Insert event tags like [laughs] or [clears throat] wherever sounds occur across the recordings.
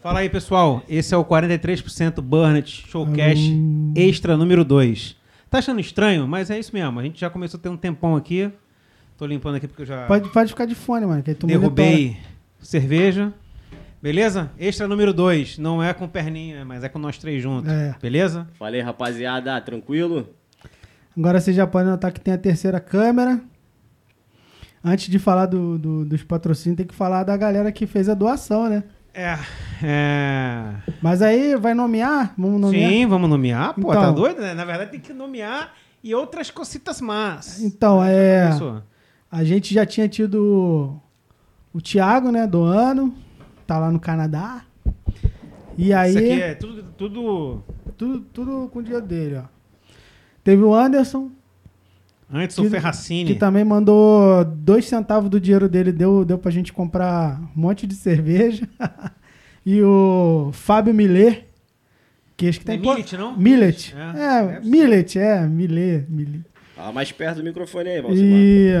Fala aí, pessoal. Esse é o 43% Burnet Showcast Extra número 2. Tá achando estranho? Mas é isso mesmo. A gente já começou a ter um tempão aqui. Tô limpando aqui porque eu já Pode, pode ficar de fone, mano. Que aí tu derrubei cerveja. Beleza? Extra número 2. Não é com perninha, mas é com nós três juntos. É. Beleza? Falei, rapaziada, tranquilo? Agora você já pode notar que tem a terceira câmera. Antes de falar do, do- dos patrocínios, tem que falar da galera que fez a doação, né? É. é... Mas aí vai nomear? Vamos nomear? Sim, vamos nomear. Pô, Então. tá doido, né? Na verdade tem que nomear e outras cocitas más. Então, é. Isso. A gente já tinha tido o Thiago, né, do ano. Tá lá no Canadá. E aí. Isso aqui é tudo, tudo Tudo, tudo com o dia dele, ó. Teve o Anderson, Anderson Que- Ferracini. que também mandou dois centavos do dinheiro dele, deu, deu pra gente comprar um monte de cerveja. [laughs] e o Fábio Millet, que acho que tem... é Millet, não? Millet. É, É. Millet, é, Millet. Millet. Fala mais perto do microfone aí, Valcimar. E,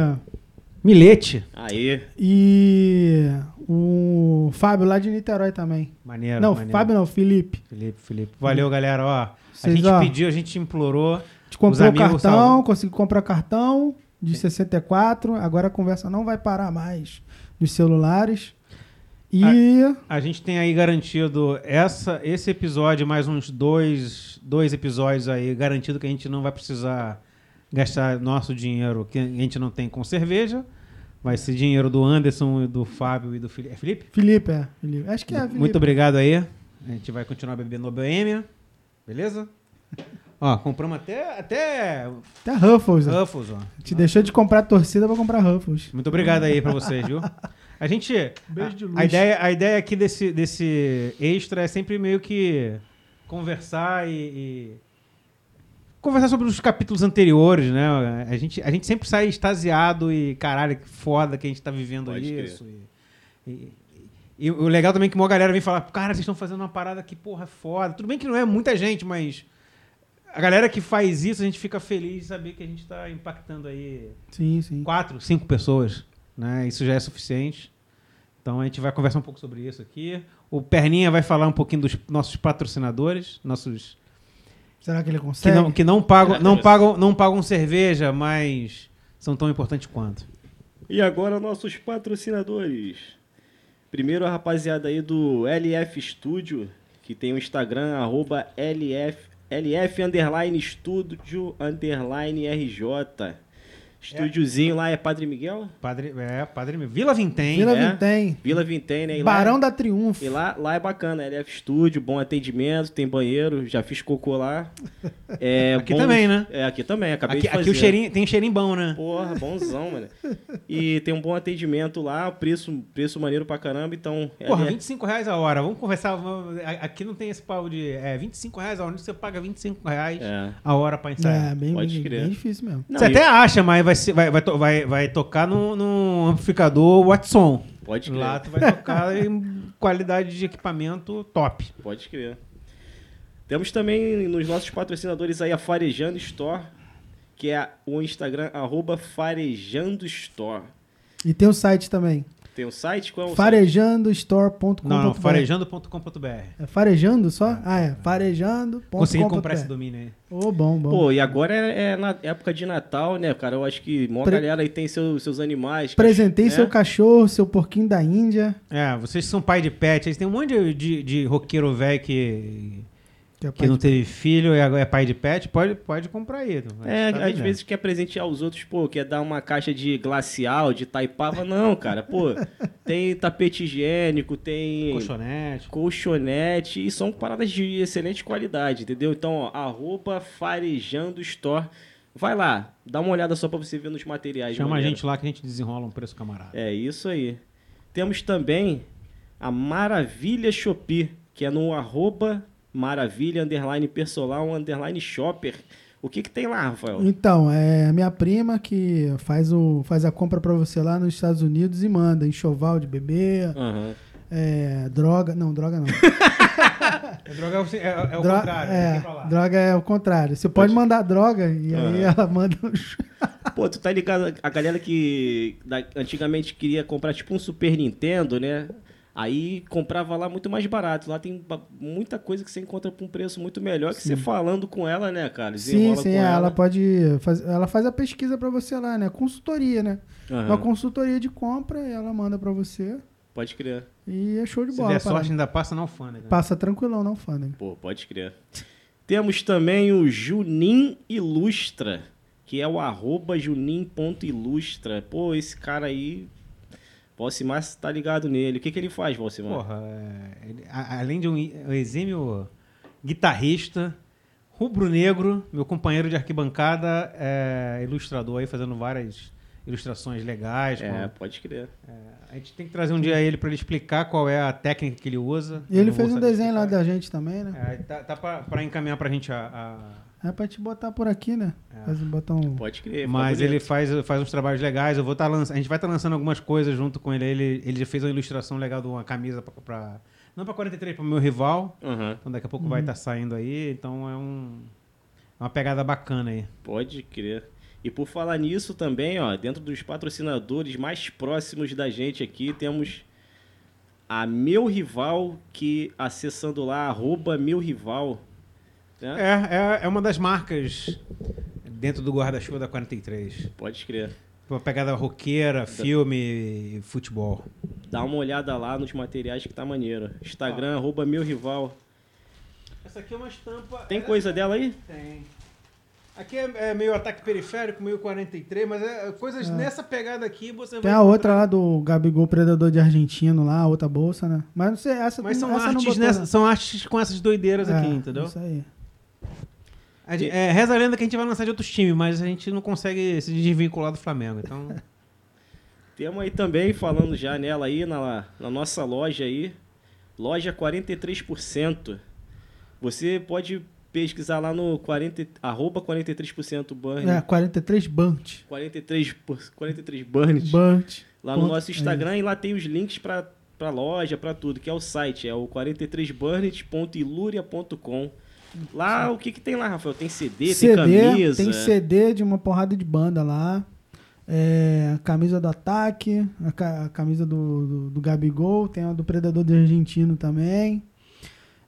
Milete. Aí, e o Fábio lá de Niterói também. Maneiro. não, maneiro. Fábio não, Felipe. Felipe, Felipe. Valeu, galera. Ó, a Vocês, gente ó. pediu, a gente implorou. A comprou cartão, salvam. consegui comprar cartão de 64. Agora a conversa não vai parar mais nos celulares. E A gente tem aí garantido essa, esse episódio, mais uns dois, dois episódios aí, garantido que a gente não vai precisar gastar nosso dinheiro que a gente não tem com cerveja. Vai ser dinheiro do Anderson, e do Fábio e do Felipe. É Felipe? Felipe, é. Felipe. Acho que é, Felipe. Muito obrigado aí. A gente vai continuar bebendo no Boêmia. Beleza? Ó, compramos até, até Até Ruffles. ó. Ruffles, ó. Te deixou de comprar torcida pra comprar Ruffles. Muito obrigado aí pra vocês, viu? A gente. Beijo de luz. a ideia, a ideia aqui desse, desse extra é sempre meio que conversar e, e conversar sobre os capítulos anteriores, né? A gente, a gente sempre sai extasiado e caralho, que foda que a gente tá vivendo Pode isso. E, e- e o legal também é que uma galera vem falar, cara, vocês estão fazendo uma parada que, porra, é foda. Tudo bem que não é muita gente, mas a galera que faz isso, a gente fica feliz de saber que a gente tá impactando aí Sim, sim. quatro, cinco pessoas, né? Isso já é suficiente. Então a gente vai conversar um pouco sobre isso aqui. O Perninha vai falar um pouquinho dos nossos patrocinadores, nossos Será que ele que consegue? não, que não pagam, não pagam, não pagam cerveja, mas são tão importantes quanto. E agora nossos patrocinadores. Primeiro a rapaziada aí do LF Studio, que tem o Instagram, arroba LF, LF underline Studio underline RJ. Estúdiozinho lá é Padre Miguel? Padre, é, Padre Vila Vintém. Vila é. Vintém. Vila Vintém, né? E lá- Barão da Triunfo. E lá, lá é bacana, LF Studio, bom atendimento, tem banheiro, já fiz cocô lá. É, [laughs] Aqui bom- também, né? É, aqui também, acabei Aqui, de fazer. aqui o cheirinho, tem cheirinho bom, né? Porra, bonzão, mano. E tem um bom atendimento lá, preço, preço maneiro pra caramba, então... Porra, é- 25 reais a hora. Vamos conversar. vamos- Aqui não tem esse pau de. É 25 reais a hora. Você paga 25 reais É. a hora pra ensaiar. É, bem, Pode bem, bem difícil mesmo. Não, Você e- até acha, mas vai, ser- vai, vai, to- vai, vai tocar num num amplificador Watson. Pode crer. Lá tu vai tocar em qualidade de equipamento top. Pode crer. Temos também nos nossos patrocinadores aí a Farejando Store, que é o Instagram, arroba Farejando Store. E tem o site também. Tem um site? Qual é o site? Farejandostore.com.br Não, não, farejando.com.br. É farejando só? Ah, é. Farejando.com.br. Consegui comprar esse domínio aí. Ô, bom, bom. Pô, e agora é, é na época de Natal, né, cara? Eu acho que uma Pre- galera aí tem seu- seus animais. Presentei né? seu cachorro, seu porquinho da Índia. É, vocês são pai de pet, vocês tem um monte de, de, de roqueiro velho que, Que é que não teve filho e agora é pai de pet, pode, pode comprar aí. É, Tá às vendo? vezes quer presentear os outros, pô, quer dar uma caixa de glacial, de taipava. Não, cara, pô, [laughs] tem tapete higiênico, tem Colchonete. colchonete e são paradas de excelente qualidade, entendeu? Então, ó, arroba Farejando Store. Vai lá, dá uma olhada só pra você ver nos materiais. Chama a gente lá que a gente desenrola um preço camarada. É isso aí. Temos também a Maravilha Shopee, que é no arroba maravilha, underline personal, underline shopper. O que que tem lá, Rafael? Então, é a minha prima que faz, o, faz a compra pra você lá nos Estados Unidos e manda enxoval de bebê, Aham. é, droga. Não, droga não. [laughs] É, droga é o, é, é o Dro- contrário. é, tem que falar. droga é o contrário. Você pode Pode. mandar droga e aí Aham. ela manda. [laughs] Pô, tu tá ligado? A galera que da- antigamente queria comprar tipo um Super Nintendo, né? Aí comprava lá muito mais barato. Lá tem muita coisa que você encontra por um preço muito melhor que você falando com ela, né, cara? Sim, Desenrola sim, com ela. pode. Faz, ela faz a pesquisa pra você lá, né? Consultoria, né? Aham, Uma consultoria de compra, ela manda pra você Pode crer. e é show de Se bola. der a parada. sorte, ainda passa na alfândega. Passa tranquilão, não, Fândega. Pô, pode crer. Temos também o Junim Ilustra, que é o arroba junim.ilustra. Pô, esse cara aí, Valcimar tá ligado nele. O que, que ele faz, Valcimar? Porra, é, ele- a- além de um, um exímio guitarrista, rubro-negro, meu companheiro de arquibancada, é ilustrador aí, fazendo várias ilustrações legais. é, com- pode crer. a gente tem que trazer um dia ele para ele explicar qual é a técnica que ele usa. E ele fez um desenho lá explicar. da gente também, né? É, tá tá para encaminhar pra gente a- a, É pra te botar por aqui, né? É. Faz, botar um... Pode crer. Mas ele faz, faz uns trabalhos legais. Eu vou tá lança- a gente vai estar lançando algumas coisas junto com ele. Ele, ele já fez uma ilustração legal de uma camisa pra. pra- não para 43, para o meu rival. Aham, Então daqui a pouco vai estar saindo aí. Então é um, é uma pegada bacana aí. pode crer. E por falar nisso também, ó, dentro dos patrocinadores mais próximos da gente aqui, temos a Meu Rival, que acessando lá, arroba Meu Rival. Né? É, é, é uma das marcas dentro do guarda-chuva da 43. Pode crer. Uma pegada roqueira, filme e futebol. Dá uma olhada lá nos materiais que tá maneiro. Instagram, arroba Meu Rival. Essa aqui é uma estampa. Tem coisa dela aí? Tem. Aqui é, é meio ataque periférico, meio 43, mas é, coisas nessa pegada aqui você Tem vai. a outra lá do Gabigol Predador de Argentino lá, a outra bolsa, né? Mas não sei, essa Mas são essa não artes, botou, nessa, né? são artes com essas doideiras aqui, É, entendeu? Isso aí. A gente- é, reza a lenda que a gente vai lançar de outros times, mas a gente não consegue se desvincular do Flamengo. Então, [laughs] Temos aí também, falando já nela aí, na, na nossa loja aí. Loja 43%. Você pode pesquisar lá no 40, arroba 43% burn. É, 43 Bunt. 43, por- 43 burns. Bunt. Lá no Ponto- nosso Instagram e lá tem os links pra, pra loja, pra tudo, que é o site, é o 43burnet.iluria.com. Lá, o que que tem lá, Rafael? Tem CD, CD, tem camisa. tem CD de uma porrada de banda lá. É, a camisa do ataque, a, ca- a camisa do, do, do Gabigol, tem a do Predador de Argentino também.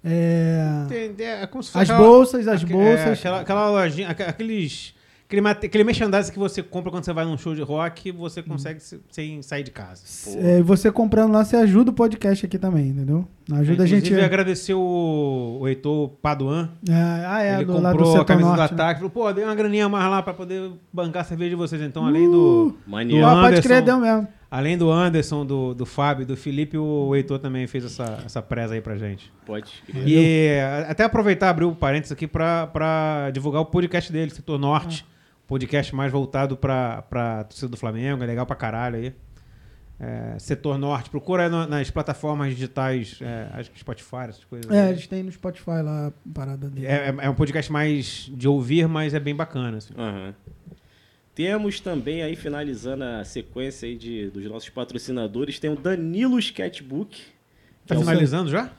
É, tem- é como se as aquela- bolsas, as aque- bolsas. é, aquela, aquela lojinha, aque- aqueles. Aquele, mate- aquele merchandising que você compra quando você vai num show de rock, você consegue se- sem sair de casa. É, e você comprando lá, você ajuda o podcast aqui também, entendeu? Ajuda a gente. Inclusive, agradecer o, o Heitor Paduan. É, ah, é, ele do lado do comprou a camisa do norte. né? ataque. Falou, pô, dei uma graninha mais lá pra poder bancar a cerveja de vocês. Então, além do. Maneiro. do Ah, pode crer, deu mesmo. Além do Anderson, do, do Fábio, do Felipe, o Heitor também fez essa, essa presa aí pra gente. Pode crer. E até aproveitar, abrir o parênteses aqui pra, pra divulgar o podcast dele, Setor Norte. Podcast mais voltado pra, pra torcida do Flamengo, é legal pra caralho aí. É, Setor Norte, procura aí na- nas plataformas digitais, é, acho que Spotify, essas coisas. É, aí. eles têm no Spotify lá a parada dele. É, é- é um podcast mais de ouvir, mas é bem bacana. assim. Aham. Temos também aí, finalizando a sequência aí de, dos nossos patrocinadores, tem o Danilo Sketchbook. Tá é o- finalizando já?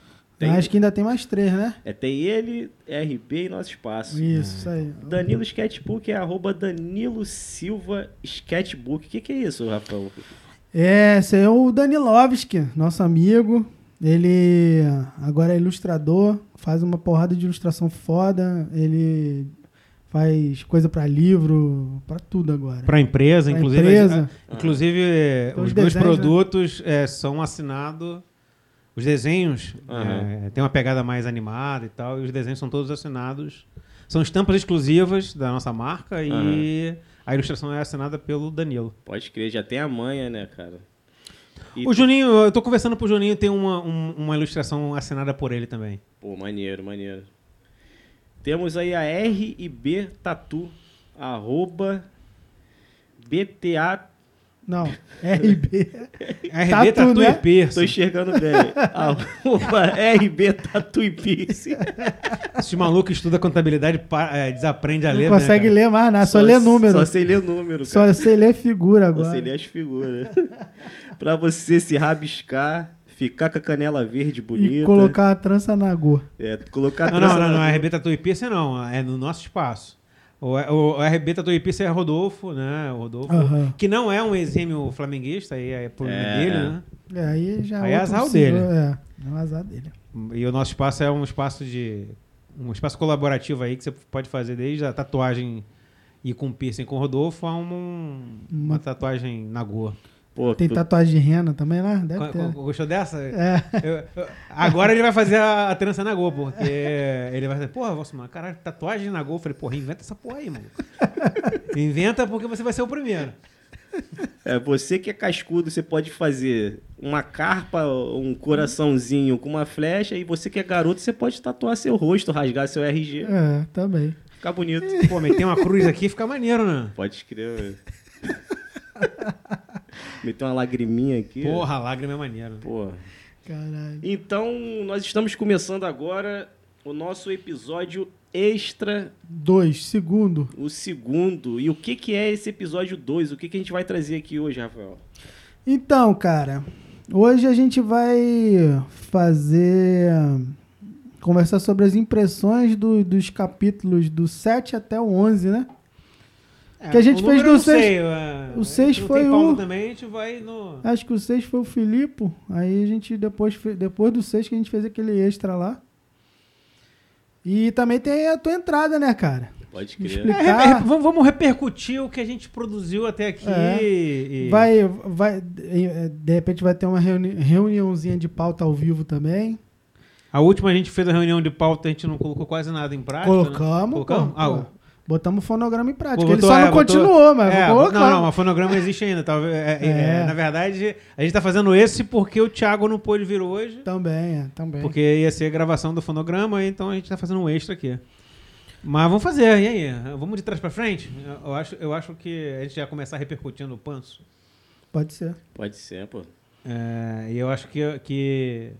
Tem- Acho que ainda tem mais três, né? É, tem ele, RB e nosso espaço. Isso, isso aí. Danilo Sketchbook é arroba Danilo Silva Sketchbook. O que, que é isso, Rafael? É, esse é o Danilovski, nosso amigo. Ele agora é ilustrador, faz uma porrada de ilustração foda. Ele faz coisa pra livro, pra tudo agora. Pra empresa, Pra inclusive. empresa. a- inclusive, Então, os meus desenhos, né? produtos é, são assinados. Os desenhos Aham. é, tem uma pegada mais animada e tal, e os desenhos são todos assinados. São estampas exclusivas da nossa marca e a ilustração é assinada pelo Danilo. Pode crer, já tem a manha, né, cara? E- O Juninho, eu tô conversando pro Juninho, tem uma, um- uma ilustração assinada por ele também. Pô, maneiro, maneiro. Temos aí a R&B Tatu, arroba BTA... Não, [laughs] RB. RB Tatu, Tatu né? e Piercing. Tô enxergando bem. [laughs] arroba RB Tatu e Piercing. [laughs] Esse maluco estuda contabilidade, é, desaprende a ler. Não né, consegue cara? ler mais nada, só, lê número. Só Só, sei ler número, cara. sei ler figura Só agora. sei ler as figuras. pra você se rabiscar, ficar com a canela verde bonita. E colocar a trança na agor. É, colocar a Não, não, trança não, na- não, RB Tatu e Piercing não, é no nosso espaço. O, o, o RB Tatu e Piercing é Rodolfo, né? O Rodolfo, que não é um exímio flamenguista, aí é por É. dele, né? É, aí já Aí é azar dele. É, é o azar dele. E o nosso espaço é um espaço de. um espaço colaborativo aí que você pode fazer desde a tatuagem e com piercing com o Rodolfo a um- uma Uma- tatuagem na goa. Pô, Tem tu- tatuagem de rena também lá? Deve Co- ter. co- Gostou dessa? É. Eu- eu- agora ele vai fazer a, a trança na Gol, porque [laughs] ele vai dizer, porra, você, mano, caralho, tatuagem na Gol. Eu falei, porra, inventa essa porra aí, mano. [laughs] inventa porque você vai ser o primeiro. É, você que é cascudo, você pode fazer uma carpa, um coraçãozinho com uma flecha, e você que é garoto, você pode tatuar seu rosto, rasgar seu RG. É, também. Ficar bonito. Pô, meter uma cruz aqui fica maneiro, né? Pode escrever. [laughs] Meter uma lagriminha aqui. Porra, lágrima é maneiro. Porra. Caralho. Então, nós estamos começando agora o nosso episódio extra, Dois, segundo. o segundo. E o que, que é esse episódio 2? O que, que a gente vai trazer aqui hoje, Rafael? Então, cara, hoje a gente vai fazer. Conversar sobre as impressões do- dos capítulos do 7 até o 11, né? Que a gente fez no eu não seis- sei, é, o seis não foi tem pauta o- também, a gente vai no... Acho que o 6 foi o Filipe. Aí a gente depois, depois do 6 que a gente fez aquele extra lá. E também tem a tua entrada, né, cara? Pode crer. É, vamos, vamos repercutir o que a gente produziu até aqui. É. e- Vai, vai, de repente vai ter uma reuni reuniãozinha de pauta ao vivo também. A última a gente fez a reunião de pauta, a gente não colocou quase nada em prática. né? Colocamos, Colocamos? pô, Ah, pô. Botamos o fonograma em prática. Botou- Ele só é, não botou- continuou, mas É, colocamos. não, não, mas fonograma existe ainda. Tá? É, é, É. na verdade, a gente tá fazendo esse porque o Thiago não pôde vir hoje. Também, é, também. Porque ia ser a gravação do fonograma, então a gente tá fazendo um extra aqui. Mas vamos fazer, e aí? Vamos de trás pra frente? Eu- acho, eu acho que a gente já começar repercutindo o panço. Pode ser. Pode ser, pô. É, e eu acho que, que.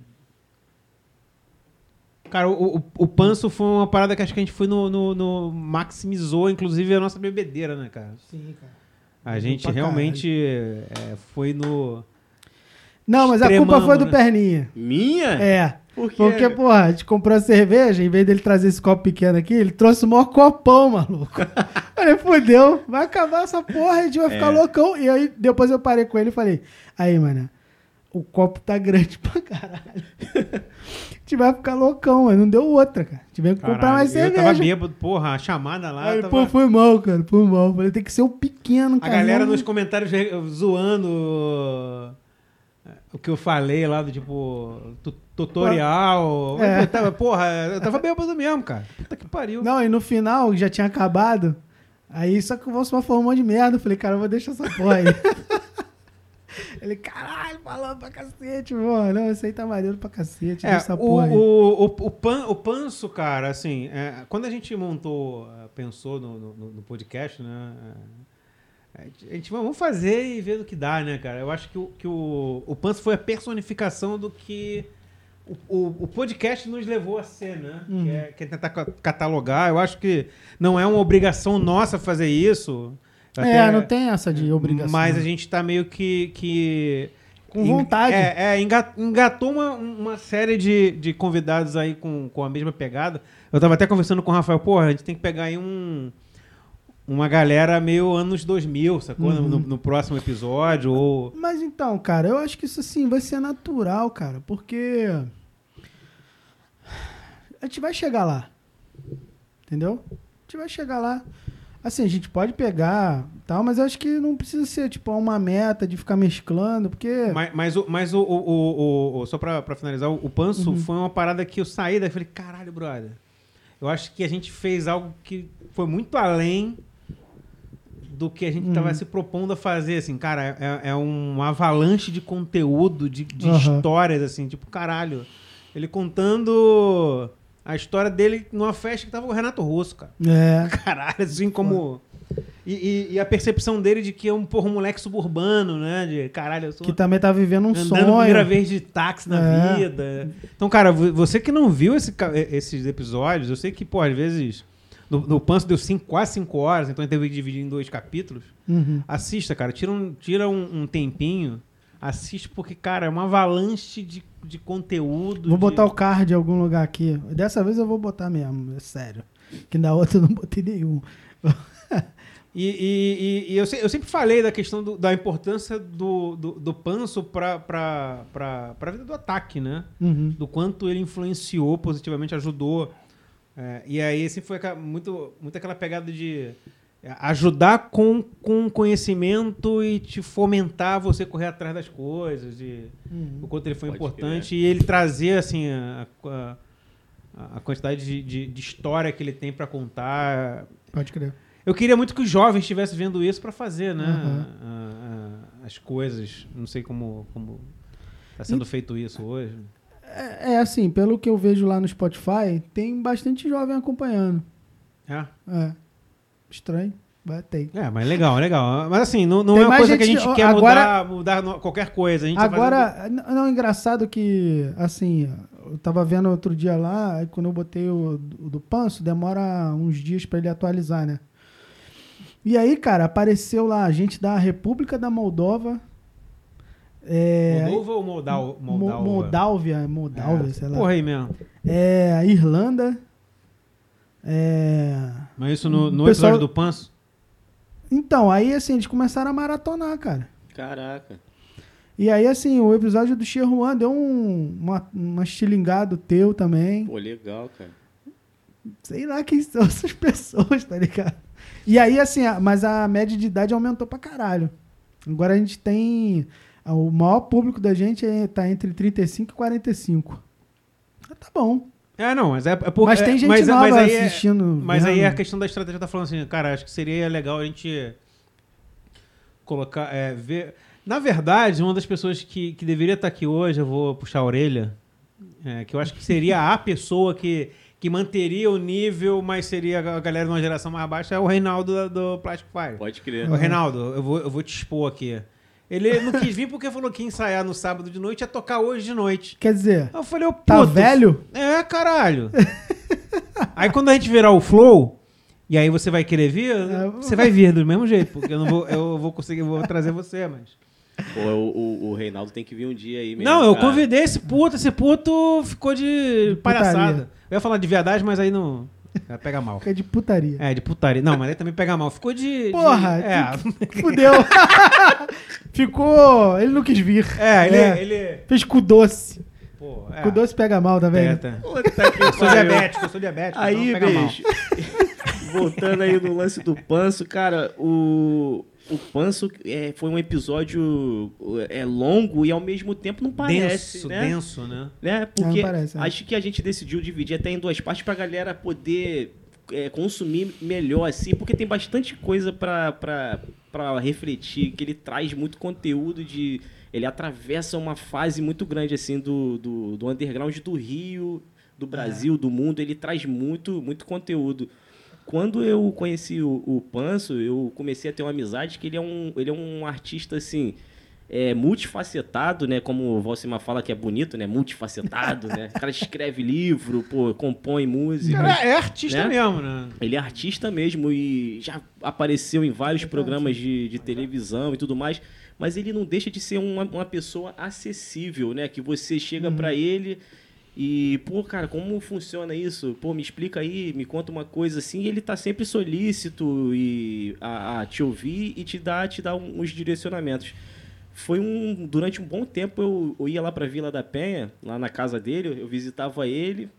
Cara, o, o, o panço foi uma parada que acho que a gente foi no, no, no- maximizou, inclusive, a nossa bebedeira, né, cara? Sim, cara. A gente realmente é, foi no. Não, mas a culpa foi do né? Perninha. Minha? É. Por quê? Porque, porra, a gente comprou a cerveja, em vez dele trazer esse copo pequeno aqui, ele trouxe o maior copão, maluco. [laughs] Falei, fudeu, vai acabar essa porra, a gente vai ficar É. loucão. E aí, depois eu parei com ele e falei, aí, mano, o copo tá grande pra caralho. [laughs] a gente vai ficar loucão, mas não deu outra, cara. Tivemos que comprar mais eu cerveja. tava bêbado, porra, a chamada lá. Aí, tava- pô, foi mal, cara, foi mal. Falei, tem que ser o pequeno, A cara. galera não- nos comentários zoando o que eu falei lá do tipo tu- tutorial. É. Eu tava, porra, eu tava bêbado mesmo, cara. Puta que pariu. Não, e no final já tinha acabado. Aí só que o Valsmar falou um monte de merda. Eu falei, cara, eu vou deixar essa porra aí. [laughs] Ele, caralho, falando pra cacete, mano. Não, isso aí tá maneiro pra cacete. É, essa o, porra aí. o, o, o, pan, o Panso, cara, assim, é, quando a gente montou, eh, pensou no, no, no podcast, né? é, A gente vamos fazer e ver do que dá, né, cara? Eu acho que o, que o, o Panso foi a personificação do que o, o, o podcast nos levou a ser, né? Uhum. Que, é, que é tentar ca- catalogar. Eu acho que não é uma obrigação nossa fazer isso. É, Até- não tem essa de obrigação. mas a gente tá meio que. que Com vontade. É, é, enga- engatou uma, uma série de, de convidados aí com, com a mesma pegada. Eu tava até conversando com o Rafael, porra, a gente tem que pegar aí um. Uma galera meio anos 2000, sacou? Uhum. No, no próximo episódio, ou. Mas então, cara, eu acho que isso assim vai ser natural, cara, porque a gente vai chegar lá. Entendeu? A gente vai chegar lá. Assim, a gente pode pegar, tal, mas eu acho que não precisa ser tipo uma meta de ficar mesclando, porque Mas, mas, o, mas o, o, o- só pra, pra finalizar, o, Panso Uhum. foi uma parada que eu saí daí e falei, caralho, brother. Eu acho que a gente fez algo que foi muito além do que a gente Uhum. tava se propondo a fazer, assim, cara, é, é um avalanche de conteúdo, de, de Aham. histórias, assim, tipo, caralho. Ele contando a história dele numa festa que tava o Renato Russo, cara. é, [laughs] Caralho, assim como. E, e- e a percepção dele de que é um, porra, um moleque suburbano, né? De caralho, eu sou que também tá vivendo um andando sonho. primeira vez de táxi na É. vida. Então, cara, vo- você que não viu esse esses episódios, eu sei que, pô, às vezes. No, no Panço deu cinco, quase 5 horas, então teve que dividir em dois capítulos. Uhum. Assista, cara, tira um, tira um, um tempinho. Assiste, porque, cara, é uma avalanche de, de conteúdo. Vou de- botar o card em algum lugar aqui. Dessa vez eu vou botar mesmo, é sério. Que na outra eu não botei nenhum. [laughs] E, e- e- e eu, se- eu sempre falei da questão do- da importância do, do, do Panso para a vida do ataque, né? Uhum. Do quanto ele influenciou positivamente, ajudou. É, e aí sempre foi muito, muito aquela pegada de ajudar com, com conhecimento e te fomentar você correr atrás das coisas. E, Uhum. o quanto ele foi Pode importante e ele trazer assim a, a- a quantidade de, de- de história que ele tem para contar. Pode crer. Eu queria muito que os jovens estivessem vendo isso para fazer, né? Uhum. a- a- as coisas. Não sei como como está sendo feito isso hoje. É, é assim, pelo que eu vejo lá no Spotify, tem bastante jovem acompanhando. É, É. Estranho, mas tem. é mas legal, legal. Mas assim, não, não é uma coisa que a gente- gente quer agora- mudar, mudar qualquer coisa. Gente tá fazendo- Agora, n- não, engraçado que, assim, eu tava vendo outro dia lá, aí quando eu botei o, o do Panso, demora uns dias pra ele atualizar, né? E aí, cara, apareceu lá a gente da República da Moldova. É, Moldova ou Moldal, Mo- Moldova? Moldávia, Moldávia, É, sei lá. Porra aí mesmo. É, Irlanda. É, Mas isso no, no pessoal- episódio do Panso? Então, aí assim, eles começaram a maratonar, cara. Caraca. E aí, assim, o episódio do Xerruan deu um uma, uma estilingado teu também. Pô, legal, cara. Sei lá quem são [laughs] essas pessoas, tá ligado? E aí, assim, a- mas a média de idade aumentou pra caralho. Agora a gente tem. O maior público da gente é, tá entre 35 e 45. Ah, tá bom. É, não, mas é, é por, Mas tem é- gente mas, é- nova mas aí é- assistindo. Mas aí é a questão da estratégia tá falando assim, cara, acho que seria legal a gente colocar, é, ver. Na verdade, uma das pessoas que, que deveria estar aqui hoje, eu vou puxar a orelha, é, que eu acho que seria a pessoa que, que manteria o nível, mas seria a galera de uma geração mais baixa, é o Reinaldo da- do Plastic Fire. Pode crer. Ô, Reinaldo, eu vou, eu vou te expor aqui. Ele não quis vir porque falou que ia ensaiar no sábado de noite ia tocar hoje de noite. Quer dizer, Aí Eu falei, ô tá puto, velho? é, caralho. aí quando a gente virar o flow, e aí você vai querer vir, É. você vai vir do mesmo jeito, porque eu não vou, eu vou conseguir, eu vou trazer você, mas. Pô, o, o, o Reinaldo tem que vir um dia aí mesmo. não, eu cara. convidei esse puto, esse puto ficou de palhaçada. Putaria. Eu ia falar de verdade, mas aí não. Vai pegar mal. Fica de putaria. É, de putaria. Não, mas aí também pega mal. Ficou de. de- Porra, é, Fudeu. [laughs] Ficou. Ele não quis vir. é, ele. É. ele Fez cu doce. pô, é. Cu doce pega mal, tá vendo? Tá. Eu sou diabético, eu sou diabético. Aí, então pega mal. bicho. [laughs] Voltando aí no lance do Panso, cara, o, o Panso é, foi um episódio é, longo e ao mesmo tempo não parece, denso, né? denso, né? né? Porque Não parece, é. acho que a gente decidiu dividir até em duas partes pra galera poder é, consumir melhor, assim, porque tem bastante coisa pra, pra, pra refletir, que ele traz muito conteúdo de... Ele atravessa uma fase muito grande, assim, do, do, do underground do Rio, do Brasil, do mundo. Ele traz muito, muito conteúdo. Quando eu conheci o, o Panso, eu comecei a ter uma amizade que ele é um, ele é um artista, assim, é, multifacetado, né? Como o Valcimar fala que é bonito, né? Multifacetado, né? O cara escreve livro, pô, compõe música. Cara, é artista Né? mesmo, né? Ele é artista mesmo e já apareceu em vários programas de, de televisão e tudo mais, mas ele não deixa de ser uma, uma pessoa acessível, né? Que você chega pra ele e, pô, cara, como funciona isso? Pô, me explica aí, me conta uma coisa assim. E ele tá sempre solícito e a, a te ouvir e te dar, te dar uns direcionamentos. Foi um durante um bom tempo eu, eu ia lá pra Vila da Penha, lá na casa dele, eu visitava ele,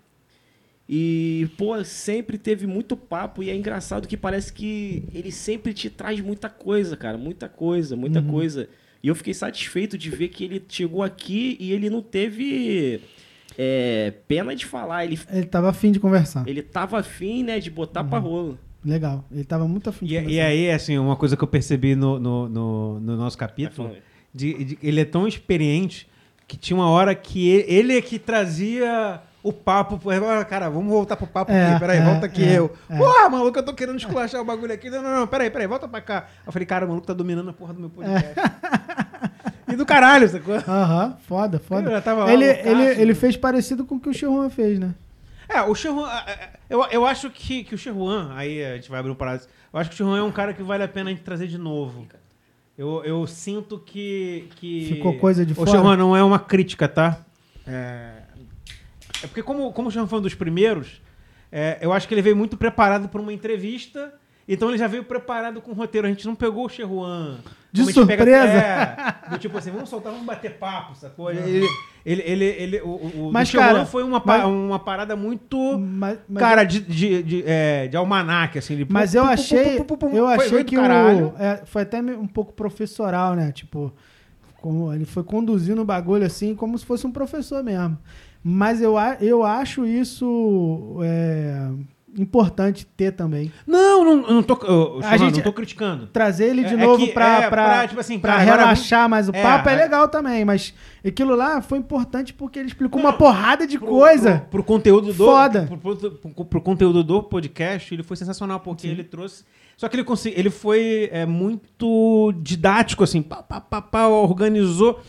e, pô, sempre teve muito papo e é engraçado que parece que ele sempre te traz muita coisa, cara. Muita coisa, muita coisa. E eu fiquei satisfeito de ver que ele chegou aqui e ele não teve é, pena de falar. Ele, Ele tava afim de conversar. ele tava afim, né, de botar pra rolo. Legal. Ele tava muito afim de E, conversar. e aí, assim, uma coisa que eu percebi no, no, no, no nosso capítulo, de, de- ele é tão experiente que tinha uma hora que ele, ele é que trazia o papo. Ah, Cara, vamos voltar pro papo É, aqui, peraí, é, volta aqui é, eu. é. Porra, maluco, eu tô querendo esculachar o bagulho aqui. Não, não, não, peraí, peraí, volta pra cá. Eu falei, cara, o maluco tá dominando a porra do meu podcast. [laughs] e do caralho, sacou? Aham, foda, foda. Já tava lá ele, loucaço, ele, ele né? fez parecido com o que o Chihuahua fez, né? É, o Sherwan, eu, eu acho que, que o Sherwan, aí a gente vai abrir um parado, eu acho que o Sherwan é um cara que vale a pena a gente trazer de novo. Eu, eu sinto que, que... Ficou coisa de o fora? Sherwan não é uma crítica, tá? É, é porque como, como o Sherwan foi um dos primeiros, é, eu acho que ele veio muito preparado para uma entrevista Então ele já veio preparado com o roteiro. A gente não pegou o Cheruan. De surpresa. é, do tipo assim, vamos soltar, vamos bater papo, sacou? Ele, ele, ele, ele- o, o, Mas, cara, foi uma, mas- uma parada muito. Mas, mas cara, de, de, de, é, de almanaque, assim. de Mas pu- eu achei, pu- pu- pu- eu achei foi que o, é, foi até um pouco professoral, né? Tipo, como ele foi conduzindo o bagulho assim, como se fosse um professor mesmo. Mas eu, eu acho isso é, importante ter também. Não, não, eu não tô, eu, A gente- não tô criticando. Trazer ele de É- é novo que- pra, é, pra, pra, tipo assim, pra relaxar mais o é, papo é é. legal também, mas aquilo lá foi importante porque ele explicou Não, uma porrada de Pro- coisa. Pro, pro conteúdo do. Foda. Pro, pro- pro- conteúdo do podcast, ele foi sensacional, porque ele trouxe. Só que ele, consegui, ele foi é, muito didático, assim, pá, pá, pá, pá, organizou.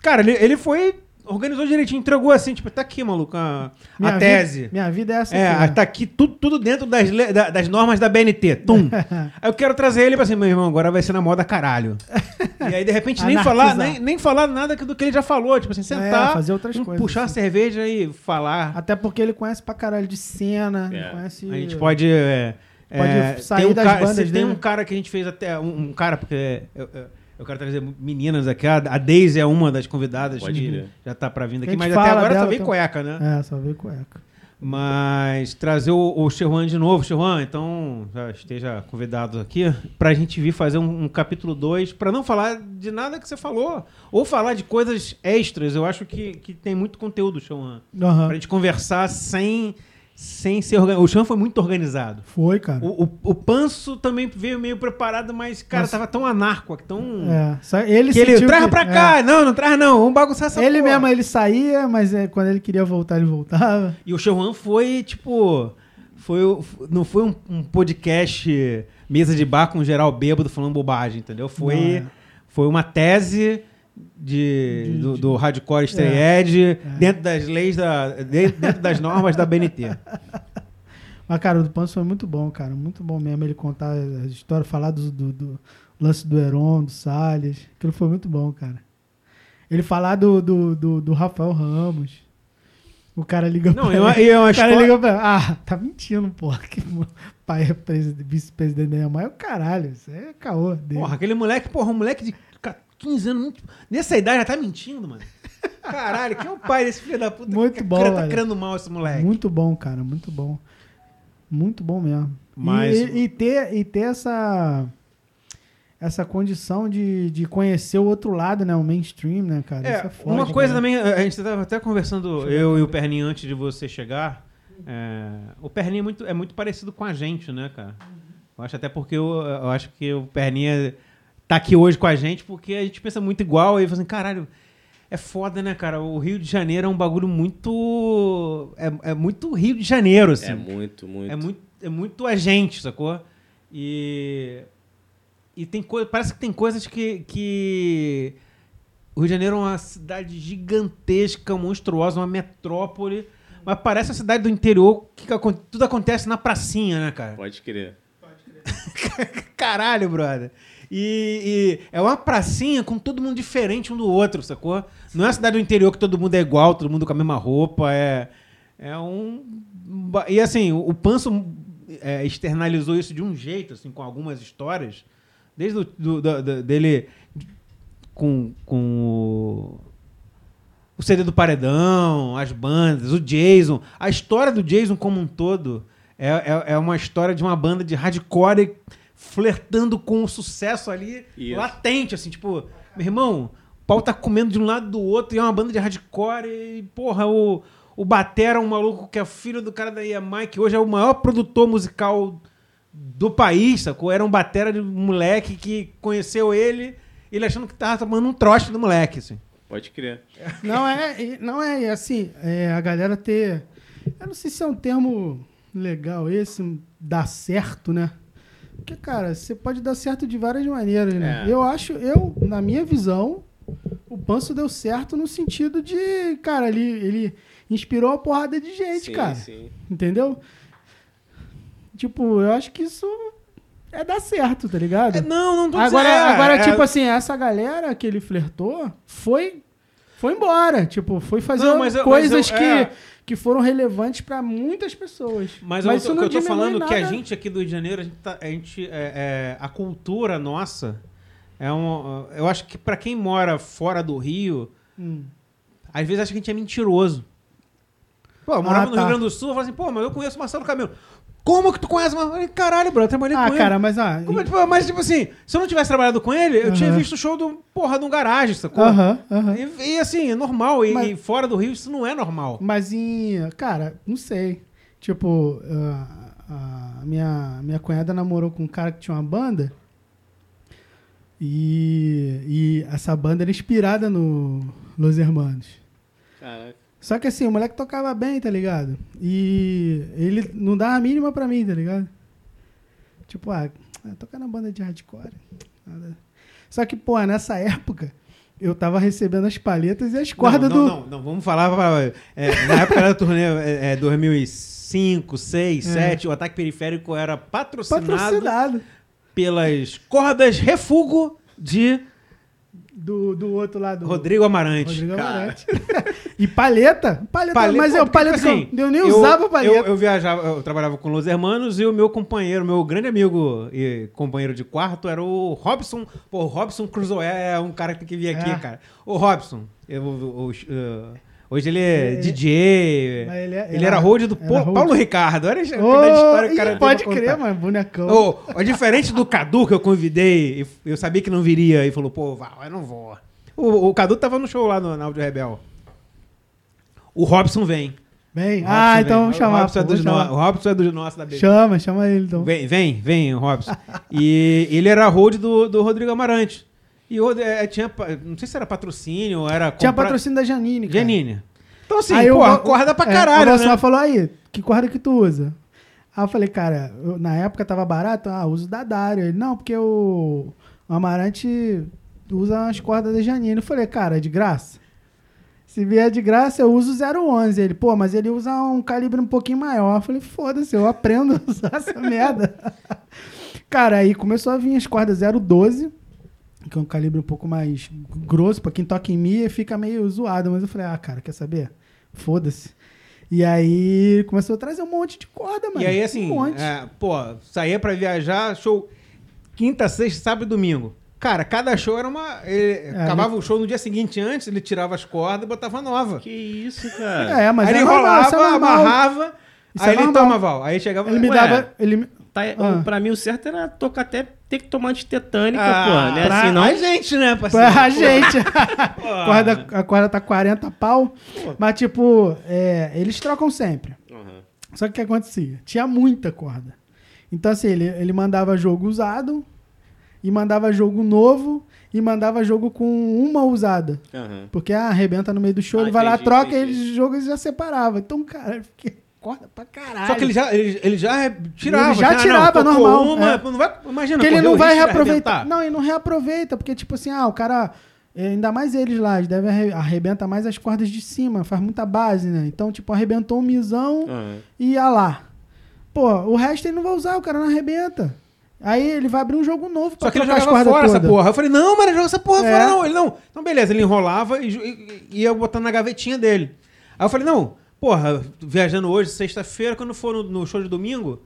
Cara, ele, ele foi. Organizou direitinho, entregou assim, tipo, tá aqui, maluco, a, a Minha tese. Vida, minha vida é essa É, aqui, né? tá aqui tudo, tudo dentro das, da- das normas da BNT. Tum. [laughs] aí eu quero trazer ele pra assim, meu irmão, agora vai ser na moda caralho. [laughs] e aí, de repente, nem falar, nem, nem falar nada do que ele já falou. Tipo assim, sentar, É, fazer outras um- coisas, puxar a assim. cerveja e falar. Até porque ele conhece pra caralho de cena, É. ele conhece... A gente pode. é, Pode é, sair tem um das cara, bandas Tem dele. um cara que a gente fez até. Um, um cara, porque eu, eu, eu quero trazer meninas aqui. A, a Daisy é uma das convidadas Pode que crer. já tá pra vindo Que aqui, a mas até agora só vem então. cueca, né? É, só veio cueca. Mas trazer o, o de novo, Chirwan, então já esteja convidado aqui pra gente vir fazer um, um capítulo 2, pra não falar de nada que você falou, ou falar de coisas extras. Eu acho que, que tem muito conteúdo, Chirwan. Aham. Pra gente conversar sem, sem ser organizado. O Chirwan foi muito organizado. Foi, cara. O, o, o Panso também veio meio preparado, mas, cara, tava tão anarco, tão. É, ele Que ele traz que- pra é. cá, não, não traz não, vamos bagunçar essa Ele porra. mesmo, ele saía, mas é, quando ele queria voltar, ele voltava. E o Chauhan foi, tipo. Foi, não foi um, um podcast mesa de bar com geral bêbado falando bobagem, entendeu? Foi, Não, é. foi uma tese de, De- do, do hardcore stray É, edge dentro das leis, da, de- dentro das normas da BNT. [laughs] Mas, cara, o do Panso foi muito bom, cara. Muito bom mesmo ele contar as histórias, falar do, do- do lance do Heron, do Salles. Aquilo foi muito bom, cara. Ele falar do, do, do, do Rafael Ramos. O cara liga Não, pra e uma, ele. e uma O cara história- liga pra. Ah, tá mentindo, porra. [laughs] Que pai é presidente- vice-presidente da Neymar. É o caralho. Isso é caô dele. Porra, aquele moleque, porra, um moleque de 15 anos, muito- nessa idade já tá mentindo, mano. Caralho, quem é o pai desse filho da puta? Muito que bom, Tá velho. criando mal esse moleque. Muito bom, cara, muito bom. Muito bom mesmo. Mas- E, e ter, e ter essa, essa condição de, de conhecer o outro lado, né? O mainstream, né, cara? É, Isso é foda, uma coisa cara. também, a gente estava até conversando, eu e o Perninho, antes de você chegar. é, o Perninho é muito, é muito parecido com a gente, né, cara? Eu acho até porque eu, eu acho que o Perninha tá aqui hoje com a gente porque a gente pensa muito igual e fala assim, caralho, é foda, né, cara? O Rio de Janeiro é um bagulho muito. É, é muito Rio de Janeiro, assim. É muito, muito. É muito, é muito a gente, sacou? E. E tem coisa. Parece que tem coisas que, que. O Rio de Janeiro é uma cidade gigantesca, monstruosa, uma metrópole. Mas parece uma cidade do interior que tudo acontece na pracinha, né, cara? Pode crer. [laughs] Caralho, brother. E, e é uma pracinha com todo mundo diferente um do outro, sacou? Não é uma cidade do interior que todo mundo é igual, todo mundo com a mesma roupa. É, é um. E assim, o, o Panso é, externalizou isso de um jeito, assim, com algumas histórias. Desde o, do, do- do- dele com, com o, o CD do Paredão, as bandas, o Jason. A história do Jason como um todo é, é, é uma história de uma banda de hardcore flertando com o sucesso ali Isso. latente, assim, tipo, meu irmão, o pau tá comendo de um lado do outro e é uma banda de hardcore e, porra, o, o Batera é um maluco que é filho do cara da EMI, que hoje é o maior produtor musical do país, sacou? Era um batera de um moleque que conheceu ele, ele achando que tava tomando um trote do moleque, assim. Pode crer. [laughs] Não é, não é assim, é a galera ter. Eu não sei se é um termo legal esse, dar certo, né? Porque, cara, você pode dar certo de várias maneiras, né? É. Eu acho, eu, na minha visão, o Panso deu certo no sentido de, cara, ele, ele inspirou uma porrada de gente, sim, cara. sim. Entendeu? Tipo, eu acho que isso é dar certo, tá ligado? É, não, não tô Agora, dizendo, é, agora é, tipo assim, essa galera que ele flertou foi foi embora. Tipo, foi fazer Não, mas eu- coisas eu- que, é. Que foram relevantes pra muitas pessoas. Mas, isso eu, não eu tô falando que a nada. gente aqui do Rio de Janeiro, a gente, tá- a, gente, é, é, a cultura nossa é um. Eu acho que pra quem mora fora do Rio, Hum. às vezes acha que a gente é mentiroso. Pô, eu morava Ah, no tá. Rio Grande do Sul, eu falo assim, pô, mas eu conheço o Marcelo Camelo. Como que tu conhece? Eu falei, Caralho, bro, eu trabalhei Ah, com cara, ele. mas ah, Como tipo, mas, tipo assim, se eu não tivesse trabalhado com ele, eu tinha Aham. visto o show do, porra, de um garagem, sacou? Aham, aham. E, e, assim, é normal. E, Mas- e fora do Rio isso não é normal. Mas em. Cara, não sei. Tipo, ah, a minha, minha cunhada namorou com um cara que tinha uma banda. E, e essa banda era inspirada no Los Hermanos. Caraca. Só que assim, o moleque tocava bem, tá ligado? E ele não dava a mínima pra mim, tá ligado? Tipo, ah, tocar na banda de hardcore. nada. Só que, pô, nessa época, eu tava recebendo as palhetas e as cordas não, não, do. não, não, vamos falar. pra- é, na época da turnê é, é, 2005, 6, É. 7, o Ataque Periférico era patrocinado, Patrocinado. pelas cordas Refugo de Do, do outro lado. Rodrigo Amarante. Rodrigo Cara, Amarante. [laughs] e palheta? Paleta, paleta- mas pô, é o paleta tipo assim, eu, eu nem eu- usava paleta. Eu, eu viajava, eu trabalhava com Los Hermanos e o meu companheiro, meu grande amigo e companheiro de quarto era o Robson. Pô, o Robson Cruzoé é um cara que tem que vir aqui, É. cara. O Robson, eu- eu- eu- hoje ele é, É. DJ. Ele é- ele era- era road do era Pau- road. Paulo Ricardo. Olha a Ô, história que o cara pode crer, mano, bonecão. Ó, diferente do Cadu que eu convidei, eu sabia que não viria, e falou, pô, Val, eu não vou. O, o Cadu tava no show lá no, na Audio Rebel. O Robson vem. Bem, O ah, Robson então vem. vamos O chamar. Robson, é pô, dos vamos no- chamar. o Robson é dos nossos da BB. Chama, chama ele então. Vem, vem, vem, o Robson. e ele era road do, do Rodrigo Amarante. E o, é, tinha, pa- não sei se era patrocínio ou era... Tinha compra- patrocínio da Janine, cara. Janine. Então assim, Aí pô, o- corda pra é, caralho, o Valsar né? falou aí, que corda que tu usa? Aí eu falei, cara, eu- na época tava barato, ah, uso da Dário. Ele, não, porque o, o Amarante usa as cordas da Janine. Eu falei, cara, é de graça? Se vier de graça, eu uso 011. Ele, pô, mas ele usa um calibre um pouquinho maior. Eu falei, foda-se, eu aprendo [laughs] a usar essa merda. [laughs] Cara, aí começou a vir as cordas 012, que é um calibre um pouco mais grosso. Pra quem toca em Mi, fica meio zoado. Mas eu falei, ah, cara, quer saber? Foda-se. E aí começou a trazer um monte de corda, mano. E aí, assim, Um monte. é, pô, saía pra viajar, show quinta, sexta, sábado e domingo. Cara, cada show era uma. Ele acabava o show no dia seguinte antes, ele tirava as cordas e botava nova. Que isso, cara? É, mas aí é ele normal, isso é enrolava, normal. amarrava, Isso aí é ele normal. toma, Val. Aí chegava. Ele me Ué, dava. Ele, Tá, Ah. Pra mim, o certo era tocar até ter que tomar antitetânica, Ah, pô. Né? pra Assim, não. a gente, né, parceiro? Pra gente. [laughs] Pô. a, corda, a corda tá 40 pau. Mas, tipo, é, eles trocam sempre. Uhum. Só que o que acontecia? Tinha muita corda. Então, assim, ele, ele mandava jogo usado, e mandava jogo novo, e mandava jogo com uma usada. Uhum. Porque ah, arrebenta no meio do show, Ah, ele vai lá, entendi, troca, e entendi. eles jogos já separava. Então, cara, eu fiquei corda pra caralho. Só que ele já, ele, ele já tirava. Ele já Ah, não, tirava, tocou normal, Uma, é. não vai, imagina, Porque ele não vai reaproveitar. arrebentar. Não, ele não reaproveita, porque, tipo assim, ah, o cara. é, Ainda mais eles lá, eles devem arre- arrebenta mais as cordas de cima, faz muita base, né? Então, tipo, arrebentou um misão Uhum. e ia lá. Pô, o resto ele não vai usar, o cara não arrebenta. Aí ele vai abrir um jogo novo pra Só que ele jogava fora essa todas. porra. Eu falei, não, mas ele joga essa porra É. fora, não. Ele não. Então, beleza, ele enrolava e, e- e ia botando na gavetinha dele. Aí eu falei, não, porra, viajando hoje, sexta-feira, quando for no, no show de domingo,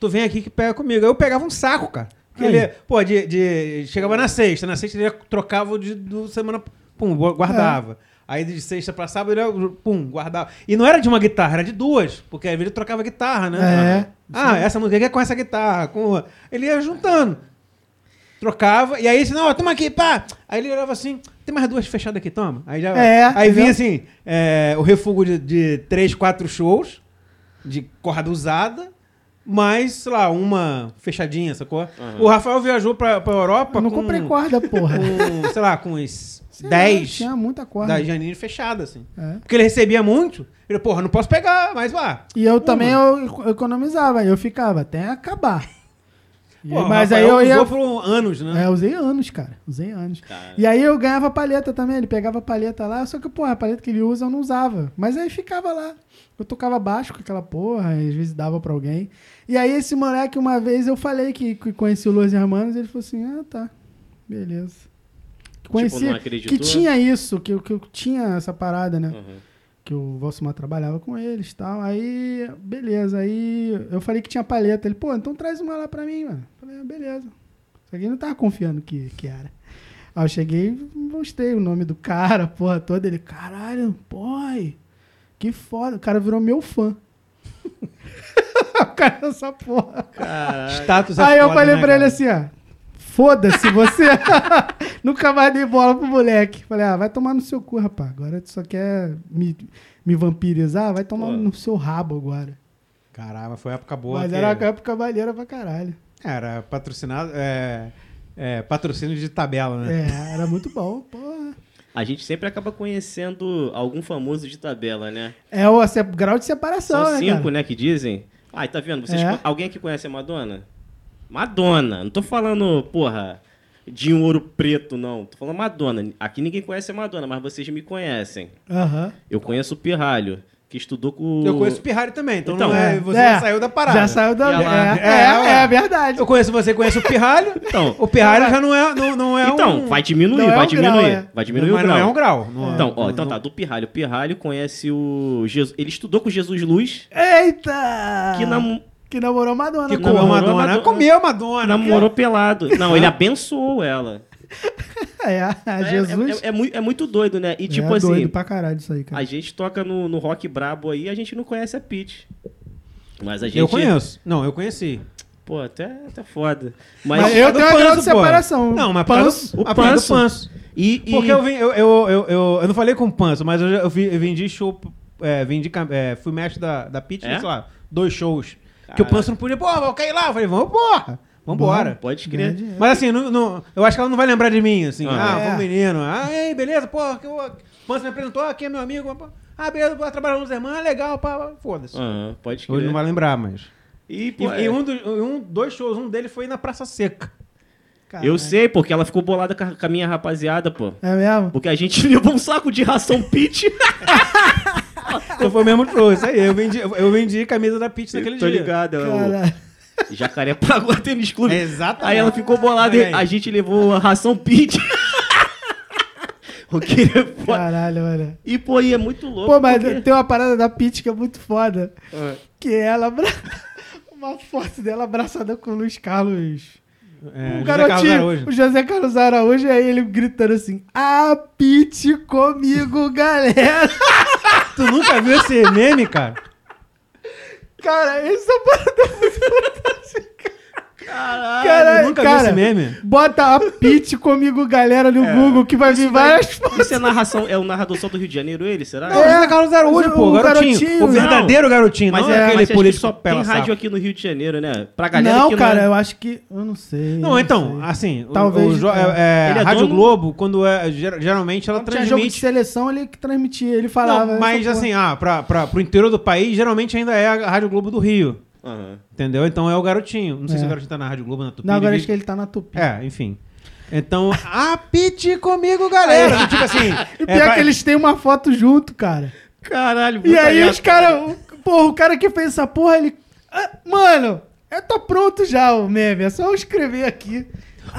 tu vem aqui que pega comigo. Aí eu pegava um saco, cara. Ele, pô, de, de- chegava na sexta, na sexta ele trocava de do semana, pum, guardava. É. Aí de sexta pra sábado ele, pum, guardava. E não era de uma guitarra, era de duas, porque às vezes ele trocava guitarra, né? É. Ah, essa música aqui é com essa guitarra. Com... Ele ia juntando. Trocava, e aí, assim, não, toma aqui, pá. Aí ele olhava assim, tem mais duas fechadas aqui, toma. Aí, já, É, aí vinha assim, é, o refúgio de, de três, quatro shows, de corda usada, mais, sei lá, uma fechadinha, sacou? Aham. O Rafael viajou pra, pra Europa Eu não com, comprei corda, porra. com, sei lá, com uns Sei lá, 10 Tinha muita corda. da Janine fechada, assim. É. Porque ele recebia muito, ele, porra, não posso pegar, mas vá. E eu também Uma. eu, eu economizava, eu ficava até acabar. E- Pô, mas aí eu ia. usou por anos, né? É, usei anos, cara. Usei anos. Cara. E aí eu ganhava palheta também. Ele pegava a palheta lá, só que, porra, a palheta que ele usa eu não usava. Mas aí ficava lá. Eu tocava baixo com aquela porra, e às vezes dava pra alguém. E aí esse moleque, uma vez eu falei que, que conheci o Los Hermanos, ele falou assim: ah, tá. Beleza. Conheci, não acreditou? que tinha isso, que, que tinha essa parada, né? Uhum. Que o Valsimar trabalhava com eles e tal. Aí, beleza. Aí eu falei que tinha palheta. Ele, pô, então traz uma lá pra mim, mano. Falei, ah, beleza. Só que ele não tava confiando que, que era. Aí eu cheguei e mostrei o nome do cara, a porra toda. Ele, caralho, boy, que foda. O cara virou meu fã. [laughs] o cara dessa porra. Caralho. Status é Aí eu foda, falei né, pra ele cara? assim, ó. Foda-se você. [laughs] Nunca mais dei bola pro moleque. Falei, ah, vai tomar no seu cu, rapaz. Agora tu só quer me, me vampirizar? Vai tomar Pô. no seu rabo agora. Caramba, foi época boa. Mas que- era uma época maneira pra caralho. Era patrocinado. É, é, patrocínio de tabela, né? É, era muito bom, porra. A gente sempre acaba conhecendo algum famoso de tabela, né? É o se- grau de separação, São né, cinco, cara? né, que dizem. Ai, tá vendo? Vocês, É. Alguém aqui conhece a Madonna? Madonna. Não tô falando, porra, de um ouro preto, não. Tô falando Madonna. Aqui ninguém conhece a Madonna, mas vocês me conhecem. Aham. Eu conheço o Pirralho, que estudou com... Eu conheço o Pirrari também, então, Então, não é, É, você é, saiu da parada. Já saiu da... Ela- É, É, é, ué. é verdade. Eu conheço você, conhece o Pirralho. Então, O Pirralho já não é, não, não é então um... vai diminuir, é vai um grau, diminuir. é. Vai diminuir mas o grau. não é um grau. Não, Então, ó, não- então não- tá, do Pirralho. O Pirralho conhece o Jesus. Ele estudou com Jesus Luz, Eita! que nam- Que namorou Madonna. Que pô. comeu namorou Madonna. Madonna. Comeu Madonna. namorou pelado. Não, ele abençoou ela. [laughs] É, a É- Jesus. É, é, é muito, é muito doido, né? E tipo é assim, doido pra caralho isso aí, cara. a gente toca no, no rock brabo aí, a gente não conhece a Pitty. Mas a gente. Eu conheço. Não, eu conheci. Pô, até, até foda. Mas, Mas eu tenho uma grau de Panço, pô. separação. Não, mas Panço. o o Panço. Panço. E, e- Porque eu, vim, eu, eu, eu, eu, eu não falei com o Panço, mas eu, já- eu, vi- eu vendi show. É, vendi, é, fui mestre da, da É? sei lá, dois shows. Que o. Panço não podia, pô, vou cair lá. Eu falei, vamos, porra. Vambora. Pode Ganha crer. dinheiro. Mas assim, não, não- eu acho que ela não vai lembrar de mim, assim. Ah. Ah, É. um menino. Ah, ei, beleza, pô, que o Panço me apresentou, aqui é meu amigo. pô. Ah, beleza, vou trabalhar nos irmãos, legal, pá, foda-se. Aham, pode Hoje crer. não vai lembrar, mas. E, E, pô, e é- um, dos- um, dois shows, um deles foi na Praça Seca. Caralho. Eu sei, porque ela ficou bolada com a, com a minha rapaziada, pô. É mesmo? Porque a gente [laughs] levou um saco de ração Pitty. [laughs] [laughs] Então foi o mesmo show, isso aí. Eu vendi, eu vendi camisa da Pitch naquele Tô dia. ligado, é Caralho. Jacaré pagou a [laughs] tênis clube. Exatamente. Aí ela ficou bolada e aí. a gente levou a ração Pitty. [laughs] o que é foda. Caralho, mano. E, pô, e é muito louco. Pô, mas porque- tem uma parada da Pitty que é muito foda. Ah. Que é ela... abra- Uma foto dela abraçada com o Luiz Carlos... É, o José Carlos garotinho, Araújo. o José Carlos Araújo, aí ele gritando assim: A Pitty comigo, galera! Tu nunca viu esse meme, cara? Cara, essa parada é muito [laughs] fantástica. Caralho. Cara, nunca cara, esse meme? Bota a Pitty comigo, galera, no Google, que vai vir várias fotos. [laughs] Isso é narração, é o narrador só do Rio de Janeiro, ele, será? Não, o José Carlos Araújo, o- pô, o garotinho. garotinho. O verdadeiro garotinho, Mas não é aquele mas político só tem pela rádio saco. aqui no Rio de Janeiro, né? Pra galera Não, que cara, não é... eu acho que. Eu não sei. Não, então, sei. assim, o- Talvez, o, jo- é. é, Ele é Rádio dono- Globo, quando é, ger- geralmente ela Quando tinha jogo de transmite... seleção, ele que transmitia, ele falava. Não, mas assim, ah, pra, pra, pro interior do país, geralmente ainda é a Rádio Globo do Rio. Aham. Entendeu? Então é o garotinho. Não sei É. se o garotinho tá na Rádio Globo, na Tupi. Não, agora acho que ele tá na Tupi. É, enfim. Então, [laughs] apite comigo, galera. tipo assim. E é pior pra- que eles têm uma foto junto, cara. Caralho, E aí os caras. Porra, o cara que fez essa porra, ele. Ah, mano, é, tá pronto já o meme. É só eu escrever aqui.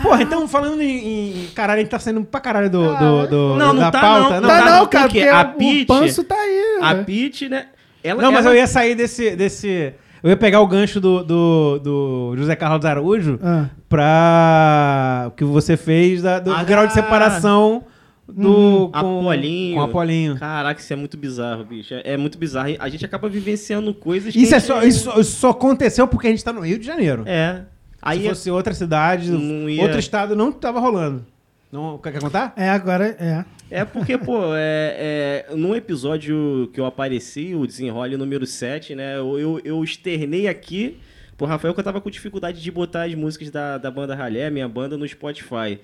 Porra, então falando em, em- Caralho, a gente tá saindo pra caralho do, Ah, do, do- não, não da tá, pauta. não. tá, tá, não, não, cara, porque porque a o panço tá aí. A? Pitty, né? Ela, Não, mas ela- eu ia sair desse. desse eu ia pegar o gancho do, do, do José Carlos Araújo Ah. pra. o que você fez da- do Ah, grau de separação do. com, Apolinho. Com Apolinho. Caraca, isso é muito bizarro, bicho. É, é muito bizarro. E A gente acaba vivenciando coisas que Isso, a é gente- só, isso, isso só aconteceu porque a gente tá no Rio de Janeiro. É. Aí Se fosse outra cidade, ia- outro estado, não tava rolando. Não, quer, quer contar? É, agora é. É porque, pô, é, é, num episódio que eu apareci, o Desenrole número 7, né? Eu, eu, eu externei aqui pro Rafael que eu tava com dificuldade de botar as músicas da, da banda Ralé, minha banda, no Spotify.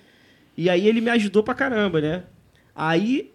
E aí ele me ajudou pra caramba, né? Aí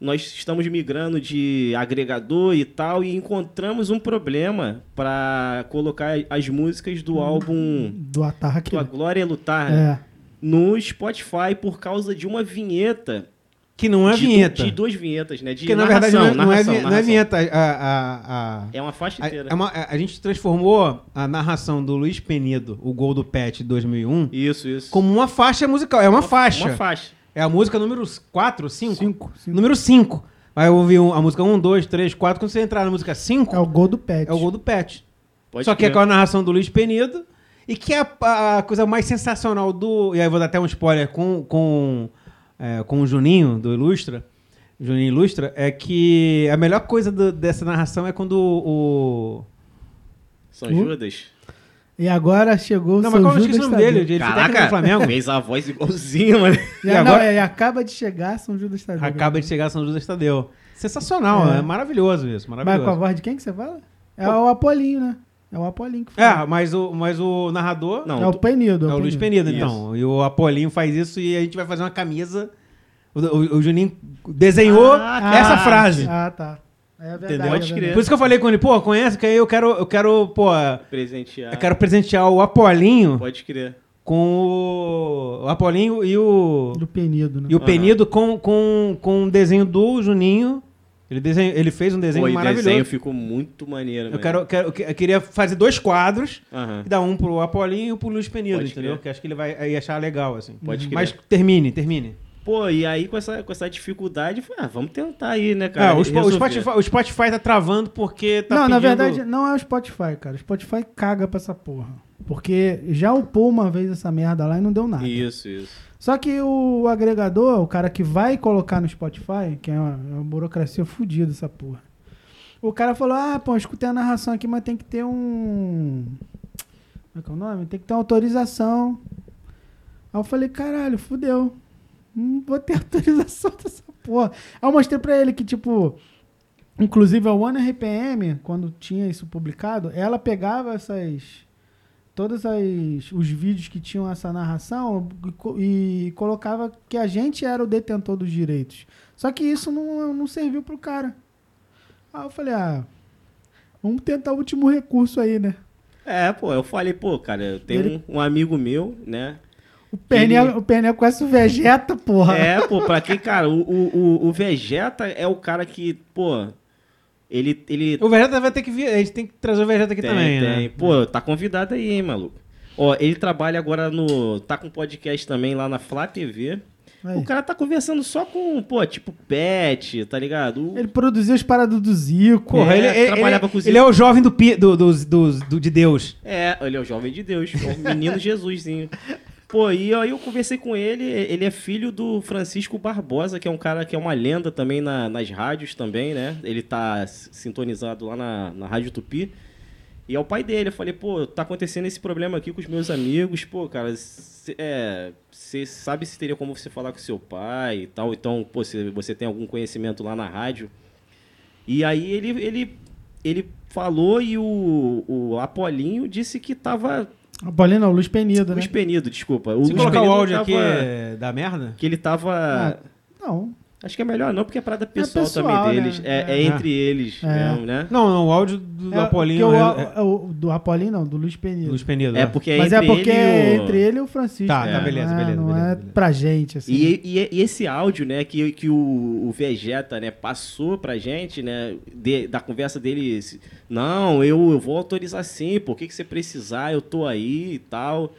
nós estamos migrando de agregador e tal e encontramos um problema pra colocar as músicas do álbum Do Ataque. Tua Glória é Lutar né? É. no Spotify por causa de uma vinheta Que não é de, vinheta. De duas vinhetas, né? De Porque na narração, verdade não é, não é narração, não é narração. vinheta. A, a, a, É uma faixa a, inteira. é uma- a- a gente transformou a narração do Luiz Penido, o gol do Pet de 2001, Isso, isso. como uma faixa musical. É uma, faixa. Uma faixa. É a música número 4, 5? Cinco, cinco. Número 5. Vai ouvir um- a música 1, 2, 3, 4. Quando você entrar na música 5, É o gol do Pet. é o gol do Pet. Pode Só que é com a narração do Luiz Penido. E que é a, a coisa mais sensacional do. E aí eu vou dar até um spoiler com, com, é, com o Juninho, do Ilustra. Juninho Ilustra, é que a melhor coisa do- dessa narração é quando o. São Uh. Judas. E agora chegou o Não, mas como eu esqueci Judas o nome dele? Ele foi do Flamengo. fez a voz igualzinho, mano. E, E não, agora- é, acaba de chegar São Judas Tadeu. Acaba de chegar São Judas Tadeu. Sensacional, É. é, maravilhoso isso. Mas Maravilhoso. com a voz de quem que você fala? É o Apolinho, né? É o Apolinho que fala. É, mas o, mas o narrador Não, é o Penido. é o Luiz Penido, Isso. então. E o Apolinho faz isso e a gente vai fazer uma camisa. O, o- o Juninho desenhou Ah, essa Ah, frase. Ah, tá. É verdade. Entendeu? é Pode verdade. crer. Por isso que eu falei com ele, pô, conhece? Que aí eu quero, eu quero, pô, Presentear. eu quero presentear o Apolinho Pode crer. com o, o Apolinho e o, Do Penido, né? e o. Penido com, com, com um desenho do Juninho. Ele, desenho, ele fez um desenho Pô, e o maravilhoso. desenho ficou muito maneiro, Eu, quero, quero- eu que- eu queria fazer dois quadros, Aham. e dar um pro Apolinho e um pro Luiz Penido, entendeu? Que acho que ele vai achar legal, assim. Pode crer. Mas termine, termine. Pô, e aí com essa, com essa dificuldade, ah, vamos tentar aí, né, cara? É, o, Resolver. Spotify, o Spotify tá travando porque tá não, na pedindo- verdade, não é o Spotify, cara. O Spotify caga pra essa porra. Porque já upou uma vez essa merda lá e não deu nada. Isso, isso. Só que o agregador, o cara que vai colocar no Spotify, que é uma, é uma burocracia fodida essa porra. O cara falou: ah, pô, escutei a narração aqui, mas tem que ter um. Como é que é o nome? Tem que ter uma autorização. Aí eu falei: caralho, fudeu. Não vou ter [laughs] autorização dessa porra. Aí eu mostrei pra ele que, tipo. Inclusive a One RPM, quando tinha isso publicado, ela pegava essas todos as, os vídeos que tinham essa narração e, e colocava que a gente era o detentor dos direitos. Só que isso não, não serviu pro cara. Aí eu falei, ah, vamos tentar o último recurso aí, né? É, pô, eu falei, pô, cara, eu tenho Ele- um, um amigo meu, né? O Pernel, Ele- o Pernel conhece o Vegeta, porra. É, pô, pra quem, cara, o, o- o Vegeta é o cara que, pô, ele. ele O Vegeta vai ter que vir. A gente tem que trazer o Vegeta aqui tem, também, tem. né? Pô, tá convidado aí, hein, maluco. Ó, ele trabalha agora no. Tá com podcast também lá na Flá TV. Aí. O cara tá conversando só com, pô, tipo, pet, tá ligado? O- Ele produziu as paradas do Zico. Porra, É, ele, ele, trabalhava ele- com os- ele é o jovem do, do, do, do, do- de Deus. É, ele é o jovem de Deus, o menino [laughs] Jesuszinho. Pô, e aí eu conversei com ele, ele é filho do Francisco Barbosa, que é um cara que é uma lenda também na- nas rádios também, né? Ele tá sintonizado lá na, na Rádio Tupi. E é o pai dele. Eu falei, pô, tá acontecendo esse problema aqui com os meus amigos. Pô, cara, você é, sabe se teria como você falar com seu pai e tal. Então, pô, se você tem algum conhecimento lá na rádio. E aí ele, ele, ele falou e o, o Apolinho disse que tava. A Paulinho não, o Luiz Penido, né? Luiz Penido, desculpa. O Se Luiz colocar o Penido áudio aqui tava- é da merda? Que ele tava. Ah, Não. Acho que é melhor não, porque é parada pessoal, pessoal, também né? deles. É, É. é entre eles É. mesmo, né? Não, não, o áudio do, do É, Apolinho é, o, é o- do Apolinho não, do Luiz Penido. Luiz Penido. É porque é Mas entre é porque ele é e o... entre ele e o Francisco. Tá, né? tá, beleza, não é, beleza, Não beleza, é beleza. pra gente, assim. E, e- e esse áudio, né, que, que o, o Vegeta, né, passou pra gente, né, de- da conversa dele, não, eu, eu vou autorizar sim, por que, que você precisar, eu tô aí e tal.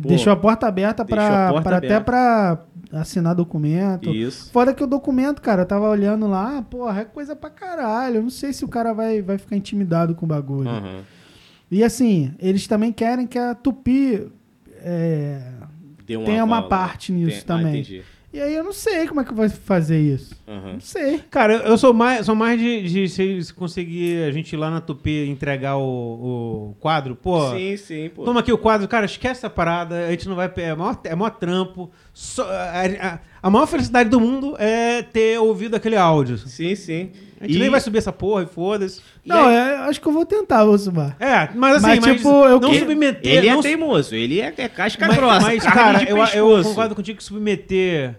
Pô, deixou a porta aberta deixou pra, a porta pra até pra assinar documento. Isso. Fora que o documento, cara, eu tava olhando lá, porra, é coisa pra caralho. Eu não sei se o cara vai, vai ficar intimidado com o bagulho. Aham. E assim, eles também querem que a Tupi é, Deu um tenha uma né? parte nisso Tem- também. Ah. E aí eu não sei como é que vai fazer isso. Aham. Não sei. Cara, eu- eu sou mais, sou mais de, de se se conseguir a gente ir lá na Tupi entregar o, o quadro. Pô, Sim, sim, pô. toma aqui o quadro. Cara, esquece essa parada. A gente não vai... É maior, é maior trampo. Só- a, a- a maior felicidade do mundo é ter ouvido aquele áudio. Sim, sim. A gente E- nem vai subir essa porra e foda-se. não, aí- é, acho que eu vou tentar, Osmar. É, mas assim, Mas, mas, tipo, eu não que- submeter... Ele não é teimoso, ele é, é casca mas, grossa. mas, cara, de eu, eu concordo contigo que submeter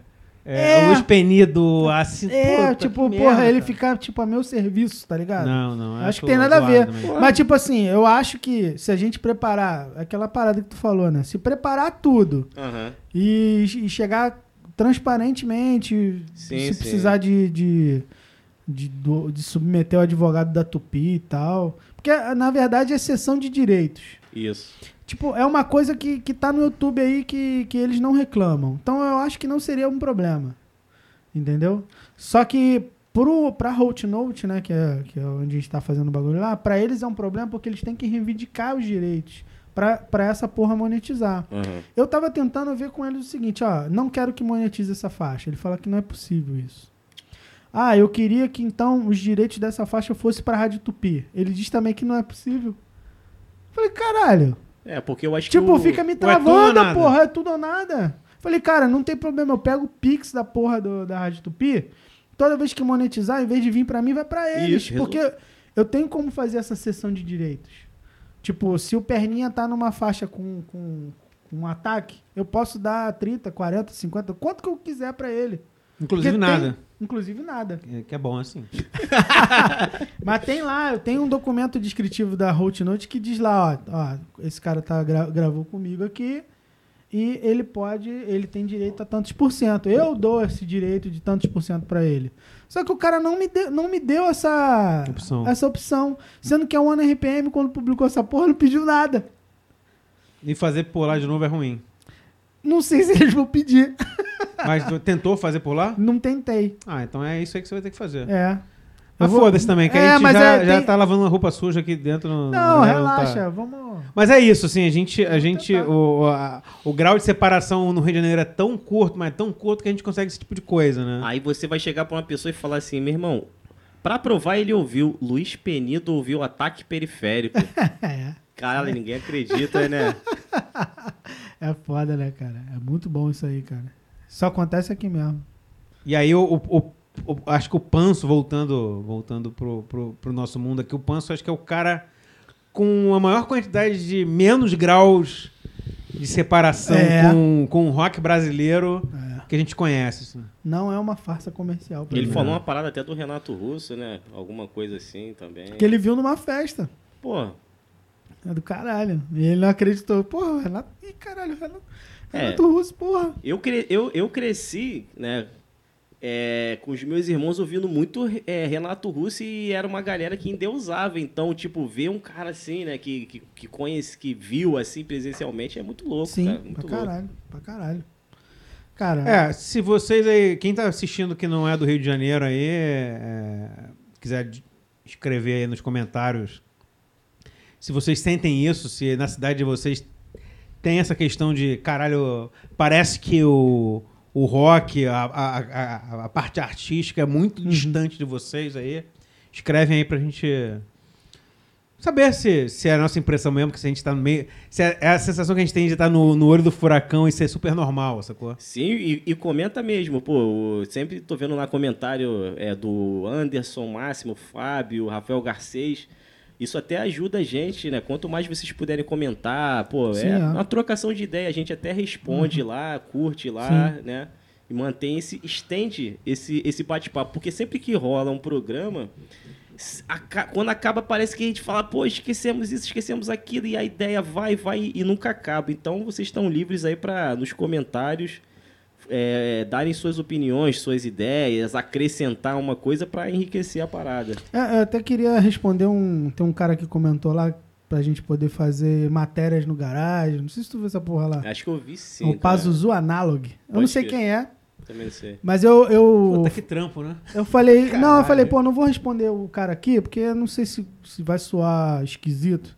é, É. o Luiz Penido assim. É, puta, tipo, que porra, merda, ele ficar, tipo, a meu serviço, tá ligado? Não, não. Acho que tem nada a ver. zoado também. Mas, tipo assim, eu acho que se a gente preparar, aquela parada que tu falou, né? Se preparar tudo Aham. e, e chegar transparentemente, Sim, se sim. precisar de, de, de, do- de submeter o advogado da Tupi e tal. Porque, na verdade, é sessão de direitos. Isso. Tipo, é uma coisa que, que tá no YouTube aí que, que eles não reclamam. Então eu acho que não seria um problema. Entendeu? Só que pro, pra Holt Note, né, que é, que é onde a gente tá fazendo o bagulho lá, pra eles é um problema porque eles têm que reivindicar os direitos pra, pra essa porra monetizar. Aham. Eu tava tentando ver com eles o seguinte, ó, não quero que monetize essa faixa. Ele fala que não é possível isso. Ah, eu queria que então os direitos dessa faixa fossem pra Rádio Tupi. Ele diz também que não é possível. Falei, caralho. É, porque eu acho Tipo, que. o- fica me é travando, nada? porra, é tudo ou nada. Falei, cara, não tem problema, eu pego o Pix da porra do- da Rádio Tupi, toda vez que monetizar, em vez de vir pra mim, vai pra eles. Isso, porque eu tenho como fazer essa sessão de direitos. Tipo, se o Perninha tá numa faixa com, com, com um ataque, eu posso dar 30, 40, 50, quanto que eu quiser pra ele. Inclusive Porque tem- nada. Inclusive nada. É, que é bom assim. [laughs] Mas tem lá, eu tenho um documento descritivo da Holt Note que diz lá, ó, ó esse cara tá, gra- gravou comigo aqui e ele pode, ele tem direito a tantos por cento. Eu dou esse direito de tantos por cento pra ele. Só que o cara não me deu, não me deu essa Opção. essa opção, sendo que a One RPM quando publicou essa porra não pediu nada. E fazer por lá de novo é ruim. Não sei se eles vão pedir. Mas tentou fazer por lá? Não tentei. Ah, então é isso aí que você vai ter que fazer. É. Mas vou- foda-se também, que É, a gente mas já, é, já tem- tá lavando uma roupa suja aqui dentro. No, Não, no- relaxa, tá. vamos. Mas é isso, assim, a gente, a gente o, a- o grau de separação no Rio de Janeiro é tão curto, mas é tão curto que a gente consegue esse tipo de coisa, né? Aí você vai chegar pra uma pessoa e falar assim, meu irmão, pra provar ele ouviu, Luiz Penido ouviu ataque periférico. [laughs] É. Caralho, ninguém acredita, né? [laughs] É foda, né, cara? É muito bom isso aí, cara. Só acontece aqui mesmo. E aí o, o- o- o- acho que o Panso, voltando, voltando pro, pro, pro nosso mundo aqui, o Panso acho que é o cara com a maior quantidade de menos graus de separação É. com, com o rock brasileiro É. que a gente conhece. assim. Não é uma farsa comercial. Ele mim. falou uma parada até do Renato Russo, né? Alguma coisa assim também. Que ele viu numa festa. Pô, É do caralho. E ele não acreditou. Porra, Renato. Ih, caralho, Renato. É. Renato Russo, porra. eu, cre... eu, eu cresci, né? é, com os meus irmãos ouvindo muito é, Renato Russo e era uma galera que endeusava. Então, tipo, ver um cara assim, né? Que, que, que conhece, que viu assim presencialmente é muito louco, Sim, cara. pra Muito louco. caralho. Pra caralho. Cara, É, se vocês aí, quem tá assistindo que não é do Rio de Janeiro aí, é, quiser escrever aí nos comentários se vocês sentem isso, se na cidade de vocês tem essa questão de, caralho, parece que o, o rock, a, a, a, a parte artística é muito distante de vocês aí. Escrevem aí pra gente saber se, se é a nossa impressão mesmo, que se a gente tá no meio. Se é, é a sensação que a gente tem de estar no, no olho do furacão e ser super normal, sacou? Sim, e, e comenta mesmo, pô. sempre tô vendo lá comentário é, do Anderson Máximo, Fábio, Rafael Garcês. Isso até ajuda a gente, né? Quanto mais vocês puderem comentar, pô, Sim, é, é. uma trocação de ideia. A gente até responde lá, curte lá, né? E mantém esse, estende esse, esse bate-papo. Porque sempre que rola um programa, quando acaba, parece que a gente fala, pô, esquecemos isso, esquecemos aquilo, e a ideia vai, vai e nunca acaba. Então vocês estão livres aí para nos comentários é, darem suas opiniões, suas ideias, acrescentar uma coisa para enriquecer a parada. É, eu até queria responder um. Tem um cara que comentou lá pra gente poder fazer matérias no garagem. Não sei se tu viu essa porra lá. Acho que eu vi sim. o Pazuzu Analog. Eu não Pode sei quem é. Também não sei. mas eu. eu Puta que trampo, né? Eu falei, não, eu Caralho. falei, pô, não vou responder o cara aqui, porque eu não sei se, se vai soar esquisito.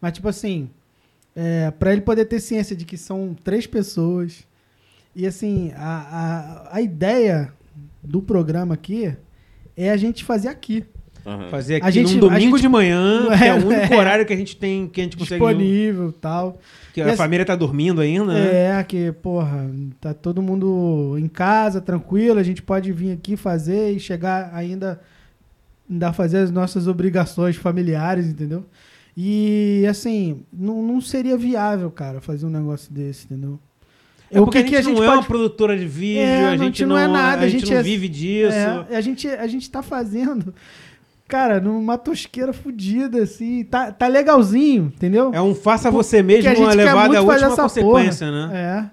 Mas, tipo assim, é, para ele poder ter ciência de que são três pessoas. E, assim, a, a, a ideia do programa aqui é a gente fazer aqui. Aham. Fazer aqui A gente- num domingo a gente- de manhã, [laughs] que é o único É. horário que a gente tem, que a gente consegue. disponível e tal. Que E a assim- família tá dormindo ainda, né? É, que, porra, tá todo mundo em casa, tranquilo, a gente pode vir aqui fazer e chegar ainda, ainda fazer as nossas obrigações familiares, entendeu? E, assim, não, não seria viável, cara, fazer um negócio desse, entendeu? É O porque que a gente que a gente não é pode- uma produtora de vídeo, É, a não, gente não não, é nada, a a gente gente não é- vive disso. É, a, gente, a gente tá fazendo, cara, numa tosqueira fodida, assim, tá, tá legalzinho, entendeu? É um faça você mesmo, a gente uma quer levada à muito fazer última essa consequência, porra. né? É.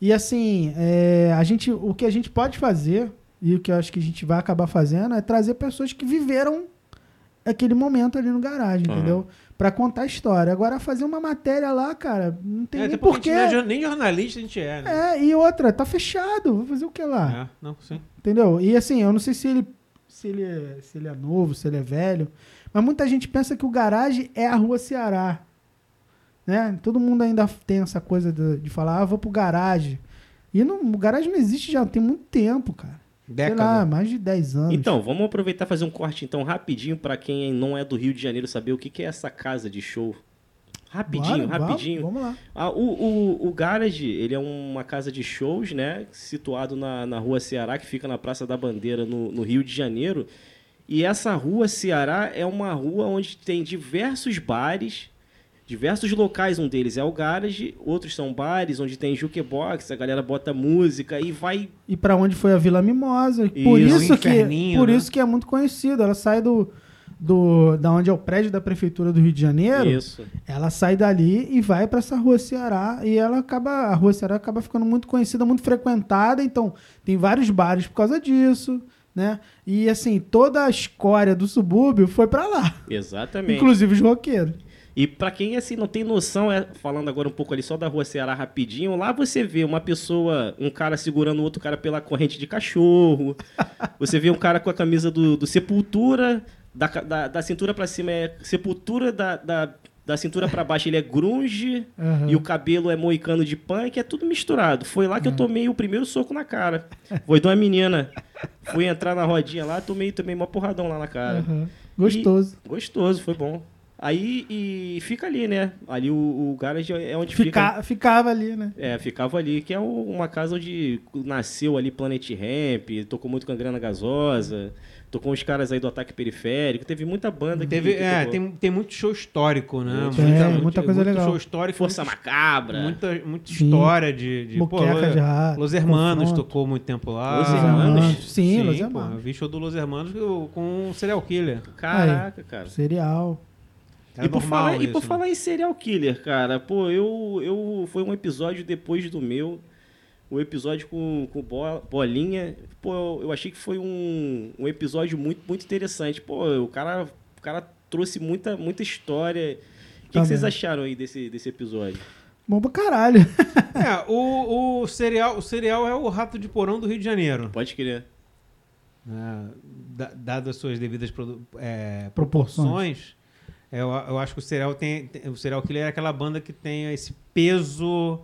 E assim, é, a gente, o que a gente pode fazer, e o que eu acho que a gente vai acabar fazendo, é trazer pessoas que viveram aquele momento ali no garagem, Aham. entendeu? Pra contar a história. Agora, fazer uma matéria lá, cara, não tem É, nem porquê. é nem jornalista a gente é, né? É, e outra, tá fechado. Vou fazer o que lá? É, não, sim. Entendeu? E assim, eu não sei se ele, se, ele é, se ele é novo, se ele é velho, mas muita gente pensa que o garagem é a rua Ceará. Né? Todo mundo ainda tem essa coisa de, de falar, ah, vou pro garagem. E não, o garagem não existe já tem muito tempo, cara. Sei lá, Década. mais de 10 anos. Então, vamos aproveitar e fazer um corte então rapidinho pra quem não é do Rio de Janeiro saber o que que é essa casa de show. Rapidinho, Bora, rapidinho. Vamos, vamos lá. Ah, o, o, o Garage, ele é uma casa de shows, né? Situado na, na rua Ceará, que fica na Praça da Bandeira, no, no Rio de Janeiro. E essa rua Ceará é uma rua onde tem diversos bares, diversos locais. Um deles é o Garage, outros são bares onde tem jukebox, a galera bota música e vai. E pra onde foi a Vila Mimosa. Por Isso, isso, que por né? isso que é muito conhecido. Ela sai do, do da onde é o prédio da prefeitura do Rio de Janeiro. Isso. Ela sai dali e vai pra essa rua Ceará e ela acaba a rua Ceará acaba ficando muito conhecida, muito frequentada, então tem vários bares por causa disso, né? E assim, toda a escória do subúrbio foi pra lá, Exatamente. inclusive os roqueiros. E pra quem assim não tem noção, é, falando agora um pouco ali só da rua Ceará rapidinho, lá você vê uma pessoa, um cara segurando o outro cara pela corrente de cachorro. [laughs] você vê um cara com a camisa do, do Sepultura, da, da, da cintura pra cima é Sepultura, da, da, da cintura pra baixo ele é grunge, Aham. e o cabelo é moicano de punk, é tudo misturado. Foi lá que eu tomei o primeiro soco na cara. Foi de uma menina. Fui entrar na rodinha lá, tomei, tomei uma porradão lá na cara. Aham. Gostoso. Gostoso, foi bom. Aí e fica ali, né? Ali o, o garage é onde fica. Fica, ficava ali, né? É, ficava ali, que é o- uma casa onde nasceu ali Planet Ramp, tocou muito com a Grana Gasosa, tocou uns caras aí do Ataque Periférico, teve muita banda que Teve, que é, tem, tem muito show histórico, né? Tem, muita coisa muito legal. show histórico. Força muita, Macabra. Muita, muita Sim. história de... de de rato, Los Hermanos confronto. tocou muito tempo lá. Los Hermanos? Sim, Los pô, Hermanos. eu vi show do Los Hermanos com um serial killer. Caraca, cara. Serial. Era e por, falar, e isso, por né? falar em serial killer, cara, pô, eu, eu. Foi um episódio depois do meu. O episódio com, com Bo- Bolinha. Pô, eu, achei que foi um, um episódio muito, muito interessante. Pô, o cara, o cara trouxe muita, muita história. O que, que vocês acharam aí desse, desse episódio? Bom pra caralho. [laughs] É, o, o, serial, o serial é o rato de porão do Rio de Janeiro. Pode crer. né? Da- Dado as suas devidas é, Proporções. Eu, eu acho que o serial tem, tem- o serial killer é aquela banda que tem esse peso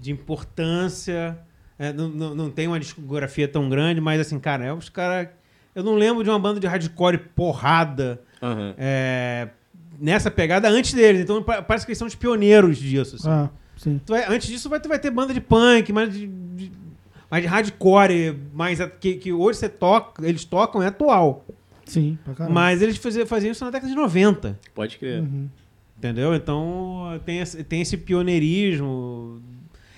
de importância. é, não, não, não tem uma discografia tão grande, mas assim, cara, é os caras. Eu não lembro de uma banda de hardcore porrada Aham. é, nessa pegada antes deles. Então pa- parece que eles são os pioneiros disso. assim. Ah, sim. Tu vai- antes disso vai, tu vai ter banda de punk, mais de, de- mais de hardcore, mais que, que hoje você toca, eles tocam é atual. Sim, pra caralho. Mas eles faziam, faziam isso na década de 90. Pode crer. Uhum. Entendeu? Então tem esse, tem esse pioneirismo.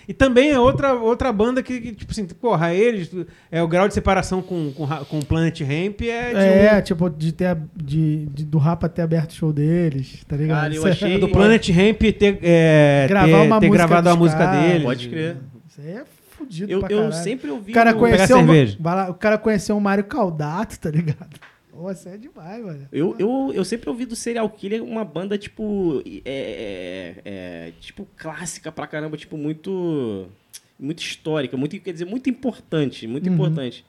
E também é outra, outra banda que, que, tipo assim, porra, eles. É, o grau de separação com, com, com Planet Ramp é de É, um- tipo, de ter, a- de, de- do Rapa ter aberto o show deles, tá ligado? Cara, eu achei- [laughs] do Planet Ramp ter, é, Gravar ter, uma ter música gravado a música caras. deles. Pode crer. Isso aí é fudido Eu, pra eu sempre ouvi. O cara o- conheceu, uma- o cara conheceu o Mário Caldato, tá ligado? Isso é demais, mano. Eu, eu, eu sempre ouvi do Serial Killer uma banda, tipo. É, é, é, tipo, clássica pra caramba, tipo, muito. Muito histórica, muito, quer dizer, muito importante. Muito Uhum. importante.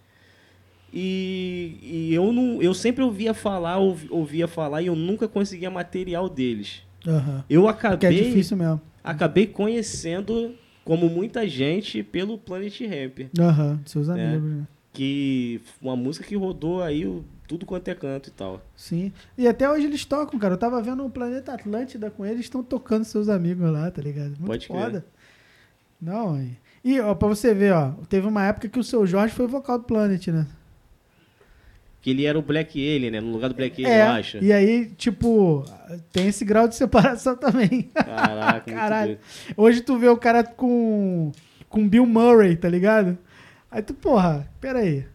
E, e eu não. Eu sempre ouvia falar, ouvi- ouvia falar e eu nunca conseguia material deles. Aham. Eu Porque é acabei. difícil mesmo. Acabei conhecendo, como muita gente, pelo Planet Ramp. Aham, de seus É. amigos, né? Que uma música que rodou aí o- tudo quanto é canto e tal. Sim. E até hoje eles tocam, cara. Eu tava vendo o Planeta Atlântida com eles, estão tocando seus amigos lá, tá ligado? Muito Pode crer. foda. Não, e- e ó, pra você ver, ó, teve uma época que o seu Jorge foi vocal do Planet, né? Que ele era o Black Alien, né? No lugar do Black Alien, é, eu acho. e aí, tipo, tem esse grau de separação [laughs] também. Caraca, Caralho. Hoje tu vê o cara com, com Bill Murray, tá ligado? Aí tu, porra, peraí.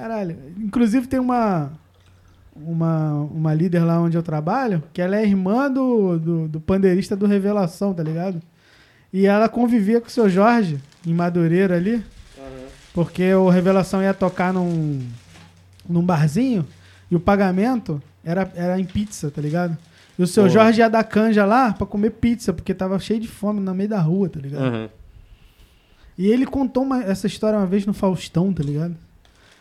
Caralho. Inclusive tem uma, uma, uma líder lá onde eu trabalho, que ela é irmã do, do, do pandeirista do Revelação, tá ligado? E ela convivia com o seu Jorge, em Madureira ali, porque o Revelação ia tocar num, num barzinho e o pagamento era, era em pizza, tá ligado? E o seu Pô. Jorge ia da canja lá pra comer pizza, porque tava cheio de fome no meio da rua, tá ligado? Aham. E ele contou uma- essa história uma vez no Faustão, tá ligado?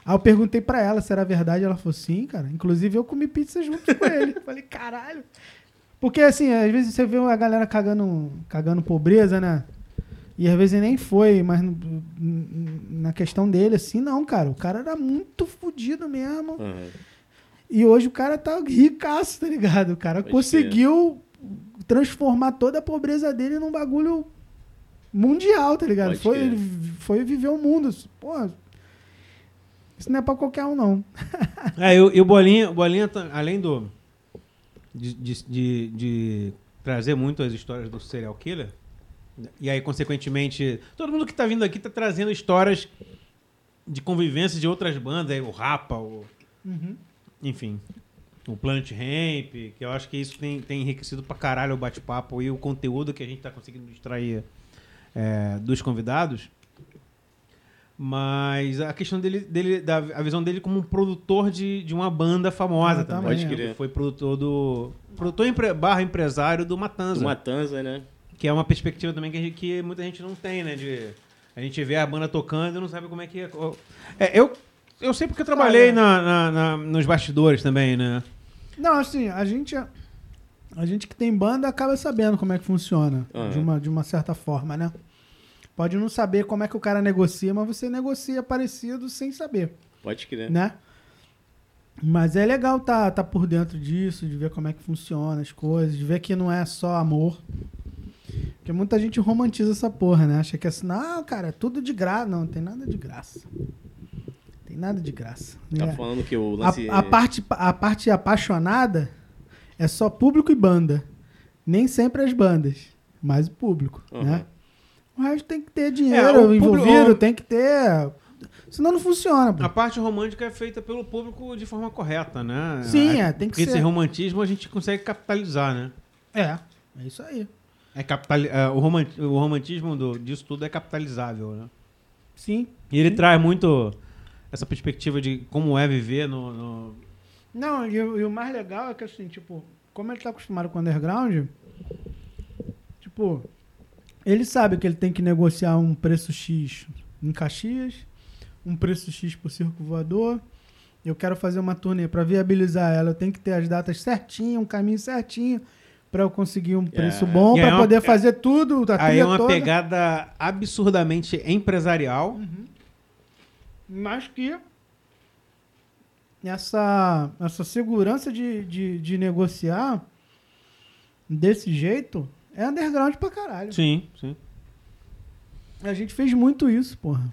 Aí eu perguntei pra ela se era verdade, ela falou sim, cara. Inclusive eu comi pizza junto com ele. [laughs] Falei, caralho. Porque assim, às vezes você vê a galera cagando, cagando pobreza, né? E às vezes nem foi, mas na questão dele, assim, não, cara. O cara era muito fodido mesmo. Aham. E hoje o cara tá ricaço, tá ligado? O cara Pode conseguiu transformar toda a pobreza dele num bagulho mundial, tá ligado? Pode Foi, foi viver o mundo. Porra, isso não é pra qualquer um, não. [laughs] É, e, o- Bolinha, Bolinha além do. De, de, de- trazer muito as histórias do serial killer, e aí, consequentemente, todo mundo que tá vindo aqui tá trazendo histórias de convivência de outras bandas, aí, o Rapa, o, enfim, o Planet Ramp, que eu acho que isso tem, tem enriquecido pra caralho o bate-papo e o conteúdo que a gente tá conseguindo extrair é, dos convidados. Mas a questão dele, dele da a visão dele como um produtor de, de uma banda famosa Ah, também. também, Pode é. crer. Foi produtor do. Produtor empre, barra empresário do Matanza. Do Matanza, né? Que é uma perspectiva também que, a gente- que muita gente não tem, né? De, a gente vê a banda tocando e não sabe como é que é. É, eu, eu sei porque eu trabalhei Olha. na, na- na- nos bastidores também, né? Não, assim, a gente. A gente que tem banda acaba sabendo como é que funciona. Aham. De, uma, de uma certa forma, né? Pode não saber como é que o cara negocia, mas você negocia parecido sem saber. Pode crer. né? Mas é legal tá, tá por dentro disso, de ver como é que funciona as coisas, de ver que não é só amor. Porque muita gente romantiza essa porra, né? Acha que é assim, não, cara, é tudo de graça. Não, não tem nada de graça. Tem nada de graça. Tá É. falando que o A, lance. a parte, a parte apaixonada é só público e banda. Nem sempre as bandas, mas o público, Aham. né? O resto tem que ter É, dinheiro público- envolvido, o- tem que ter... Senão não funciona, pô. A parte romântica é feita pelo público de forma correta, né? Sim, A- é, tem que porque ser. Esse romantismo a gente consegue capitalizar, né? É, é isso aí. É capitali- é, o, roman- o romantismo do- disso tudo é capitalizável, né? Sim. E ele traz muito essa perspectiva de como é viver no. no- Não, e, o- e o mais legal é que assim, tipo, como ele tá acostumado com o underground, tipo, ele sabe que ele tem que negociar um preço X em Caxias, um preço X pro Circo Voador. Eu quero fazer uma turnê para viabilizar ela, eu tenho que ter as datas certinho, um caminho certinho para eu conseguir um preço É. bom para é uma- poder fazer tudo, a Aí é uma toda. pegada absurdamente empresarial. Mas que essa, essa segurança de, de, de negociar desse jeito é underground pra caralho. Sim, sim. A gente fez muito isso, porra.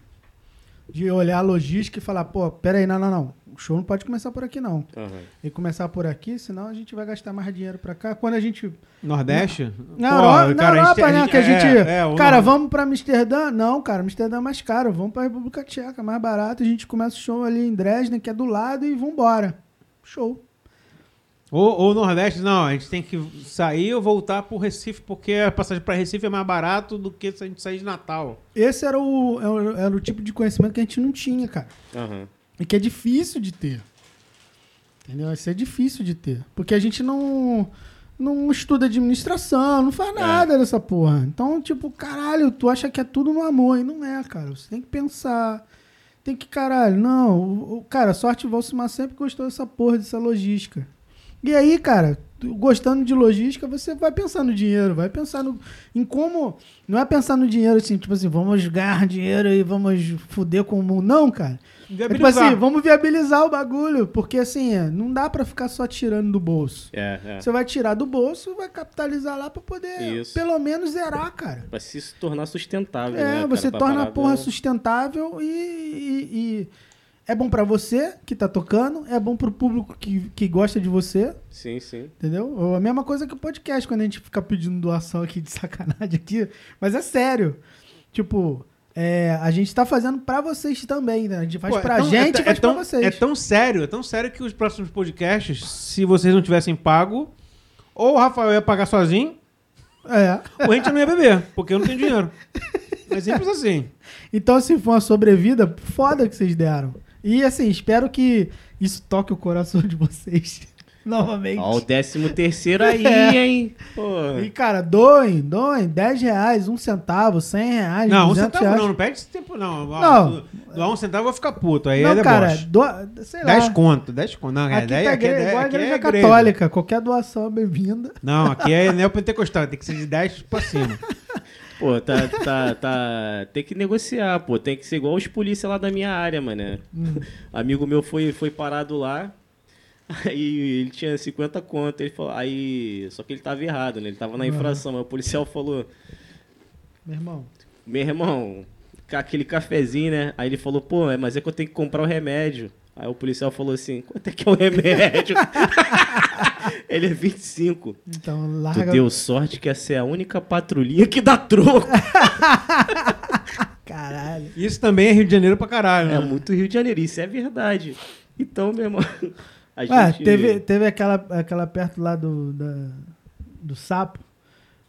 De olhar a logística e falar, pô, peraí, não, não, não. O show não pode começar por aqui, não. Aham. E começar por aqui, senão a gente vai gastar mais dinheiro pra cá. Quando a gente Nordeste? Na Pô, Europa, na cara, a gente- Europa, a né? que a gente. é, é, cara, vamos pra Amsterdã? Não, cara, Amsterdã é mais caro. Vamos pra República Tcheca, mais barato. A gente começa o show ali em Dresden, que é do lado, e vambora. Show. Ou, ou Nordeste, não, a gente tem que sair ou voltar pro Recife, porque a passagem pra Recife é mais barato do que se a gente sair de Natal. Esse era o, era o- era o tipo de conhecimento que a gente não tinha, cara. Aham. E que é difícil de ter. Entendeu? Isso é difícil de ter. Porque a gente não, não estuda administração, não faz nada dessa porra. Então, tipo, caralho, tu acha que é tudo no amor. E não é, cara. Você tem que pensar. Tem que, caralho, não. O, o- cara, sorte Valsimar sempre gostou dessa porra, dessa logística. E aí, cara, gostando de logística, você vai pensar no dinheiro, vai pensar no, em como. Não é pensar no dinheiro assim, tipo assim, vamos ganhar dinheiro e vamos fuder com o mundo. Não, cara. É tipo assim, vamos viabilizar o bagulho, porque assim, é, não dá pra ficar só tirando do bolso. É, é. Você vai tirar do bolso, vai capitalizar lá pra poder Isso. pelo menos zerar, cara. Pra se tornar sustentável, É, né? cara? você Pra torna a porra sustentável e, e- e é bom pra você que tá tocando, é bom pro público que, que gosta de você, Sim, sim. entendeu? A mesma coisa que o podcast, quando a gente fica pedindo doação aqui de [laughs] sacanagem aqui, mas é sério. Tipo, é, a gente tá fazendo pra vocês também, né? A gente faz Pô, é pra tão- gente e é, faz é tão, pra vocês. É tão sério, é tão sério que os próximos podcasts, se vocês não tivessem pago, ou o Rafael ia pagar sozinho, É. ou a gente não ia beber, porque eu não tenho dinheiro. [laughs] É simples assim. Então, se for uma sobrevida, foda que vocês deram. E assim, espero que isso toque o coração de vocês. [laughs] Novamente. Ó, o décimo terceiro aí, [laughs] É. hein? Pô. E, cara, doem, doem, 10 reais, 1 centavo, 100 reais, Não, um 200 centavo reais. não, não perde esse tempo, não. Não. Doar um centavo eu vou ficar puto. Aí Não, é cara, doa, sei lá. 10 conto, 10 conto. Não, é Aqui 10, tá aqui é igreja, 10, igual a aqui igreja é igreja. católica, qualquer doação é bem-vinda. Não, aqui é [laughs] neopentecostal, tem que ser de 10 pra cima. Pô, tá, tá, tá. Tem que negociar, pô. Tem que ser igual os polícia lá da minha área, mano. Hum. Amigo meu foi, foi parado lá. Aí ele tinha 50 conto. Ele falou, aí. Só que ele tava errado, né? Ele tava na Uhum. infração. Mas o policial falou: Meu irmão, Meu irmão, aquele cafezinho, né? Aí ele falou, pô, mas é que eu tenho que comprar o remédio. Aí o policial falou assim, quanto é que é o remédio? [laughs] ele é 25. então Tu larga. deu sorte que essa é a única patrulhinha que dá troco. [laughs] Caralho. Isso também é Rio de Janeiro pra caralho, né? É muito Rio de Janeiro, isso é verdade. Então, meu irmão, [laughs] a Ué, gente... teve, teve aquela, aquela perto lá do, da- do sapo,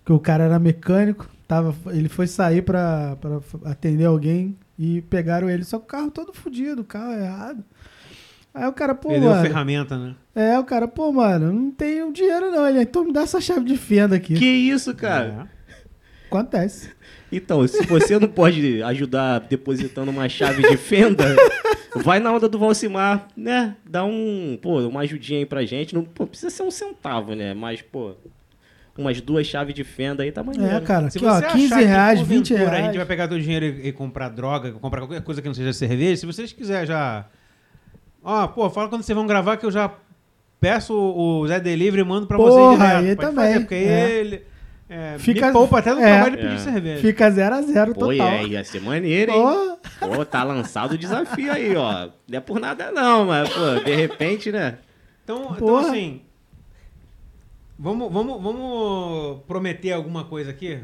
que o cara era mecânico, tava, ele foi sair pra, pra atender alguém e pegaram ele, só que o carro todo fudido, o carro errado. Aí o cara, pô, Perdeu a mano. ferramenta, né? É, o cara, pô, mano, não tenho dinheiro não. Ele, então me dá essa chave de fenda aqui. Que isso, cara? Acontece. Então, se você não pode ajudar depositando uma chave de fenda, vai na onda do Valcimar, né? Dá um, pô, uma ajudinha aí pra gente. Não pô, precisa ser um centavo, né? Mas, pô, umas duas chaves de fenda aí tá maneiro. É, cara, Se aqui, ó, você 15 achar que, reais, porventura, 20 reais. A gente vai pegar teu dinheiro e, e comprar droga, comprar qualquer coisa que não seja cerveja. Se vocês quiserem já. Ó, pô, fala quando vocês vão gravar que eu já peço o Zé Delivery e mando pra Porra, vocês direto. aí Pode também, fazer, porque aí é. ele. É, Fica- me poupa até no é. trabalho de pedir É. cerveja. Fica 0 a 0 Pô, total. é, ia ser maneiro, hein? Pô, Pô, tá lançado o desafio aí, ó. Não é por nada não, mas, pô, de repente, né? Então, então assim. Vamos, vamos, vamos prometer alguma coisa aqui?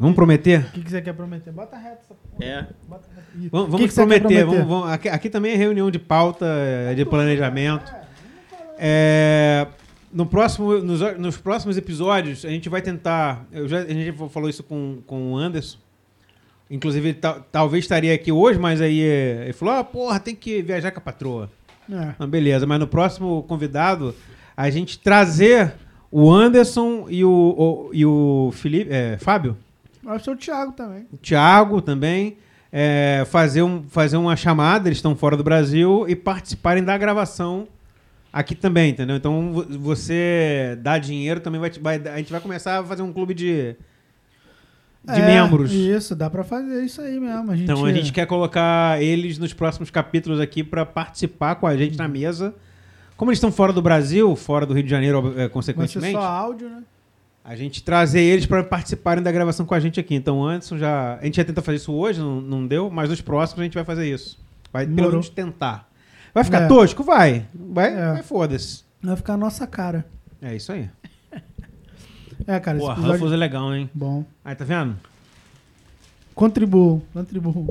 Vamos prometer? o que, que você quer prometer? Bota reto essa porra. É. Bota reto. Vamos, que vamos que quer prometer. Vamos, vamos- aqui, aqui também é reunião de pauta, é, de planejamento. É, no próximo, nos, nos próximos episódios, a gente vai tentar. Eu já, a gente falou isso com, com o Anderson. Inclusive, ele ta- talvez estaria aqui hoje, mas aí é, ele falou: ah, porra, tem que viajar com a patroa. É. Ah, beleza, mas no próximo convidado, a gente trazer o Anderson e o, o- e o Felipe, é, Fábio, Eu sou o Thiago também. o Thiago também, é, fazer, um, fazer uma chamada, eles estão fora do Brasil, e participarem da gravação aqui também, entendeu? Então vo- você dá dinheiro também, vai, vai- a gente vai começar a fazer um clube de, de É, membros. Isso, dá pra fazer isso aí mesmo. A gente, Então a gente quer colocar eles nos próximos capítulos aqui para participar com a gente na mesa. Como eles estão fora do Brasil, fora do Rio de Janeiro, eh, Vai ser consequentemente, só áudio, né? A gente trazer eles para participarem da gravação com a gente aqui. Então, Anderson já. A gente já tenta fazer isso hoje, não, não deu, mas nos próximos a gente vai fazer isso. Vai pelo Demorou. menos tentar. Vai ficar É. tosco? Vai. Vai, É. vai foda-se. Vai ficar a nossa cara. É isso aí. É, cara, Pô, esse episódio... Ruffles é legal, hein? Bom. Aí, tá vendo? Contribuam, contribuam.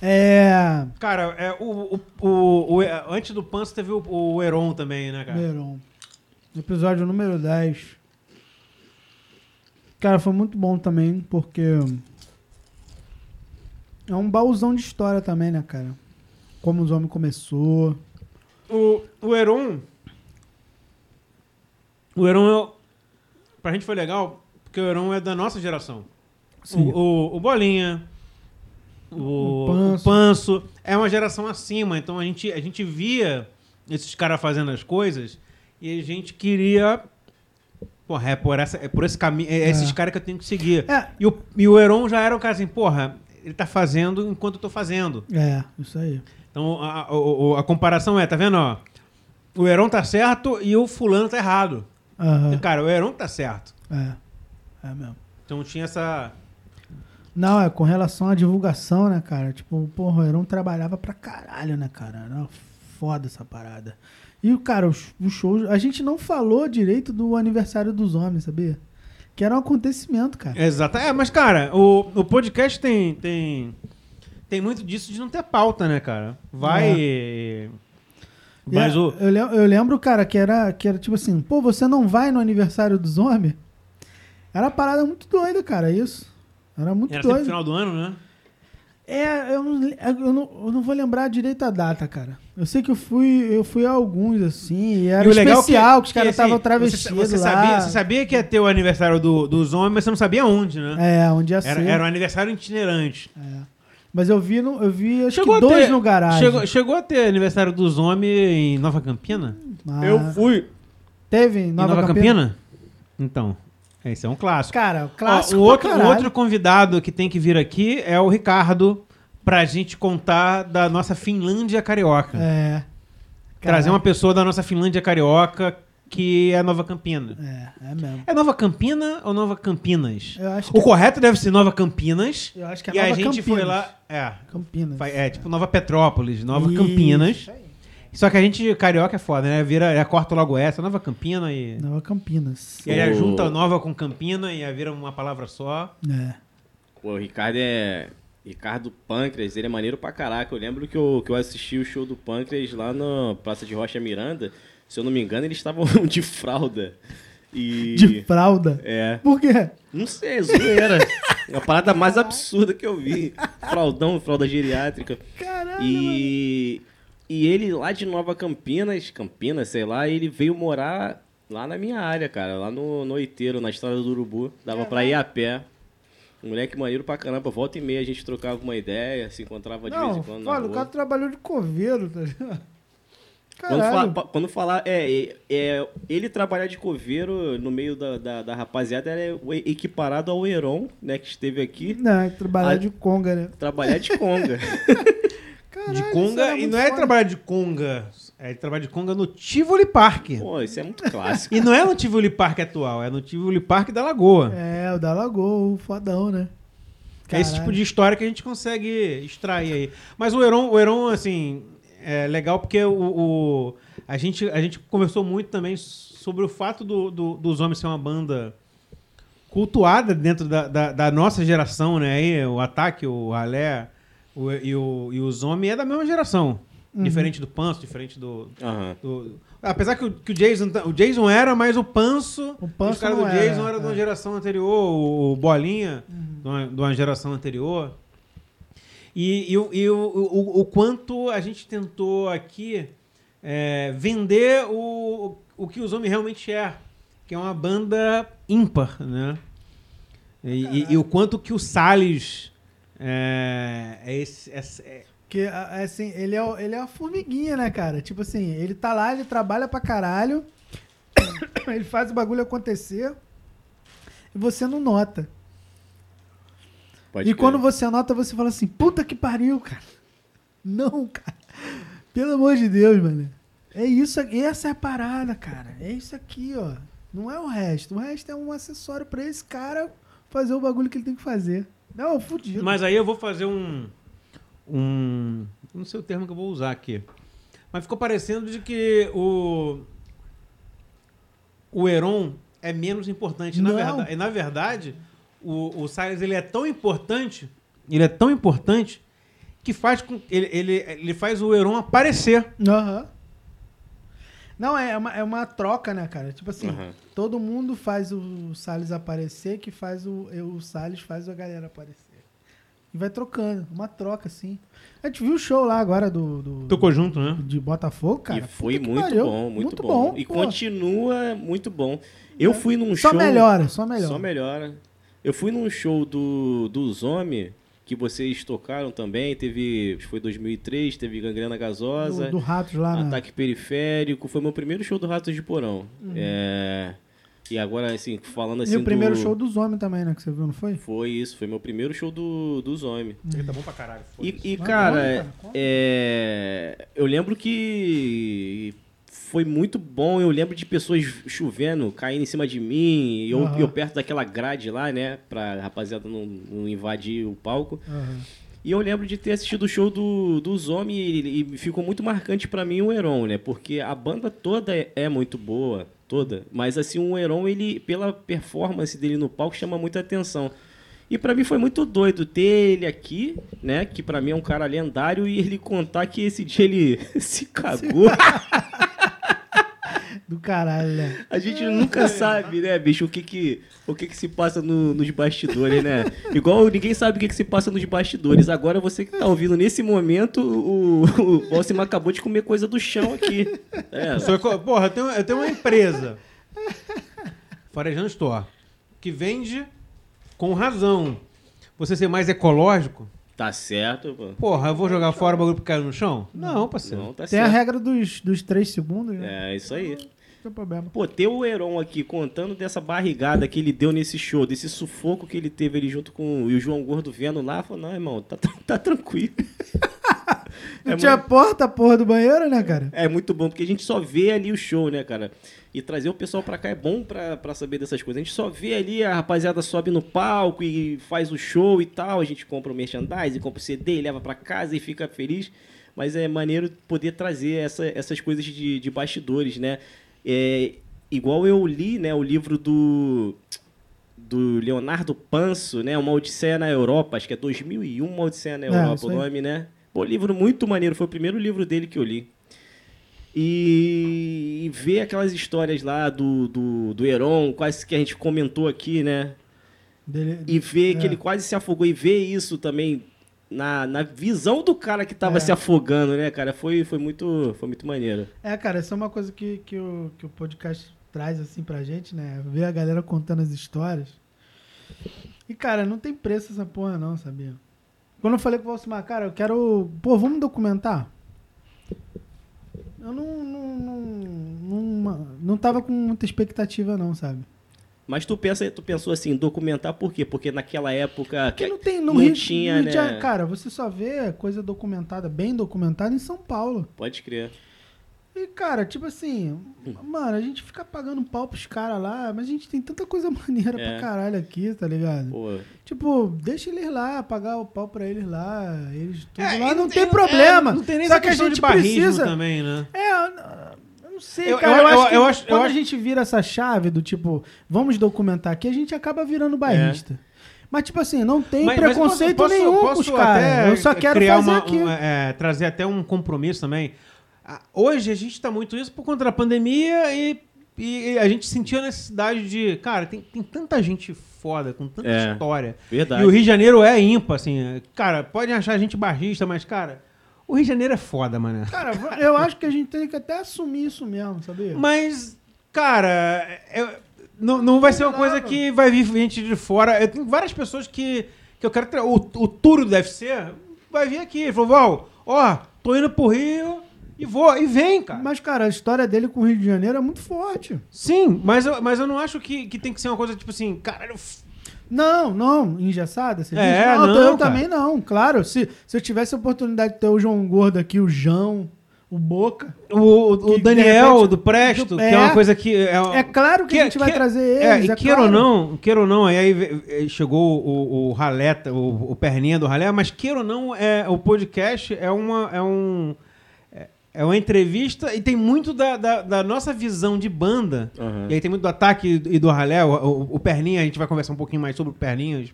É... Cara, é, o, o, o, o- antes do Pança teve o, o Heron também, né, cara? Verão. Episódio número 10. Cara, foi muito bom também, porque é um baúzão de história também, né, cara? Como os homens começou. O, o Heron. O Heron, é- pra gente foi legal, porque o Heron é da nossa geração. Sim. O, o, o Bolinha, o, O o Panso. Panso. é uma geração acima. Então a gente, a gente via esses caras fazendo as coisas e a gente queria. Porra, é por, essa, é por esse caminho. É, esses caras que eu tenho que seguir. É. E, o, e o Heron já era o cara assim, porra, ele tá fazendo enquanto eu tô fazendo. É, isso aí. Então a, a, o- a comparação é, tá vendo? Ó, o Heron tá certo e o fulano tá errado. Aham. Cara, o Heron tá certo. É. É mesmo. Então tinha essa. Não, é com relação à divulgação, né, cara? Tipo, porra, o Heron trabalhava pra caralho, né, cara? Era foda essa parada. E, cara, os, os shows. A gente não falou direito do aniversário dos homens, sabia? Que era um acontecimento, cara. Exato. É, mas, cara, o, o podcast tem, tem. Tem muito disso de não ter pauta, né, cara? Vai. Mas E, o. eu, eu lembro, cara, que era, que era tipo assim, pô, você não vai no aniversário dos homens? Era uma parada muito doida, cara, isso. Era muito Era doido. final do ano, né? É, eu não, eu, não, eu não vou lembrar direito a data, cara. Eu sei que eu fui, eu fui a alguns, assim, e era E o legal especial, que, os que, caras assim, estavam você- travestidos Você, lá. sabia, você sabia que ia ter o aniversário do, dos homens, mas você não sabia onde, né? É, onde ia Era, ser. era um aniversário itinerante. É. Mas eu vi, no, eu vi acho Chegou que dois ter- no garagem. Chegou, chegou a ter aniversário dos homens em Nova Campina? Ah, Eu fui. Teve em Em Nova, Nova Campina? Campina? Então, esse é um clássico. Cara, Ó, clássico o pra outro, o outro convidado que tem que vir aqui é o Ricardo, pra gente contar da nossa Finlândia carioca. É. Trazer uma pessoa da nossa Finlândia carioca que é Nova Campina. É, é mesmo. É Nova Campina ou Nova Campinas? Eu acho que, O correto deve ser Nova Campinas. eu acho que é e Nova a gente Campinas. foi lá. É, Campinas. fa- é tipo Nova Petrópolis, Nova Isso, Campinas. isso aí. Só que a gente, carioca é foda, né? Vira, é, corta logo essa, Nova Campina e. Nova Campinas. E aí O- junta Nova com Campina e aí vira uma palavra só. É. Pô, o Ricardo é. Ricardo Pâncreas, ele é maneiro pra caraca. Eu lembro que eu, que eu assisti o show do Pâncreas lá na Praça de Rocha Miranda. Se eu não me engano, eles estavam [laughs] de fralda. E. De fralda. É. Por quê? Não sei, zoeira. É a parada mais absurda que eu vi. Fraldão, fralda geriátrica. Caralho. E, e ele lá de Nova Campinas, Campinas, sei lá, ele veio morar lá na minha área, cara, lá no Noiteiro, na estrada do Urubu. Dava pra ir a pé. Moleque maneiro pra caramba, volta e meia a gente trocava uma ideia, se encontrava de vez Não, em quando olha, o cara trabalhou de coveiro, tá ligado? Quando, Caralho. fa- quando falar, é, é, é, ele trabalhar de coveiro no meio da, da, da rapaziada é o- equiparado ao Heron, né, que esteve aqui, Não, é trabalhar Ah. de conga, né? trabalhar de conga. [laughs] Caralho, de conga. era E não é foda. trabalhar de conga. É trabalhar de conga no Tivoli Park. Pô, isso é muito clássico. [laughs] E não é no Tivoli Park atual, é no Tivoli Park da Lagoa. É, o da Lagoa, o fodão, né? É esse tipo de história que a gente consegue extrair aí. Mas o Heron, o Heron assim, é legal porque o, o- a, gente, a gente conversou muito também sobre o fato do, do- dos Homens ser uma banda cultuada dentro da, da, da nossa geração, né? Aí, o Ataque, o Alé o, e, o, e os Homens é da mesma geração. Uhum. Diferente do Panso, diferente do... Aham. do- apesar que o, que o Jason... O Jason era, mas o Panso... O Panso os caras do não era, Jason eram de uma é. geração anterior, o Bolinha de, uma, de uma geração anterior. E, e o- e o, o, o quanto a gente tentou aqui é, vender o, o que os homens realmente é, que é uma banda ímpar, né? E, e- e o quanto que o Salles é, é esse, é- é- Porque, a- assim, ele é, ele é uma formiguinha, né, cara? Tipo assim, ele tá lá, ele trabalha pra caralho, [coughs] ele faz o bagulho acontecer e você não nota. Pode e crer. quando você nota, você fala assim, puta que pariu, cara. Não, cara. Pelo amor de Deus, mano. É isso aqui, essa é a parada, cara. É isso aqui, ó. Não é o resto. O resto é um acessório pra esse cara fazer o bagulho que ele tem que fazer. Não, fudido. Mas aí eu vou fazer um. Um não sei o termo que eu vou usar aqui. Mas ficou parecendo de que o. O Heron é menos importante. Na, Não. verdade, na verdade, o, o Salles ele é tão importante. Ele é tão importante que faz com. Ele, ele, ele faz o Heron aparecer. Aham. Não, é uma, é uma troca, né, cara? Tipo assim, Aham. todo mundo faz o Salles aparecer, que faz o, o Salles faz a galera aparecer. E vai trocando, uma troca, assim. A gente viu o show lá agora do, do Tocou junto, né? de Botafogo, cara. e foi muito pariu. bom, muito, bom. E pô. continua muito bom. Eu fui num Só show. melhora, só melhora. Só melhora. Eu fui num show do, do Zombie, que vocês tocaram também. Teve. acho que Foi 2003, teve Gangrena Gasosa. Do, do Ratos lá. Ataque Periférico. Foi meu primeiro show do Ratos de Porão. Uhum. É, E agora, assim, falando assim. E o primeiro do- show dos homens também, né? Que você viu, não foi? Foi isso, foi meu primeiro show do, do Zombie. Ele tá bom pra caralho. E, e, cara, conta. é, eu lembro que foi muito bom. Eu lembro de pessoas chovendo, caindo em cima de mim, e eu, Aham. eu perto daquela grade lá, né? Pra rapaziada não, não invadir o palco. Aham. E eu lembro de ter assistido o show do, do Zombie e, e ficou muito marcante pra mim o Heron, né? Porque a banda toda é, é muito boa, toda. Mas assim, o Heron, ele, pela performance dele no palco, chama muita atenção. E pra mim foi muito doido ter ele aqui, né? Que pra mim é um cara lendário e ele contar que esse dia ele [laughs] se cagou. [laughs] Do caralho, né? A gente nunca sabe, né, bicho, o que que, o que, que se passa no- nos bastidores, né? Igual ninguém sabe o que, que se passa nos bastidores. Agora você que tá ouvindo nesse momento, o, o Alcimar acabou de comer coisa do chão aqui. É, Sou Porra, eu tenho, eu tenho uma empresa, Farejando Store, que vende com razão. Você ser mais ecológico, tá certo, pô. porra, eu vou jogar fora o bagulho que caiu no chão? Não, parceiro. Não, tá Tem a certo. regra dos, dos três segundos, né? É, isso aí. Tem problema. Pô, ter o Heron aqui contando dessa barrigada que ele deu nesse show, desse sufoco que ele teve ali junto com o João Gordo vendo lá, falou, não, irmão, tá, tá, tranquilo. [laughs] Não É tinha muito- porta, a porra do banheiro, né, cara? É muito bom, porque a gente só vê ali o show, né, cara? E trazer o pessoal pra cá é bom pra, pra saber dessas coisas. A gente só vê ali, a rapaziada sobe no palco e faz o show e tal. A gente compra o merchandise, compra o CD leva pra casa e fica feliz. Mas é maneiro poder trazer essa- essas coisas de, de bastidores, né? É, igual eu li, né, o livro do do Leonardo Panso, né? Uma Odisseia na Europa, acho que é 2001, Uma Odisseia na É, Europa, isso o nome, né? Pô, livro muito maneiro, foi o primeiro livro dele que eu li. E, e ver aquelas histórias lá do, do, do Heron, quase que a gente comentou aqui, né? Dele- E ver que É. ele quase se afogou e ver isso também na, na visão do cara que tava É. se afogando, né, cara? Foi, foi, muito, foi muito maneiro. É, cara, isso é uma coisa que, que, o, que o podcast traz assim pra gente, né? Ver a galera contando as histórias. E, cara, não tem preço essa porra, não, sabia? Quando eu falei pro Valsimar, cara, eu quero. Pô, vamos documentar? Eu não. Não, não, não, não tava com muita expectativa, não, sabe? Mas tu, pensa, tu pensou assim, documentar por quê? Porque naquela época. Porque não tem. No não Rio, tinha, Rio de né? Janeiro- Cara, você só vê coisa documentada, bem documentada em São Paulo. Pode crer. E, cara, tipo assim, mano, a gente fica pagando pau pros caras lá, mas a gente tem tanta coisa [laughs] maneira É. pra caralho aqui, tá ligado? Pô, Tipo, deixa eles lá, pagar o pau pra eles lá, eles tudo É, lá, não tem, é, problema. não tem nem Só que a gente precisa. também, né? É, não sei, Eu- cara. eu- Eu, acho eu- que eu acho- eu quando acho- a gente vira essa chave do tipo, vamos documentar aqui, a gente acaba virando barrista. Mas, tipo assim, não tem Mas- mas preconceito posso- posso- nenhum com posso os caras. Eu só quero criar fazer uma- aqui. um, é, trazer até um compromisso também. Hoje a gente tá muito isso por conta da pandemia e, e a gente sentiu a necessidade de. Cara, tem, tem tanta gente foda, com tanta É. história. verdade. E o Rio de Janeiro é ímpar, assim. Cara, podem achar a gente barrista, mas, cara, o Rio de Janeiro é foda, mano. Cara, eu acho que a gente tem que até assumir isso mesmo, sabia? Mas, cara, eu- não, não vai ser uma coisa que vai vir gente de fora. Eu tenho várias pessoas que, que eu quero. tra- O, o Túlio deve ser, vai vir aqui. Ele falou, Val, ó, tô indo pro Rio e vou. E vem, cara. Mas, cara, a história dele com o Rio de Janeiro é muito forte. Sim, mas eu, mas eu não acho que, que tem que ser uma coisa tipo assim, caralho. f- Não, não, engessada. Você É, diz? Não, não, eu cara. também não. Claro, se, se eu tivesse a oportunidade de ter o João Gordo aqui, o João, o Boca, O, o- Que, Daniel repente, do Presto, do- que é uma é. coisa que. É, é claro que, a gente vai trazer É, eles. e É, queira claro. ou não, queira ou não, aí, chegou o, o Raleta, o, o perninha do Ralé, mas queira ou não, é, o podcast é uma, é um. É- É uma entrevista e tem muito da, da, da nossa visão de banda. Aham. E aí tem muito do ataque e do Ralé. O, o, o Perninha, a gente vai conversar um pouquinho mais sobre o Perninhas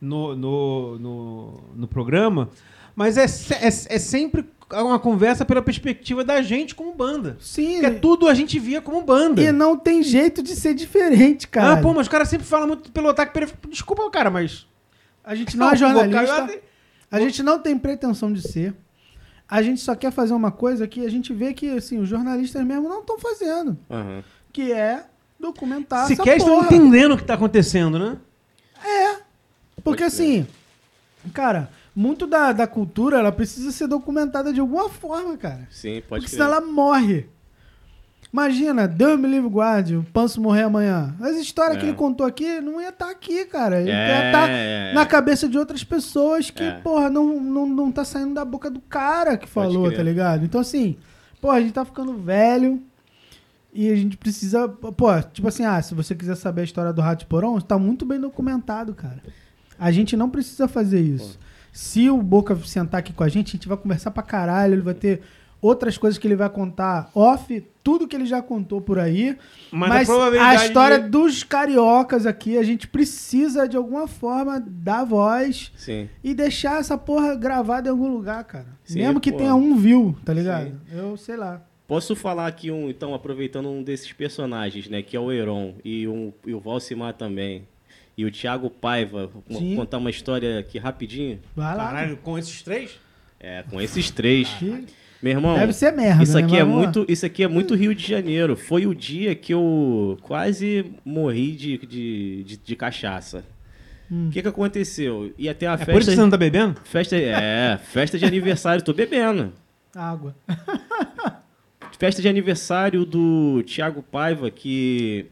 no, no, no, no programa. Mas é, é, é sempre uma conversa pela perspectiva da gente como banda. Sim, Porque tudo a gente via como banda. e não tem jeito de ser diferente, cara. Ah, pô, mas os caras sempre falam muito pelo ataque periférico. Desculpa, cara, mas. A gente não é [laughs] jornalista, Vocal- a gente não tem pretensão de ser. A gente só quer fazer uma coisa que a gente vê que assim, os jornalistas mesmo não estão fazendo, Aham. que é documentar Sequer essa estão porra. entendendo o que tá acontecendo, né? Porque Pode assim, cara, muito da, da cultura ela precisa ser documentada de alguma forma, cara. Sim, pode Porque crer. senão ela morre. Imagina, Deus me livre guarde, o Panso morrer amanhã. As histórias É. que ele contou aqui não ia estar aqui, cara. Ele É, ia estar é, na cabeça de outras pessoas que, É. porra, não, não, não tá saindo da boca do cara que falou, tá ligado? Então, assim, porra, a gente tá ficando velho e a gente precisa. Pô, tipo assim, ah, se você quiser saber a história do Rato Porão, tá muito bem documentado, cara. A gente não precisa fazer isso. Se o Boca sentar aqui com a gente, a gente vai conversar pra caralho, ele vai ter outras coisas que ele vai contar off, tudo que ele já contou por aí. Mas, Mas, a, a, probabilidade história de- dos cariocas aqui, a gente precisa de alguma forma dar voz Sim. e deixar essa porra gravada em algum lugar, cara. Sim, Mesmo que pô. tenha um view, tá ligado? Eu sei lá. Posso falar aqui, um, então, aproveitando um desses personagens, né? Que é o Heron e, um, e o Valsimar também. E o Thiago Paiva. Sim. contar uma história aqui rapidinho. Vai lá. Caralho, com esses três? É, com esses três. Que Meu irmão, Deve ser merda. isso né? aqui, Mas é vamos lá. muito, isso aqui é muito Rio de Janeiro. Foi o dia que eu quase morri de, de, de, de cachaça. O Hum. que, que aconteceu? Ia ter uma É festa. por isso que você não tá bebendo? Festa, é, festa de aniversário, tô bebendo. Água. [laughs] Festa de aniversário do Thiago Paiva, que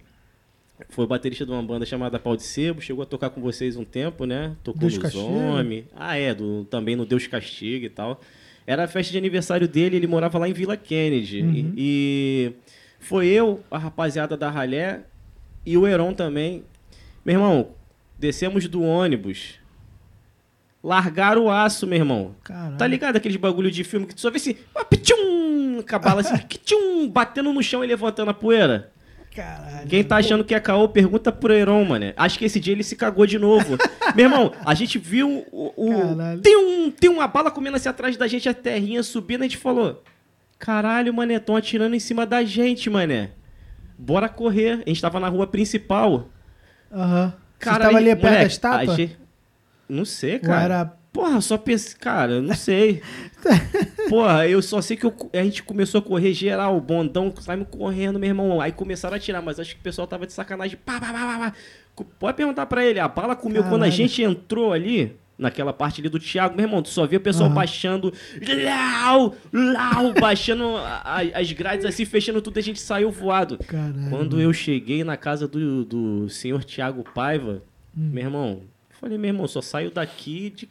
foi baterista de uma banda chamada Pau de Sebo, chegou a tocar com vocês um tempo, né? Tocou Deus Castiga. Homem. Ah, é, do, também no Deus Castiga e tal. Era a festa de aniversário dele, ele morava lá em Vila Kennedy. Uhum. E, e foi eu, a rapaziada da Ralé e o Heron também. Meu irmão, descemos do ônibus. Largaram o aço, meu irmão. Caralho. Tá ligado aqueles bagulho de filme que tu só vê assim, ah, pichum, com a bala assim, [laughs] pichum, batendo no chão e levantando a poeira. Caralho. Quem tá achando que é caô, pergunta pro Heron, mano. Acho que esse dia ele se cagou de novo. [laughs] Meu irmão, a gente viu o. o- tem, um, tem uma bala comendo assim atrás da gente, a terrinha subindo, a gente falou: Caralho, mané, tão atirando em cima da gente, mané. Bora correr. A gente tava na rua principal. Aham. Você Cara, tava ali perto da moleque, estátua? a gente- Não sei, Ou cara. era... Porra, só pensei, cara, não sei. [laughs] Porra, eu só sei que eu- a gente começou a correr geral, o bondão saímos correndo, meu irmão. Aí começaram a atirar, mas acho que o pessoal tava de sacanagem. Pá, pá, pá, pá, Pode perguntar pra ele, a bala comeu quando a Caralho. gente entrou ali, naquela parte ali do Thiago, meu irmão, tu só via o pessoal Aham. baixando, lau, lau, baixando a- as grades assim, fechando tudo, e a gente saiu voado. Caralho. Quando eu cheguei na casa do, do senhor Tiago Paiva, Hum. meu irmão, falei, meu irmão, só saio daqui de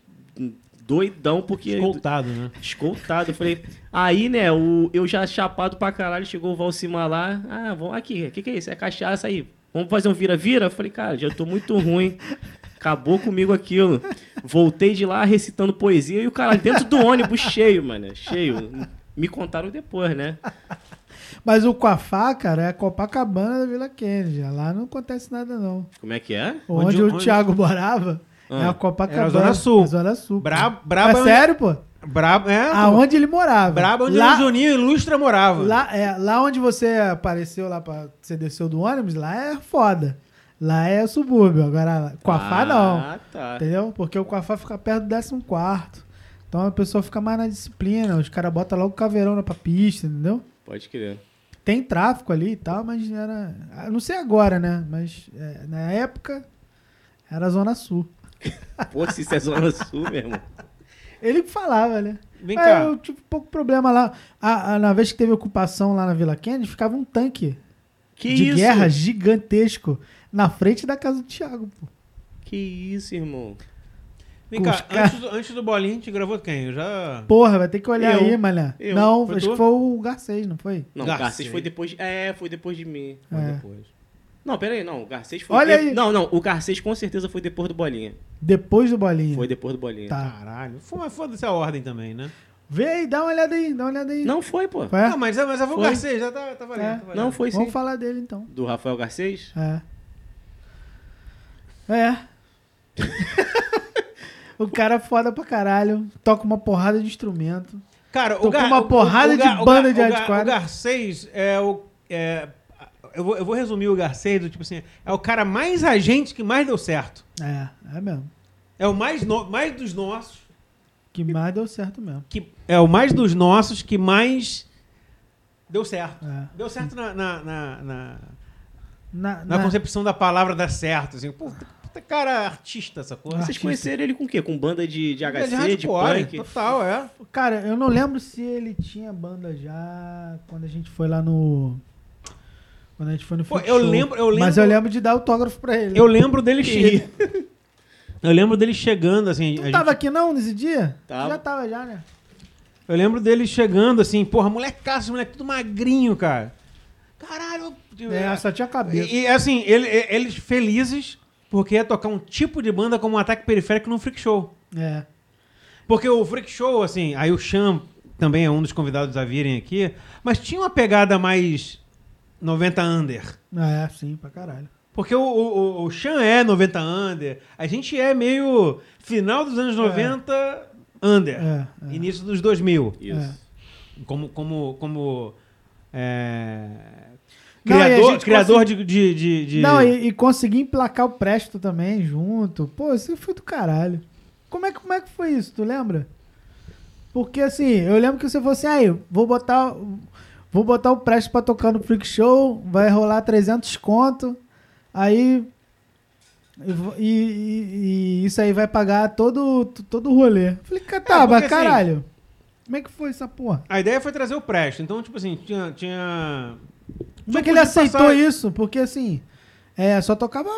doidão, porque. Escoltado, né? Escoltado. Eu falei, aí, né, o, eu já chapado pra caralho, chegou o Valcimar lá. Ah, vamos aqui, o que, que é isso? É cachaça aí. Vamos fazer um vira-vira? Eu falei, cara, já tô muito ruim. Acabou comigo aquilo. Voltei de lá recitando poesia e o cara dentro do ônibus cheio, mano. Cheio. Me contaram depois, né? Mas o Coafá, cara, é a Copacabana da Vila Kennedy. Lá não acontece nada, não. Como é que é? Onde, Onde- o onde- Thiago morava é Ah. a Copacabana. Era a Zona Sul. a Zona Sul. Bra braba é onde- sério, pô? Brabo, é. pô. Aonde ele morava. Brabo onde lá, o Juninho Ilustra morava. lá, é, lá onde você apareceu, lá pra, você desceu do ônibus, lá é foda. Lá é subúrbio. Agora, Coafá não. Ah, tá. Entendeu? Porque o Coafá fica perto do 14. Então a pessoa fica mais na disciplina. Os caras botam logo o caveirão pra pista, entendeu? Pode crer. Tem tráfico ali e tal, mas era. ah, Não sei agora, né? Mas é, na época era Zona Sul. Pô, se isso é Zona Sul, meu irmão. Ele que falava, né? Vem Mas cá. Eu tive pouco problema lá. A- a- na vez que teve ocupação lá na Vila Kennedy, ficava um tanque Que de isso? guerra gigantesco na frente da casa do Thiago, pô. Que isso, irmão. Vem cá, antes, do- antes do bolinho, a gente gravou quem? Eu já. Porra, vai ter que olhar Eu. aí. Eu. Não, Foi acho tu? que foi o Garcês, não foi? Não, Garcês. o Garcês foi depois de... É, foi depois de mim. Foi É. depois. Não, pera aí, não. O Garcês foi... Olha de- aí. Não, não. O Garcês com certeza foi depois do Bolinha. Depois do Bolinha. Foi depois do Bolinha. Tá. Caralho. Foi- Mas foda-se a ordem também, né? Vê aí, dá uma olhada aí, dá uma olhada aí. Não foi, pô. Foi? Não, mas, mas eu vou Foi. Garcês, já tá, tá valendo. É. tá valendo. Não foi sim. Vamos falar dele então. Do Rafael Garcês? É. É. [laughs] o cara é foda pra caralho. Toca uma porrada de instrumento. Cara, o Gar- uma o- porrada o de Gar- o banda de o hardcore. O Garcês é o. é, eu, vou, eu vou resumir o Garcês do tipo assim: é o cara mais agente que mais deu certo. É, é mesmo. É o mais, no- mais dos nossos. Que mais deu certo mesmo. Que, é o mais dos nossos que mais deu certo. É. Deu certo na, na, na, na- Na, na na- concepção da palavra dar certo. Assim. Puta, puta cara artista essa porra. Vocês artista. conheceram ele com o quê? Com banda de, de HC, de, hardcore, punk? Total, é. Cara, eu não lembro se ele tinha banda já quando a gente foi lá no. Quando a gente foi no Pô, eu Show. lembro- eu Mas lembro- eu lembro de dar autógrafo pra ele. Eu lembro dele chegando. [laughs] Eu lembro dele chegando, assim. Tu tava gente- aqui não nesse dia? Tava. Já tava já, né? Eu lembro dele chegando assim, porra, molecaço, moleque tudo magrinho, cara. Caralho. É, só tinha cabeça. E, assim, ele- eles felizes porque ia tocar um tipo de banda como um ataque periférico no Freak Show. É. Porque o Freak Show, assim, aí o Cham também é um dos convidados a virem aqui, mas tinha uma pegada mais 90 under. É, sim, pra caralho. Porque o, o, o- o Chan é 90 under, a gente é meio final dos anos 90 under, É, é. início dos 2000. Isso. É. Como, como, como é, Não, criador, gente criador de, de, de, de- Não, e, e conseguir emplacar o Presto também junto. Pô, isso foi do caralho. Como é, que, como é que foi isso? Tu lembra? Porque assim, eu lembro que você falou assim, aí, vou botar, vou botar o Presto pra tocar no Freak Show, vai rolar 300 conto, aí... E, e- e- isso aí vai pagar todo, todo o rolê. Falei, "Ca- tá, É, porque assim- caralho. Como é que foi essa porra? A ideia foi trazer o Presto. Então, tipo assim, tinha. tinha... Como é que ele aceitou passar- isso? Porque assim, é, só tocava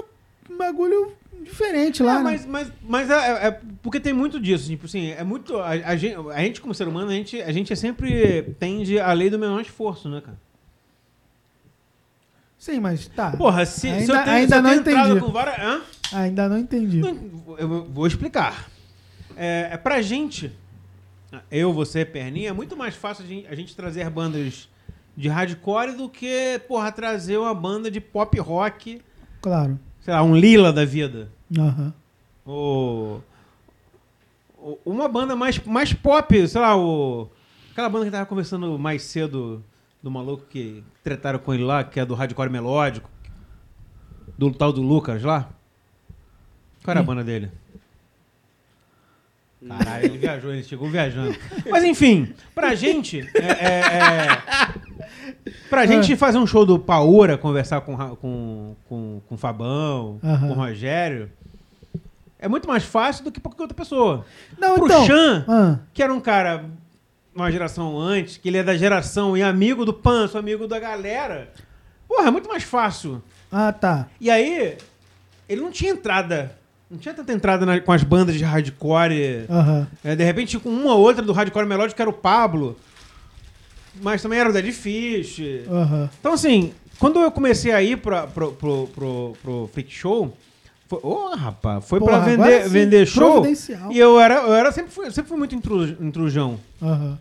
um bagulho diferente lá, É, né? mas, mas, mas é, é- é porque tem muito disso, tipo assim, é muito. A, a gente, a gente, como ser humano, a gente, a gente sempre tende a lei do menor esforço, né, cara? Sim, mas tá. Porra, se, se Ainda- eu tenho, ainda se eu não entendi. com várias. Hã? Ainda não entendi. Não, Eu vou- vou explicar. É, é pra gente, eu, você, Perninha, é muito mais fácil a gente, a gente trazer bandas de hardcore do que, porra, trazer uma banda de pop rock, Claro. sei lá, um Lila da vida. Aham. Ou, ou uma banda mais, mais pop, sei lá, o, aquela banda que tava conversando mais cedo do maluco que tretaram com ele lá, que é do hardcore melódico, do tal do Lucas lá. Qual era a Ih. banda dele? Caralho, ele viajou, ele chegou viajando. [laughs] Mas enfim, pra gente. É, é, é, pra gente fazer um show do Paura, conversar com, com, com, com o Fabão, Aham. com o Rogério, é muito mais fácil do que pra qualquer outra pessoa. Não, Pro então. Chan, Ah, que era um cara uma geração antes, que ele é da geração e amigo do Panço, amigo da galera, porra, é muito mais fácil. ah, tá. E aí, ele não tinha entrada. Não tinha tanta entrada na- com as bandas de hardcore. Aham. É, de repente, com uma ou outra do hardcore melódico, que era o Pablo. Mas também era o Dead Fish. Aham. Então, assim, quando eu comecei a ir pra, pro, pro, pro, pro Freak Show, foi, ô, rapaz, foi Porra, pra vender, sim, vender show. E eu era, eu era sempre, fui, sempre fui muito intru, intrujão. Aham.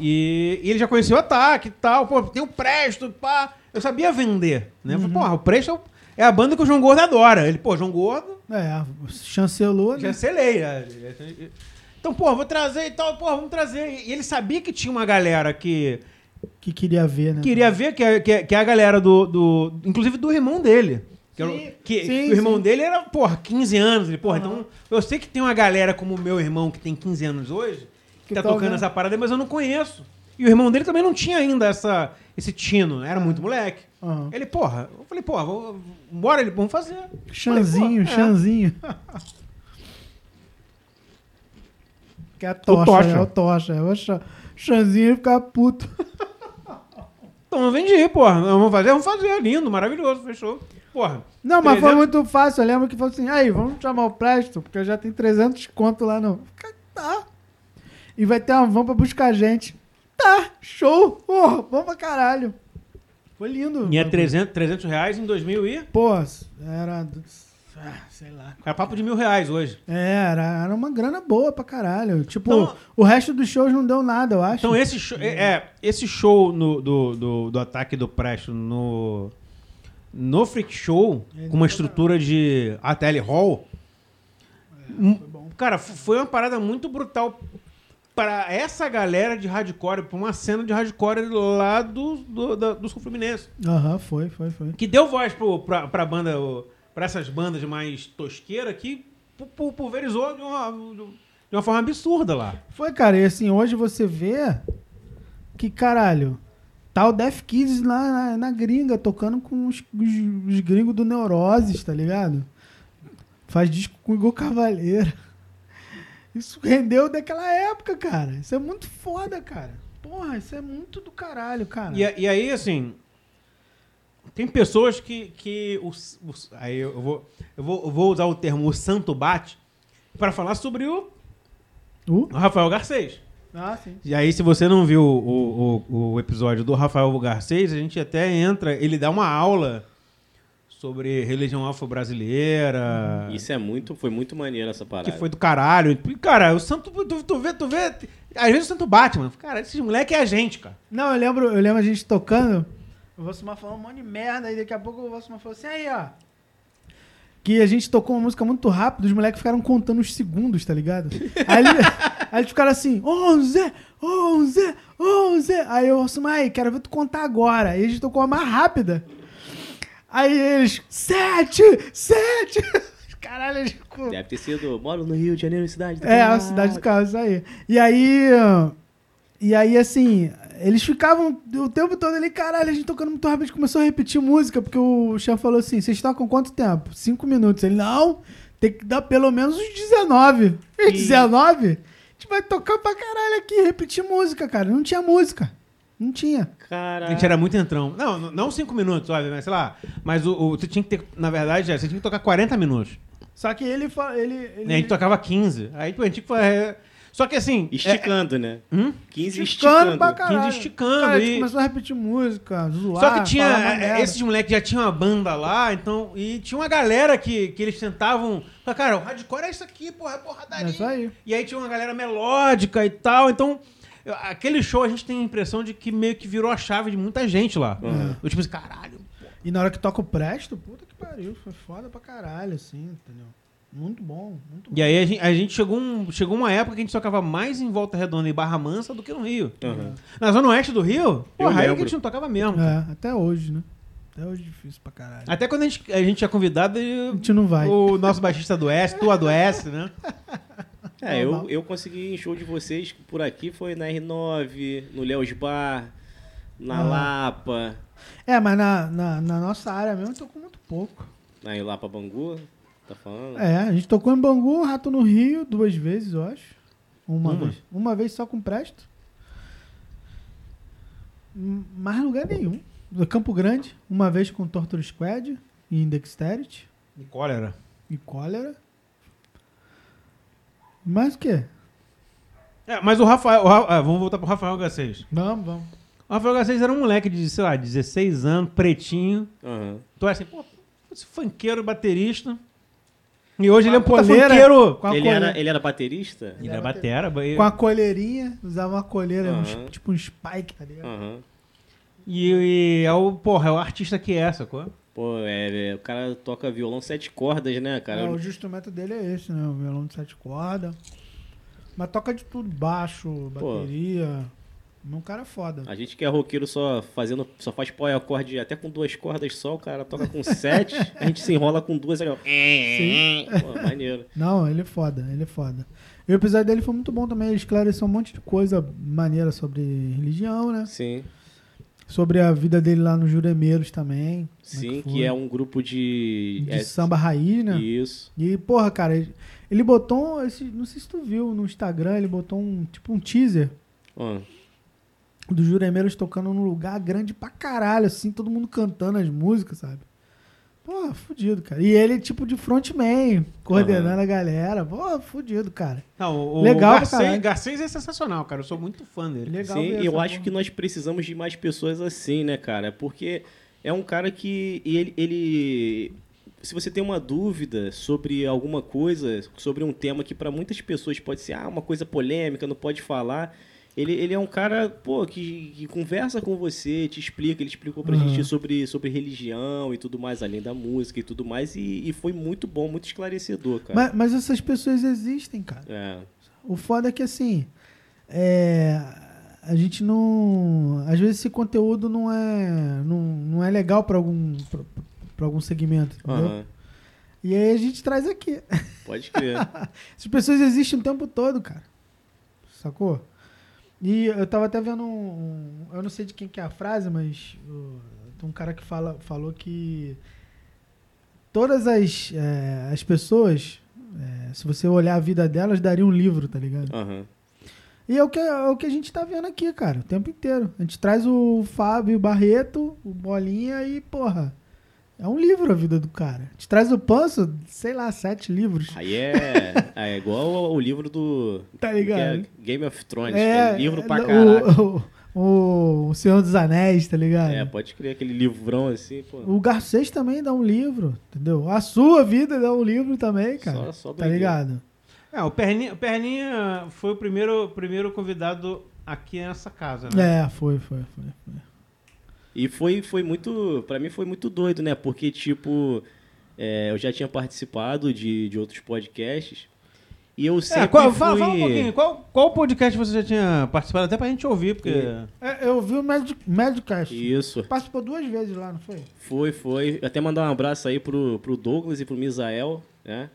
E, e ele já conhecia o ataque e tal. Pô, tem o Presto, pá. Eu sabia vender, né? Eu falei, porra, o Presto é é a banda que o João Gordo adora. Ele, pô, João Gordo, É, chancelou, né? chancelei. Então, pô, vou trazer e tal, pô, vamos trazer. E ele sabia que tinha uma galera que Que queria ver, né? queria ver, que é, que é, que é a galera do, do. Inclusive do irmão dele. Que, era Sim, que- sim, o irmão sim. dele era, porra, 15 anos. Ele, porra, Aham. então. Eu sei que tem uma galera como o meu irmão, que tem 15 anos hoje, que, Que tá tá tocando ouvindo. essa parada, mas eu não conheço. E o irmão dele também não tinha ainda essa, esse tino, era muito moleque. Aham. Ele, porra, eu falei, porra, vou, bora, ele, vamos fazer. Chanzinho, Falei, pô, é. [laughs] chanzinho. Que é a tocha, Tocha. O tocha. O cha- chanzinho ia ficar puto. Então eu vendi, porra. Vamos fazer, vamos fazer. Lindo, maravilhoso, fechou. Porra. Não, mas foi 300 muito fácil. Eu lembro que falou assim, aí, vamos chamar o Presto, porque já tem 300 conto lá no... Tá. E vai ter uma van pra buscar a gente. Tá, show. Porra, vamos pra caralho. Foi lindo. E é 300, 300 reais em 2000 e... Pô, era... ah, sei lá. É papo de mil reais hoje. É, era, era uma grana boa pra caralho. Tipo, Então- o resto dos shows não deu nada, eu acho. Então esse show, é, é, esse show no- do, do, do ataque do Presto no no Freak Show com uma estrutura de ATL Hall, hum, foi bom. cara, foi uma parada muito brutal para essa galera de hardcore, para uma cena de hardcore lá do do, da- do Sul Fluminense, Aham, foi, foi, foi. que deu voz pro, pra, pra banda, para essas bandas mais tosqueiras que pu- pu- pulverizou de uma, de uma forma absurda lá. Foi, cara, e assim, hoje você vê que, caralho, tá o Def Kids na, na, na gringa, tocando com os, os, os gringos do Neuroses, tá ligado? Faz disco com o Igor Cavaleiro. Isso rendeu daquela época, cara. Isso é muito foda, cara. Porra, isso é muito do caralho, cara. E, e aí, assim, tem pessoas que. que os, os- aí eu vou, eu, vou, eu vou usar o termo o santo bate para falar sobre o, Uh? o Rafael Garcês. Ah, sim. E aí, se você não viu o, o, o episódio do Rafael Garcês, a gente até entra, ele dá uma aula sobre religião afro-brasileira. Isso é muito, foi muito maneiro essa parada. Que foi do caralho. Cara, o santo. Tu, tu vê, tu vê. Às vezes o santo bate, mano. Cara, esses moleque é a gente, cara. Não, eu lembro, eu lembro a gente tocando. O Vossumar falou um monte de merda, aí daqui a pouco o Vossumar falou assim, aí, ó. que a gente tocou uma música muito rápido, os moleques ficaram contando os segundos, tá ligado? Aí, ele- [laughs] aí eles ficaram assim, 11, 11, 11. Aí eu, Sumai, quero ver tu contar agora. Aí a gente tocou a mais rápida. Aí eles, 7, 7. [laughs] Caralho, eles. Deve ter sido. Moro no Rio de Janeiro, cidade do É, a cidade do carro, isso aí. E aí. E aí, assim, eles ficavam o tempo todo ali, caralho, a gente tocando muito rápido, a gente começou a repetir música, porque o chefe falou assim: vocês tocam quanto tempo? Cinco minutos. Ele, não, tem que dar pelo menos uns 19. E 19? A gente vai tocar pra caralho aqui, repetir música, cara. Não tinha música. Não tinha. A Caralho. gente era muito entrão. Não, não- cinco minutos, óbvio, mas sei lá. Mas o, o- você tinha que ter, na verdade, é, você tinha que tocar 40 minutos. Só que ele. ele, ele... A gente tocava 15. Aí pô, a gente foi. É, Só que assim. Esticando, né? é- hum? 15 Esticando esticando. pra caralho. 15 esticando Cara, e- começou a repetir música, zoar. Só que tinha. é. Esses moleques já tinham uma banda lá, então. E tinha uma galera que, que eles tentavam. Cara, o hardcore é isso aqui, porra, é porradaria. É isso aí. E aí tinha uma galera melódica e tal. Então, aquele show a gente tem a impressão de que meio que virou a chave de muita gente lá. Uhum. Eu, tipo assim, caralho. E na hora que toca o Presto, puta que pariu, foi foda pra caralho, assim, entendeu? Muito bom, muito bom. E aí a gente, a gente chegou, um, chegou uma época que a gente tocava mais em Volta Redonda e Barra Mansa do que no Rio. Aham. Na zona oeste do Rio, porra, aí que a gente não tocava mesmo. É, até hoje, né? Até hoje é difícil pra caralho. Até quando a gente, a gente é convidado, A gente não vai. o nosso baixista do S, tu adoece, né? É, eu, eu consegui em show de vocês por aqui, foi na R9, no Leos Bar, na Ah. Lapa, É, mas na, na, na nossa área mesmo tocou muito pouco. na Lapa Bangu, tá falando? É, a gente tocou em Bangu, Rato no Rio, duas vezes, eu acho. Uma, Uma? vez. Uma vez só com Presto. Mais lugar nenhum. No Campo Grande, uma vez com Torture Squad e Indexterity E cólera. e Cólera. Mais o quê? É, mas o Rafael. o Ra- ah, vamos voltar pro Rafael H6. Vamos, vamos. O Rafael H6 era um moleque de, sei lá, 16 anos, pretinho. Aham. Tu é assim, pô, esse funkeiro baterista. E hoje ele é um a puta coleira, funkeiro. Com a, Ele, cole- era, ele era baterista? Ele era batera. com a colheirinha, usava uma colheira, um Aham. s- tipo um spike, tá ligado? Aham. E, e é o, porra, é o artista que é essa, sacou? Pô, é, é, o cara toca violão sete cordas, né, cara? É, o instrumento dele é esse, né? O violão de sete cordas. Mas toca de tudo, baixo, Pô. bateria. Um cara foda. A gente que é roqueiro só fazendo, só faz power acorde até com duas cordas só, o cara toca com sete, [laughs] a gente se enrola com duas, aí, ó. Sim. Pô, maneiro. Não, ele é foda, ele é foda. E o episódio dele foi muito bom também. Ele esclareceu um monte de coisa maneira sobre religião, né? Sim. Sobre a vida dele lá no Juremeiros também. Sim, foi. que é um grupo de. De é, samba raiz, né? Isso. E, porra, cara, ele, ele botou. um- Esse, não sei se tu viu no Instagram, ele botou um tipo um teaser do Juremeiros tocando num lugar grande pra caralho, assim, todo mundo cantando as músicas, sabe? Porra, fudido, cara. E ele, tipo, de frontman, coordenando Aham. a galera. Porra, fudido, cara. Não, o, Legal o pra Garcês. Garcês é sensacional, cara. Eu sou muito fã dele. Legal Sim, eu acho porra. que nós precisamos de mais pessoas assim, né, cara? Porque é um cara que e ele, ele se você tem uma dúvida sobre alguma coisa, sobre um tema que para muitas pessoas pode ser ah, uma coisa polêmica, não pode falar, ele, ele é um cara, pô, que, que conversa com você, te explica, ele explicou pra Uhum. gente sobre, sobre religião e tudo mais, além da música e tudo mais, e, e foi muito bom, muito esclarecedor, cara. Mas, mas essas pessoas existem, cara. É, O foda é que, assim, é, a gente não... Às vezes esse conteúdo não é, não, não é legal pra algum, pra, pra algum segmento, entendeu? aham, E aí a gente traz aqui. pode crer. [laughs] Essas pessoas existem o tempo todo, cara. Sacou? E eu tava até vendo um. um- eu não sei de quem que é a frase, mas uh, tem um cara que fala, falou que todas as, eh, as pessoas, eh, se você olhar a vida delas, daria um livro, tá ligado? Aham. E é o, que, é o que a gente tá vendo aqui, cara, o tempo inteiro. A gente traz o Fábio Barreto, o Bolinha e, porra, é um livro a vida do cara. Gente traz o Panço, sei lá, sete livros. Aí é, [laughs] é igual o, livro do. Tá ligado? que é Game of Thrones. É, livro pra o- caralho. [laughs] O, o, o Senhor dos Anéis, tá ligado? É, pode crer aquele livrão assim, pô. O Garcês também dá um livro, entendeu? A sua vida dá um livro também, cara. Só- só tá ligado? É, o Perninha, o Perninha foi o primeiro, primeiro convidado aqui nessa casa, né? É, foi, foi, foi. foi. E foi, foi muito. Pra mim foi muito doido, né? Porque, tipo. É, eu já tinha participado de, de outros podcasts. E eu sempre É, qual, fui... fala, fala um pouquinho, qual, qual podcast você já tinha participado, até pra gente ouvir, porque... É, eu vi o Magic, Magicast. Isso. Participou duas vezes lá, não foi? Foi, foi. Até mandar um abraço aí pro, pro Douglas e pro Misael, né?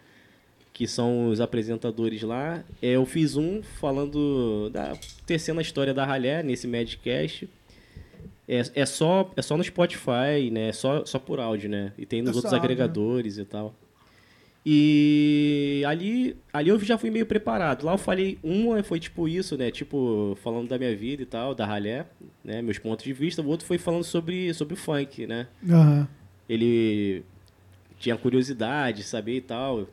Que são os apresentadores lá. É, eu fiz um falando da tecendo a história da Ralé nesse Madcast. É, é, só, é só no Spotify, né? Só, só por áudio, né? E tem nos É outros áudio, né? agregadores e tal. E ali, ali eu já fui meio preparado. Lá eu falei, uma foi tipo isso, né? Tipo, falando da minha vida e tal, da ralé, né? Meus pontos de vista. O outro foi falando sobre, sobre o funk, né? Aham. Ele tinha curiosidade, saber e tal.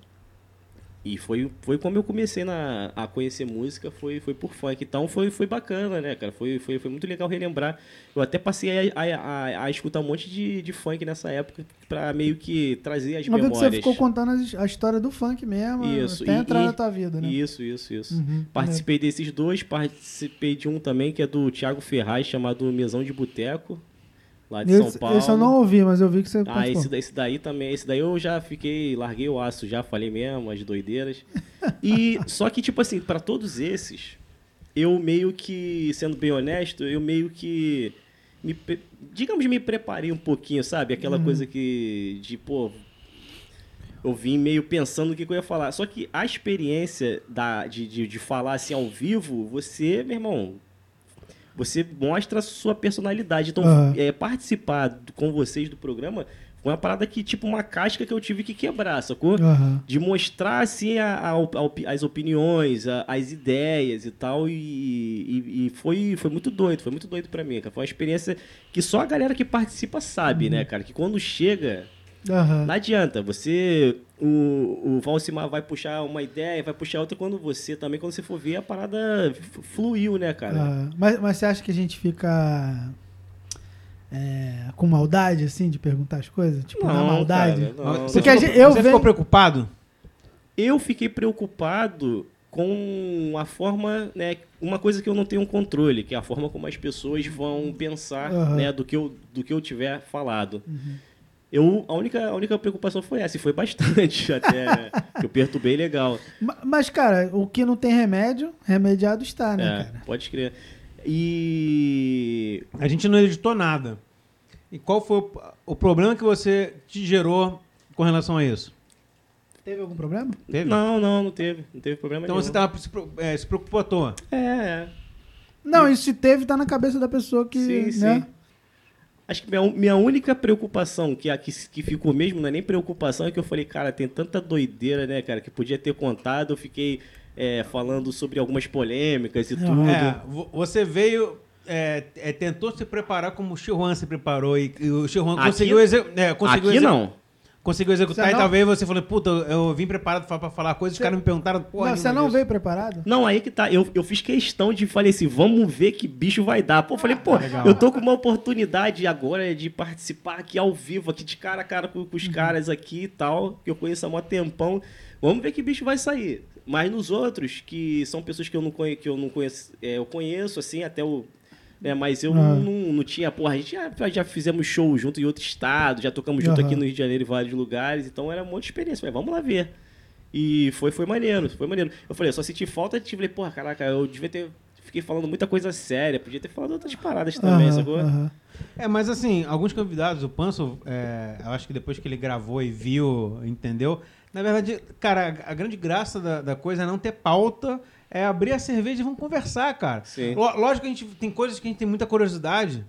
E foi, foi como eu comecei na, a conhecer música, foi, foi por funk. Então foi, foi bacana, né, cara? Foi, foi, foi muito legal relembrar. Eu até passei a, a, a, a escutar um monte de, de funk nessa época pra meio que trazer as vez que memórias. você ficou contando a história do funk mesmo, Isso, até e- entrar e- na tua vida, né? Isso, isso, isso. Uhum, Participei desses dois, participei de um também que é do Thiago Ferraz, chamado Mesão de Boteco, lá de Esse, São Paulo. esse eu não ouvi, mas eu vi que você Ah, participou. esse, esse daí também. Esse daí eu já fiquei, larguei o aço, já falei mesmo, as doideiras. [laughs] E só que, tipo assim, pra todos esses, eu meio que, sendo bem honesto, eu meio que. Me, digamos, me preparei um pouquinho, sabe? Aquela coisa que. De, pô. Eu vim meio pensando o que, que eu ia falar. Só que a experiência da, de, de, de falar assim ao vivo, você, meu irmão, você mostra a sua personalidade. Então, Aham. é, participar com vocês do programa foi uma parada que, tipo, uma casca que eu tive que quebrar, sacou? Aham. De mostrar, assim, a- a as opiniões, a- as ideias e tal. E, e- e foi, foi muito doido, foi muito doido pra mim, cara. Foi uma experiência que só a galera que participa sabe, né, cara? Que quando chega, não adianta. Você. O, o Valcimar vai puxar uma ideia, vai puxar outra quando você também, quando você for ver, a parada fluiu, né, cara? Ah, mas, mas você acha que a gente fica é, com maldade, assim, de perguntar as coisas? Tipo, na Não, maldade? cara, não, Você, Porque gente- eu você ficou preocupado? Eu fiquei preocupado com a forma, né, uma coisa que eu não tenho controle, que é a forma como as pessoas vão pensar, Aham. né, do que eu do que eu tiver falado. Eu a única a única preocupação foi essa, e foi bastante [laughs] até, que eu perturbei legal. Ma- Mas, cara, o que não tem remédio, remediado está, né, É, cara? pode crer. E A gente não editou nada. E qual foi o, o problema que você te gerou com relação a isso? Teve algum problema? Teve? não, não, não teve, não teve problema Então nenhum. você tava, se, é, se preocupou à toa. É, é. Não, isso se teve, tá na cabeça da pessoa que, Sim, né? sim. Acho que minha, minha única preocupação, que, a- que, que ficou mesmo, não é nem preocupação, é que eu falei, cara, tem tanta doideira, né, cara, que podia ter contado. Eu fiquei é, falando sobre algumas polêmicas e tudo. É, vo- você veio, é, é, tentou se preparar como o Chihuan se preparou e, e o Chihuan Aqui- conseguiu, exe é, conseguiu, Aqui não. Conseguiu executar Você e não- talvez você falou, puta, eu vim preparado pra, pra falar coisas, os Você- caras me perguntaram, não, você não disso. veio preparado? Não, aí que tá. Eu, eu fiz questão de falei assim, vamos ver que bicho vai dar. Pô, eu falei, pô, legal. eu tô com uma oportunidade agora de participar aqui ao vivo, aqui de cara a cara com, com os caras aqui e tal, que eu conheço há mó tempão. Vamos ver que bicho vai sair. Mas nos outros, que são pessoas que eu não conheço, que eu não conheço, é, eu conheço, assim, até o. Né, mas eu Ah. não, não, não tinha, porra, a gente já, já fizemos show junto em outro estado, já tocamos junto Aham. aqui no Rio de Janeiro em vários lugares, então era um monte de experiência. Falei, vamos lá ver. E foi, foi maneiro, foi maneiro. Eu falei, eu só senti falta de. Falei, porra, caraca, eu devia ter. Fiquei falando muita coisa séria, podia ter falado outras paradas também, Aham, sacou? aham. É, mas assim, alguns convidados, o Panso, é, eu acho que depois que ele gravou e viu, entendeu? Na verdade, cara, a, a grande graça da, da coisa é não ter pauta, é abrir a cerveja e vamos conversar, cara. Sim. Lógico que a gente tem coisas que a gente tem muita curiosidade.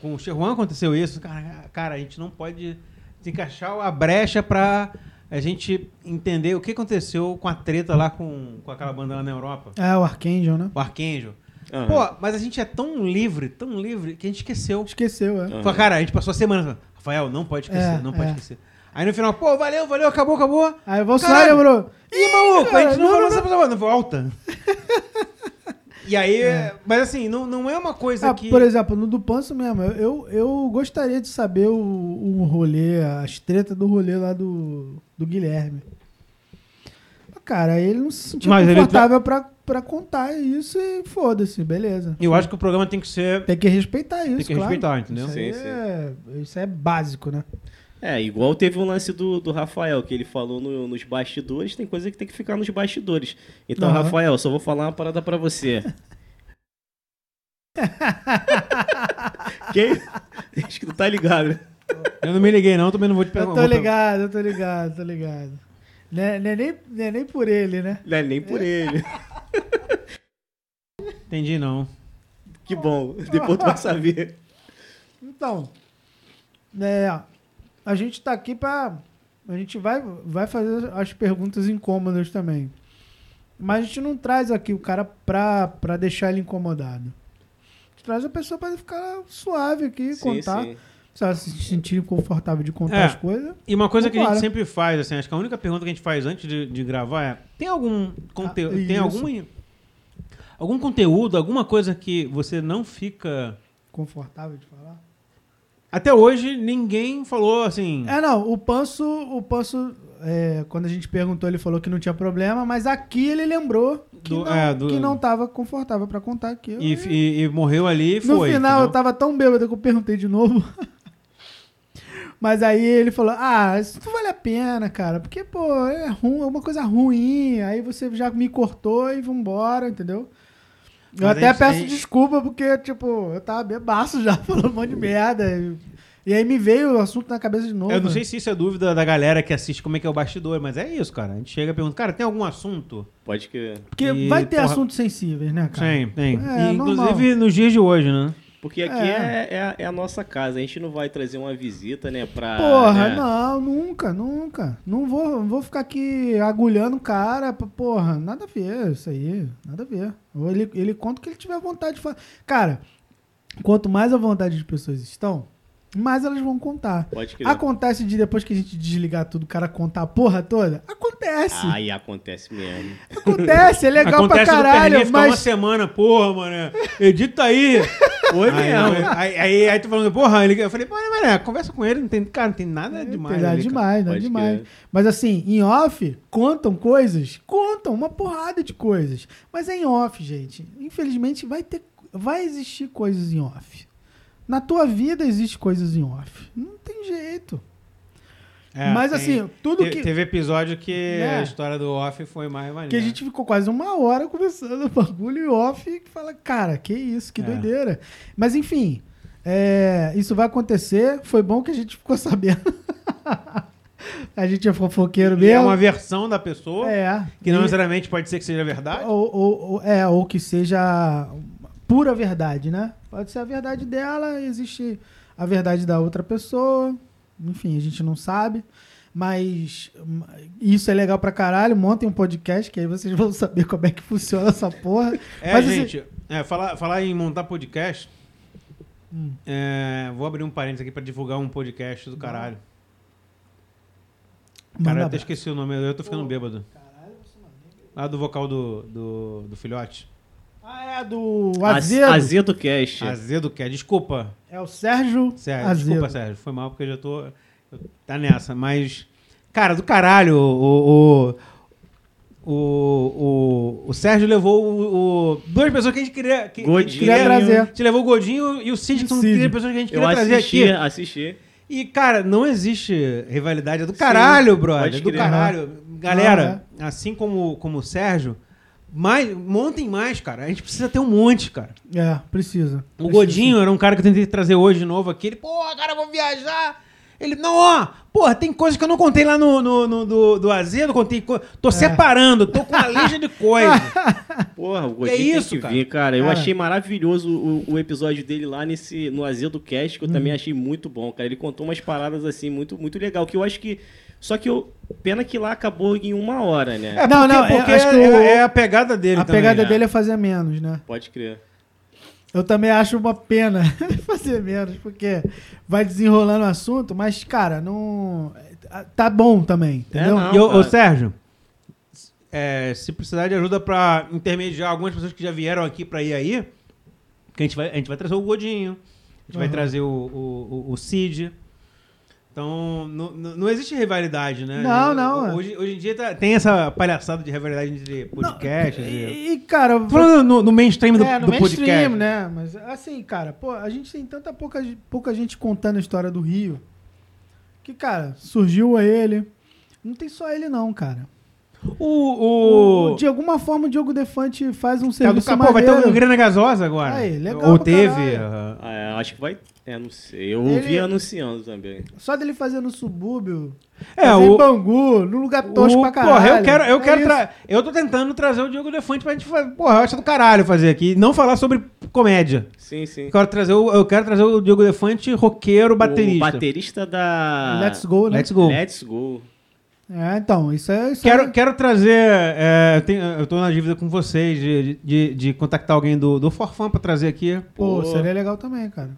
Com o Cherwan aconteceu isso. Cara, cara, a gente não pode encaixar a brecha pra a gente entender o que aconteceu com a treta lá com, com aquela banda lá na Europa. É, o Archangel, né? O Arcanjo. Aham. Pô, mas a gente é tão livre, tão livre, que a gente esqueceu. Esqueceu, é. Aham. Falei, cara, a gente passou a semana. falando, Rafael, não pode esquecer, É, não pode é. esquecer. Aí no final, pô, valeu, valeu, acabou, acabou. Aí o Bolsonaro Caralho. lembrou. Ih, maluco, a gente não, não, falou não, pessoa, não volta. [laughs] e aí, mas assim, não, não é uma coisa Ah, que. Por exemplo, no do Panço mesmo, eu, eu, eu gostaria de saber o, o rolê, as tretas do rolê lá do, do Guilherme. Cara, ele não se sentia Mas ele confortável pra, pra contar isso e foda-se, beleza. Eu acho que o programa tem que ser. Tem que respeitar isso, Tem que claro. respeitar, entendeu? Isso, Sim, sim. É, isso é básico, né? É, igual teve um lance do, do Rafael, que ele falou no- nos bastidores, tem coisa que tem que ficar nos bastidores. Então, Aham. Rafael, só vou falar uma parada pra você. [laughs] Quem? Acho que tu tá ligado. né? Eu não me liguei, não, também não vou te Eu perguntar. tô ligado, eu tô ligado, tô ligado. Não é, não é nem, não é nem por ele, né? Não é nem por ele. Entendi, não. Que bom. Depois tu vai saber. Então, é, a gente tá aqui pra. A gente vai, vai fazer as perguntas incômodas também. Mas a gente não traz aqui o cara pra, pra deixar ele incomodado. A gente traz a pessoa pra ficar suave aqui, Sim, contar. sim. Se ela se sentir confortável de contar É. as coisas. E uma coisa que a gente sempre faz, assim, acho que a única pergunta que a gente faz antes de, de gravar é: tem algum conteúdo. Ah, tem algum, algum conteúdo, alguma coisa que você não fica. Confortável de falar. Até hoje, ninguém falou assim. É, não, o Panso, o Panso, é, quando a gente perguntou, ele falou que não tinha problema, mas aqui ele lembrou que, Do- não, é, do- que não tava confortável pra contar aqui. E, e- e morreu ali e No foi. final eu entendeu? tava tão bêbado que eu perguntei de novo. [laughs] Mas aí ele falou: Ah, isso não vale a pena, cara. Porque, pô, é, ruim, é uma coisa ruim. Aí você já me cortou e vambora, entendeu? Eu Mas até gente- peço gente- desculpa porque, tipo, eu tava bebaço já, [laughs] falando um monte de merda. E, aí me veio o assunto na cabeça de novo. Eu não sei se isso é dúvida da galera que assiste como é que é o bastidor, mas é isso, cara. A gente chega e pergunta, cara, tem algum assunto? Pode que. Porque E, vai ter porra, assuntos sensíveis, né, cara? Tem, tem. É, E, normal. inclusive nos dias de hoje, né? Porque aqui é. É, a- é a nossa casa. A gente não vai trazer uma visita, né? Pra. Porra, né? não, nunca, nunca. Não vou, não vou ficar aqui agulhando o cara, porra, nada a ver isso aí, nada a ver. Ele, ele conta o que ele tiver vontade de falar. Cara, quanto mais a vontade de pessoas estão, mais elas vão contar. Pode crer. Acontece de depois que a gente desligar tudo, o cara contar a porra toda? Acontece. Aí acontece mesmo. Acontece, é legal Acontece pra caralho, ficar uma mas. semana, porra, mano. Edita aí. Foi Aí, mesmo. aí, aí, aí tu falando, porra, ele, eu falei, pô, mané, conversa com ele, não tem, cara, não tem nada É, demais. nada ali, cara. demais, nada demais. crer. Mas assim, em off, contam coisas? Contam uma porrada de coisas. Mas é em off, gente. Infelizmente, vai ter. Vai existir coisas em off. Na tua vida existe coisas em off. Não tem jeito. É, Mas tem- assim, tudo que. Teve episódio que Né? a história do off foi mais maneira. Que a gente ficou quase uma hora conversando o [laughs] bagulho em off e fala, cara, que isso, que É. doideira. Mas enfim, é, isso vai acontecer. Foi bom que a gente ficou [laughs] sabendo. a gente é fofoqueiro E mesmo. é uma versão da pessoa, É. que não E- necessariamente pode ser que seja verdade. ou, ou- ou- é, ou que seja pura verdade, né? Pode ser a verdade dela, existe a verdade da outra pessoa. Enfim, a gente não sabe. Mas hum, isso é legal pra caralho. Montem um podcast, que aí vocês vão saber como é que funciona essa porra. É, Mas, assim, gente, é, falar, falar em montar podcast. Hum. é, vou abrir um parênteses aqui pra divulgar um podcast do caralho. Manda Cara, eu até esqueci o nome, eu tô ficando bêbado. Lá do vocal do, do, do filhote. Ah, é do Az- Azedo. Azedo Cast. Azedo é. Desculpa, É o Sérgio Sérgio. Azedo. Desculpa, Sérgio. Foi mal porque eu já tô. eu- Tá nessa. Mas. Cara, do caralho, o. O, o, o, o Sérgio levou o, o- duas pessoas que a gente queria. Que, Godinho. queria Queria trazer. A gente levou o Godinho e o Cid, que são três pessoas que a gente Eu queria trazer assisti, aqui. assisti. E, cara, não existe rivalidade. É do caralho, brother. pode É do caralho. Galera, assim como, como o Sérgio, mais, montem mais, cara. A gente precisa ter um monte, cara. É, precisa. O Precisa Godinho era um cara que eu tentei trazer hoje de novo aqui. Ele, pô, cara, eu vou viajar. Ele, não, ó, porra, tem coisas que eu não contei lá no, no, no- do, do Azedo, contei. co- Tô É. separando, tô com uma lista de coisas. [laughs] Porra, o Que Godinho isso, tem que cara? vir, cara. Eu Cara. achei maravilhoso o, o episódio dele lá nesse, no Azedo Cast, que eu Hum. também achei muito bom, cara. Ele contou umas paradas assim, muito, muito legal. Que eu acho que. Só que eu. Pena que lá acabou em uma hora, né? É, Não, porque, não, é- porque acho que é, o- é a pegada dele A também. pegada né? dele é fazer menos, né? Pode crer. Eu também acho uma pena [laughs] fazer menos, porque vai desenrolando o assunto, mas, cara, não. Tá bom também, entendeu? não. E, ô, cara. Sérgio, é, se precisar de ajuda pra intermediar algumas pessoas que já vieram aqui pra ir aí, que a gente vai, a gente vai trazer o Godinho, a gente vai Aham. trazer o, o, o- o Cid. Então, não, não não existe rivalidade, né? Não, não, é. Hoje, hoje em dia tá- tem essa palhaçada de rivalidade entre podcasts. e- E, e, cara. Falando no, no mainstream do, é, no do mainstream, podcast. né? Mas assim, cara, pô, a gente tem tanta pouca, pouca gente contando a história do Rio Que, cara, surgiu ele. Não tem só ele, não, cara. O. o... De alguma forma, o Diogo Defante faz um do serviço capô, vai ter um grana gasosa agora. Aí, legal Ou pra teve. caralho. Acho que vai. É, não sei. Eu Ele- ouvi anunciando também. Só dele fazer no subúrbio, É, fazer o- em Bangu, num lugar tosco O- pra caralho. Porra, eu quero, eu É quero tra- Eu tô tentando trazer o Diogo Defante pra gente fazer. Porra, eu acho do caralho fazer aqui. Não falar sobre comédia. Sim, sim. Eu quero trazer o, eu quero trazer o Diogo Defante, roqueiro, O baterista. baterista da. Let's Go, né? Let's go. Let's Go. É, então, isso é... Isso Quero, é... quero trazer. é, eu, tenho- eu tô na dívida com vocês de, de, de contactar alguém do, do Forfã pra trazer aqui. Pô, Pô. seria legal também, cara.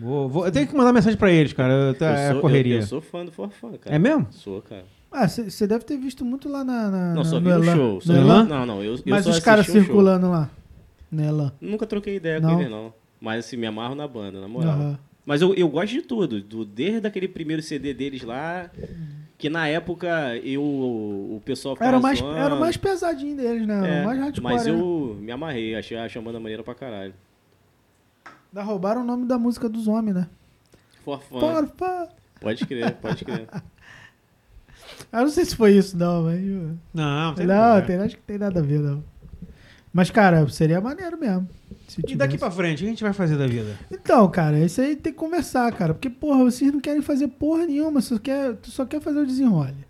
Vou- vou- eu tenho que mandar mensagem pra eles, cara. Eu- eu, é sou, correria. Eu, eu sou fã do Forfã, cara. É mesmo? Sou, cara. Ah, você deve ter visto muito lá na... na Não, só no vi o Elan. show. No Só Elan? Não, não. Eu, eu Mas só os caras assisti o show. circulando lá. Nela. Nunca troquei ideia Não? com ele, não. Mas assim, me amarro na banda, na moral. Aham. Mas eu, eu gosto de tudo. Do, desde aquele primeiro CD deles lá, que na época eu, o pessoal ficava Era mais, zoando. era o mais pesadinho deles, né? Era É, o mais hardcore, Mas né? eu me amarrei, achei a chamada maneira pra caralho. Ainda roubaram o nome da música dos homens, né? Forfã. Porfa! Pode crer, pode crer. [laughs] Eu não sei se foi isso, não, mas... Não, não tem Não, tem, acho que tem nada a ver, não. Mas, cara, seria maneiro mesmo. Se E daqui pra frente, o que a gente vai fazer da vida? Então, cara, isso aí tem que conversar, cara. Porque, porra, vocês não querem fazer porra nenhuma. Só quer, tu só quer fazer o desenrole.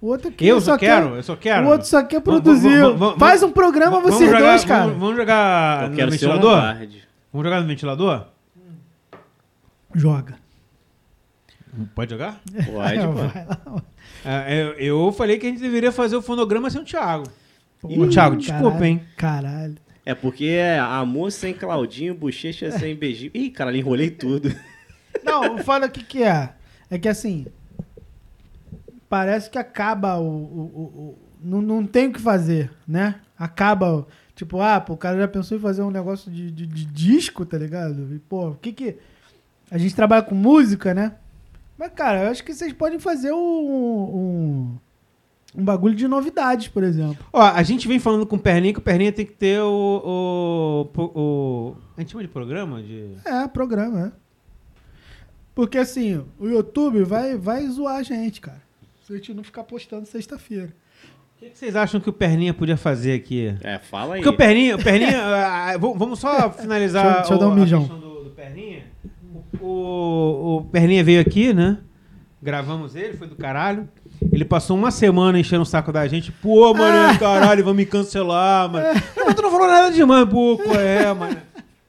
O outro aqui Eu só quer- quero, eu só quero. O outro só quer produzir. vamos- vamos- Faz um programa Vamos vocês jogar- dois, cara. Vamos, vamos jogar Eu no ventilador? Vamos jogar no ventilador? Joga. Pode, Pode jogar? [laughs] pô. Vai lá. É, eu, eu falei que a gente deveria fazer o fonograma sem o Thiago. Ih, Ô, Thiago, desculpa, caralho, hein? Caralho. É porque é amor sem Claudinho, bochecha sem beijinho. Ih, cara, enrolei tudo. Não, fala o que que é. É que assim. Parece que acaba o. o- o- o- não, não tem o que fazer, né? Acaba. Tipo, ah, pô, o cara já pensou em fazer um negócio de, de- de disco, tá ligado? E, pô, o que que. A gente trabalha com música, né? Mas, cara, eu acho que vocês podem fazer um. um um bagulho de novidades, por exemplo. Ó, a gente vem falando com o Perninha que o Perninha tem que ter o. o, o- a gente chama de programa? De... É, programa, é. Porque assim, o YouTube vai, vai zoar a gente, cara. Se a gente não ficar postando sexta-feira. O que, que vocês acham que o Perninha podia fazer aqui? É, fala aí. Porque o Perninha. O [laughs] Perninha ah, v- vamos só finalizar Deixa eu- deixa eu dar um o- a mijão. questão do, do Perninha. O, o, o Perninha veio aqui, né? Gravamos ele, foi do caralho. Ele passou uma semana enchendo o saco da gente. Pô, mano, caralho, vão me cancelar, mano. Mas tu não falou nada demais, pô, qual é, mano.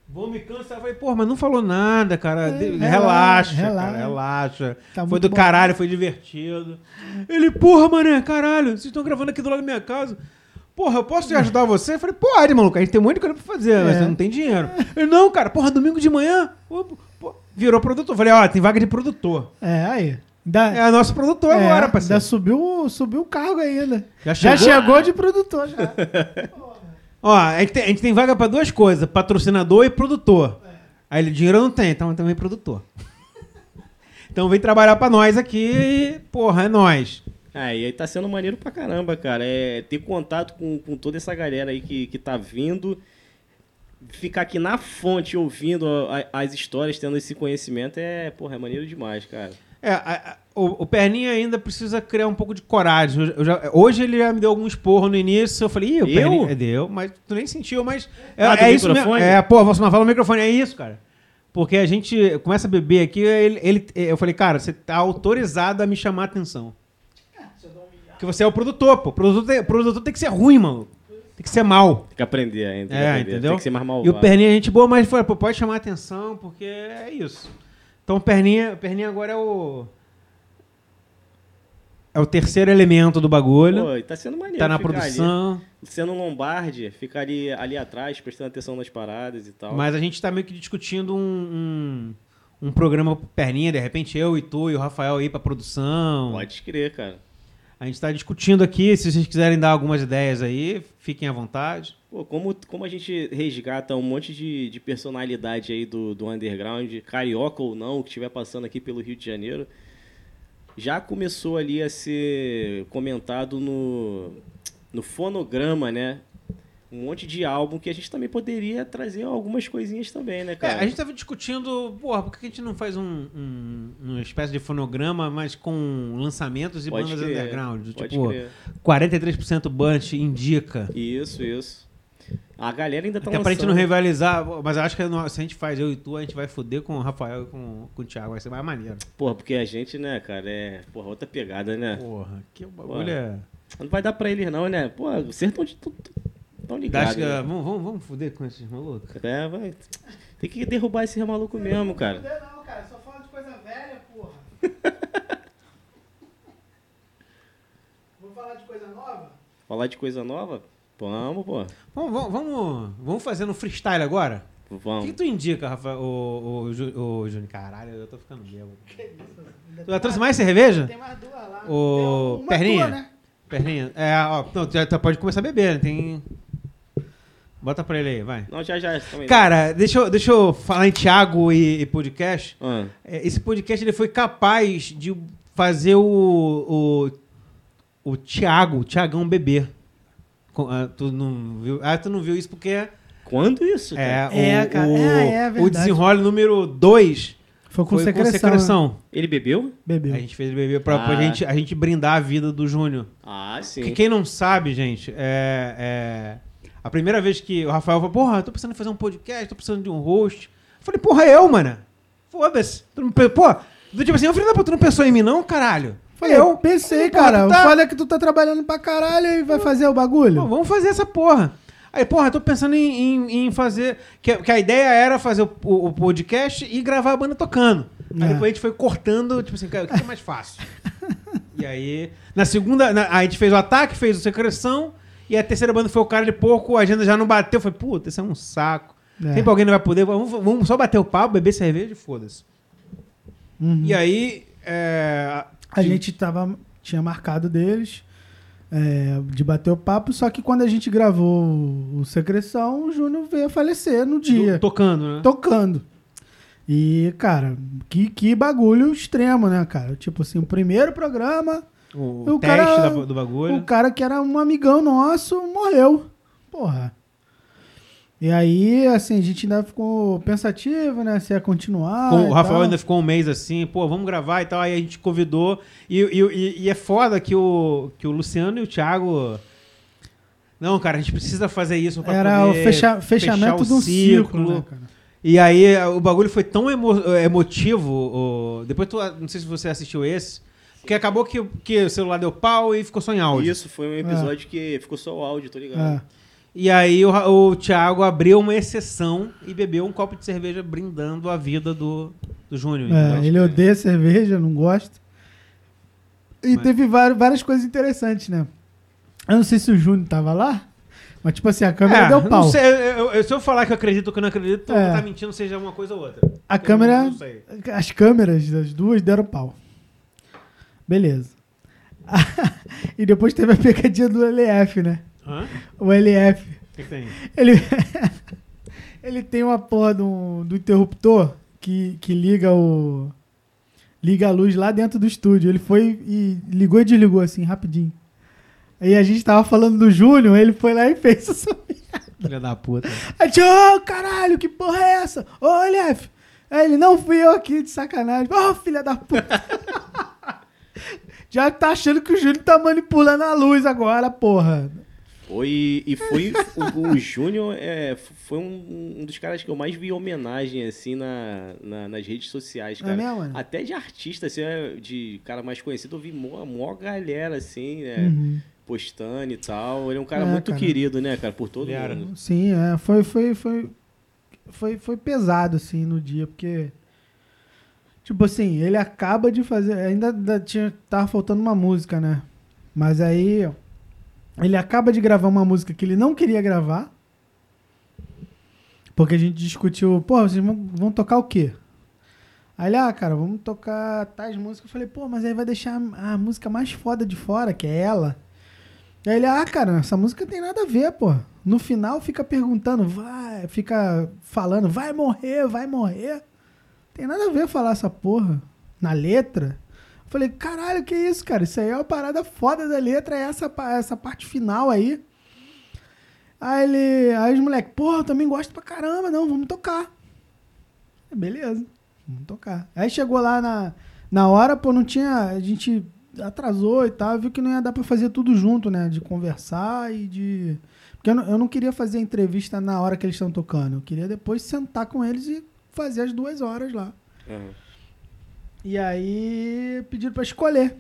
Vão me cancelar. Eu falei, pô, mas não falou nada, cara. É, relaxa, relaxa. cara, relaxa. Tá foi muito do bom. caralho, foi divertido. Ele, porra, mané, caralho, vocês estão gravando aqui do lado da minha casa. Porra, eu posso te ajudar você? Eu falei, pode, maluco, a gente tem de coisa pra fazer, mas É. você não tem dinheiro. Ele, não, cara, porra, domingo de manhã, pô, pô, virou produtor. Eu falei, ó, tem vaga de produtor. É, aí. Ainda, É nosso produtor é, agora, ainda parceiro. subiu, subiu o cargo ainda. Já Já chegou? chegou de produtor, já. [laughs] Ó, a gente, tem, a gente tem vaga pra duas coisas, patrocinador e produtor. Aí ele, dinheiro não tem, então também produtor. [laughs] então vem trabalhar pra nós aqui e, porra, é nós. É, e aí tá sendo maneiro pra caramba, cara. É ter contato com, com toda essa galera aí que, que tá vindo. Ficar aqui na fonte ouvindo a- as histórias, tendo esse conhecimento, é, porra, é maneiro demais, cara. É, a- o, o Perninha ainda precisa criar um pouco de coragem. Já- hoje ele já me deu algum esporro no início. Eu falei, ih, o Eu? Perninha. É, deu, mas tu nem sentiu, mas. É, Ah, é isso mesmo. É, pô, você fala no microfone, é isso, cara. Porque a gente começa a beber aqui, ele, ele- eu falei, cara, você tá autorizado a me chamar a atenção. Porque você é o produtor, pô. O produtor tem, produtor tem que ser ruim, mano. Tem que ser mal. Tem que aprender ainda. Tem, que É, aprender. entendeu? tem que ser mais malvado. E o Perninha é gente boa, mas foi, pô, pode chamar a atenção, porque é isso. Então o Perninha, Perninha agora é o. É o terceiro elemento do bagulho. Pô, tá sendo maneiro. tá na produção. Ali. Sendo um Lombardi, ficar ali, ali atrás, prestando atenção nas paradas e tal. Mas a gente tá meio que discutindo um, um, um programa pro Perninha, de repente eu e tu e o Rafael aí pra produção. Pode crer, cara. A gente tá discutindo aqui, se vocês quiserem dar algumas ideias aí, fiquem à vontade. Pô, como, como a gente resgata um monte de, de personalidade aí do, do underground, carioca ou não, que estiver passando aqui pelo Rio de Janeiro, já começou ali a ser comentado no, no fonograma, né? Um monte de álbum que a gente também poderia trazer algumas coisinhas também, né, É, cara? a gente tava discutindo, porra, por que a gente não faz um, um- uma espécie de fonograma, mas com lançamentos e Pode bandas crer, underground? Tipo, crer. 43% Bunch indica. Isso, isso. A galera ainda tá Até pra gente não lançando. rivalizar, mas eu acho que se a gente faz eu e tu, a gente vai foder com o Rafael e com, com o Thiago, vai ser mais maneiro. Porra, porque a gente, né, cara, é porra, outra pegada, né? Porra, que bagulho Porra. é. Não vai dar pra eles não, né? Pô, vocês estão tão Acho ligados. que, né? vamos, vamos, vamos foder com esses malucos? É, vai. Tem que derrubar esse maluco mesmo, cara. Não, cara, só fala de coisa velha, porra. [laughs] Vamos falar de coisa nova? Falar de coisa nova? Vamos, pô. Vamos, vamos, vamos, vamos fazer no freestyle agora? O que, Vamos. tu indica, Rafael? O, o, o Júnior? Caralho, eu tô ficando bêbado. Tu já trouxe mais cerveja? Tem mais duas lá. Uma Perninha? tua, né? Perninha? É, ó, não, tu já tu pode começar a beber, né? Tem. Bota pra ele aí, vai. Não, já, já. Também. Cara, deixa eu, deixa eu falar em Thiago e, e podcast. É, Esse podcast ele foi capaz de fazer o, o, o Thiago, o Thiagão beber. Ah, tu não viu? Ah, tu não viu isso porque quando isso? é, cara? o, É, cara. o, É, é o verdade. desenrole número 2 Foi com foi secreção. com secreção. né? Ele bebeu? Bebeu. A gente fez ele beber pra, pra Ah. gente, a gente brindar a vida do Júnior. Ah, sim. Porque quem não sabe, gente, é, é, A primeira vez que o Rafael falou, porra, eu tô precisando fazer um podcast, tô precisando de um host. Eu falei, porra, eu, mano. Foda-se. Não Pô, do tipo assim, filho da puta, tu não pensou em mim, não, caralho? Falei, eu pensei, Falei, porra, cara. tá- Fala que tu tá trabalhando pra caralho e vai fazer o bagulho. Pô, vamos fazer essa porra. Aí, porra, eu tô pensando em, em- em fazer. Que, que a ideia era fazer o, o- o podcast e gravar a banda tocando. Aí É. depois a gente foi cortando, tipo assim, cara, o que é mais fácil? [laughs] e aí, na segunda, na- a gente fez o ataque, fez o secreção, e a terceira banda foi o cara de pouco, a agenda já não bateu. Eu falei, puta, isso é um saco. É. Sempre alguém não vai poder, vamos, vamos só bater o papo, beber cerveja e foda-se. Uhum. E aí. É, A gente tava, tinha marcado deles é, de bater o papo, só que quando a gente gravou o Secreção, o Júnior veio a falecer no dia, Tocando, né? tocando. E, cara, que, que bagulho extremo, né, cara? Tipo assim, o primeiro programa, O, O teste cara- da- do bagulho. o cara que era um amigão nosso morreu. Porra. E aí, assim, a gente ainda ficou pensativo, né? Se ia continuar. Com- o Rafael tal. ainda ficou um mês assim, pô, vamos gravar e tal. Aí a gente convidou. E, e, e- é foda que o, que o Luciano e o Thiago. Não, cara, a gente precisa fazer isso pra Era o fecha- fechamento fechar de o um ciclo, né, cara? E aí o bagulho foi tão emo- emotivo. o- Depois tu, não sei se você assistiu esse. Porque acabou que, que o celular deu pau e ficou só em áudio. Isso foi um episódio que ficou só o áudio, tô ligado? É. E aí o, o Thiago abriu uma exceção e bebeu um copo de cerveja brindando a vida do, do Júnior. É, ele odeia cerveja, não gosta. E Mas- teve várias, várias coisas interessantes, né? Eu não sei se o Júnior tava lá, mas tipo assim, a câmera É, deu pau. Não sei, eu- eu- se eu falar que eu acredito ou que eu não acredito, É. estar mentindo, seja uma coisa ou outra. A Eu câmera, Não sei. as câmeras das duas deram pau. Beleza. [laughs] e depois teve a pegadinha do LF, né? Hã? O LF. O que, que tem? Ele, [laughs] ele tem uma porra do, do interruptor que, que liga o. Liga a luz lá dentro do estúdio. Ele foi e ligou e desligou assim, rapidinho. Aí a gente tava falando do Júnior, ele foi lá e fez isso. Filha da puta. Aí tinha, ô caralho, que porra é essa? Ô, LF. Aí ele, não fui eu aqui de sacanagem. Ô, filha da puta. [laughs] Já tá achando que o Júnior tá manipulando a luz agora, porra. Foi, e foi o, o [laughs] Júnior é, foi um, um dos caras que eu mais vi homenagem assim na, na- nas redes sociais, É cara. mesmo, mano? Até de artista, assim, é, de cara mais conhecido, eu vi mó, mó galera assim, né, Uhum. postando e tal. Ele é um cara É, muito cara. querido, né, cara, por todo Ele mundo. Sim, é, foi, foi, foi, foi, foi pesado, assim, no dia, porque, tipo assim, ele acaba de fazer, ainda, tinha, tava faltando uma música, né, mas aí, ele acaba de gravar uma música que ele não queria gravar, porque a gente discutiu, pô, vocês vão, vão tocar o quê? Aí ele, ah, cara, vamos tocar tais músicas. Eu falei, pô, mas aí vai deixar a, a música mais foda de fora, que é ela. Aí ele, ah, cara, essa música tem nada a ver, pô. No final fica perguntando, vai, fica falando, vai morrer, vai morrer. Tem nada a ver falar essa porra. Na letra. Eu falei, caralho, que isso, cara? Isso aí é uma parada foda da letra, é essa, essa parte final aí. Aí ele. Aí os moleques, porra, eu também gosto pra caramba, não, vamos tocar. Beleza, vamos tocar. Aí chegou lá na, na hora, pô, não tinha. A gente atrasou e tal, viu que não ia dar pra fazer tudo junto, né? De conversar e de. Porque eu não, eu não queria fazer a entrevista na hora que eles estão tocando. Eu queria depois sentar com eles e fazer as duas horas lá. Aham. E aí pediram pra escolher.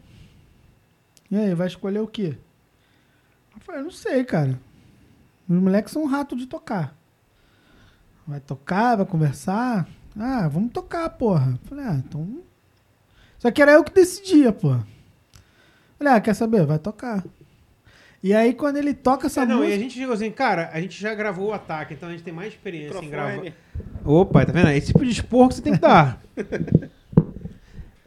E aí, vai escolher o quê? Eu falei, não sei, cara. Os moleques são um rato de tocar. Vai tocar, vai conversar? Ah, vamos tocar, porra. Eu falei, ah, então. Só que era eu que decidia, porra. Falei, ah, quer saber? Vai tocar. E aí, quando ele toca essa É, não, e música. a gente chegou assim, cara, a gente já gravou o ataque, então a gente tem mais experiência em gravar. Opa, tá vendo? Esse tipo de esporro que você tem que dar. [laughs]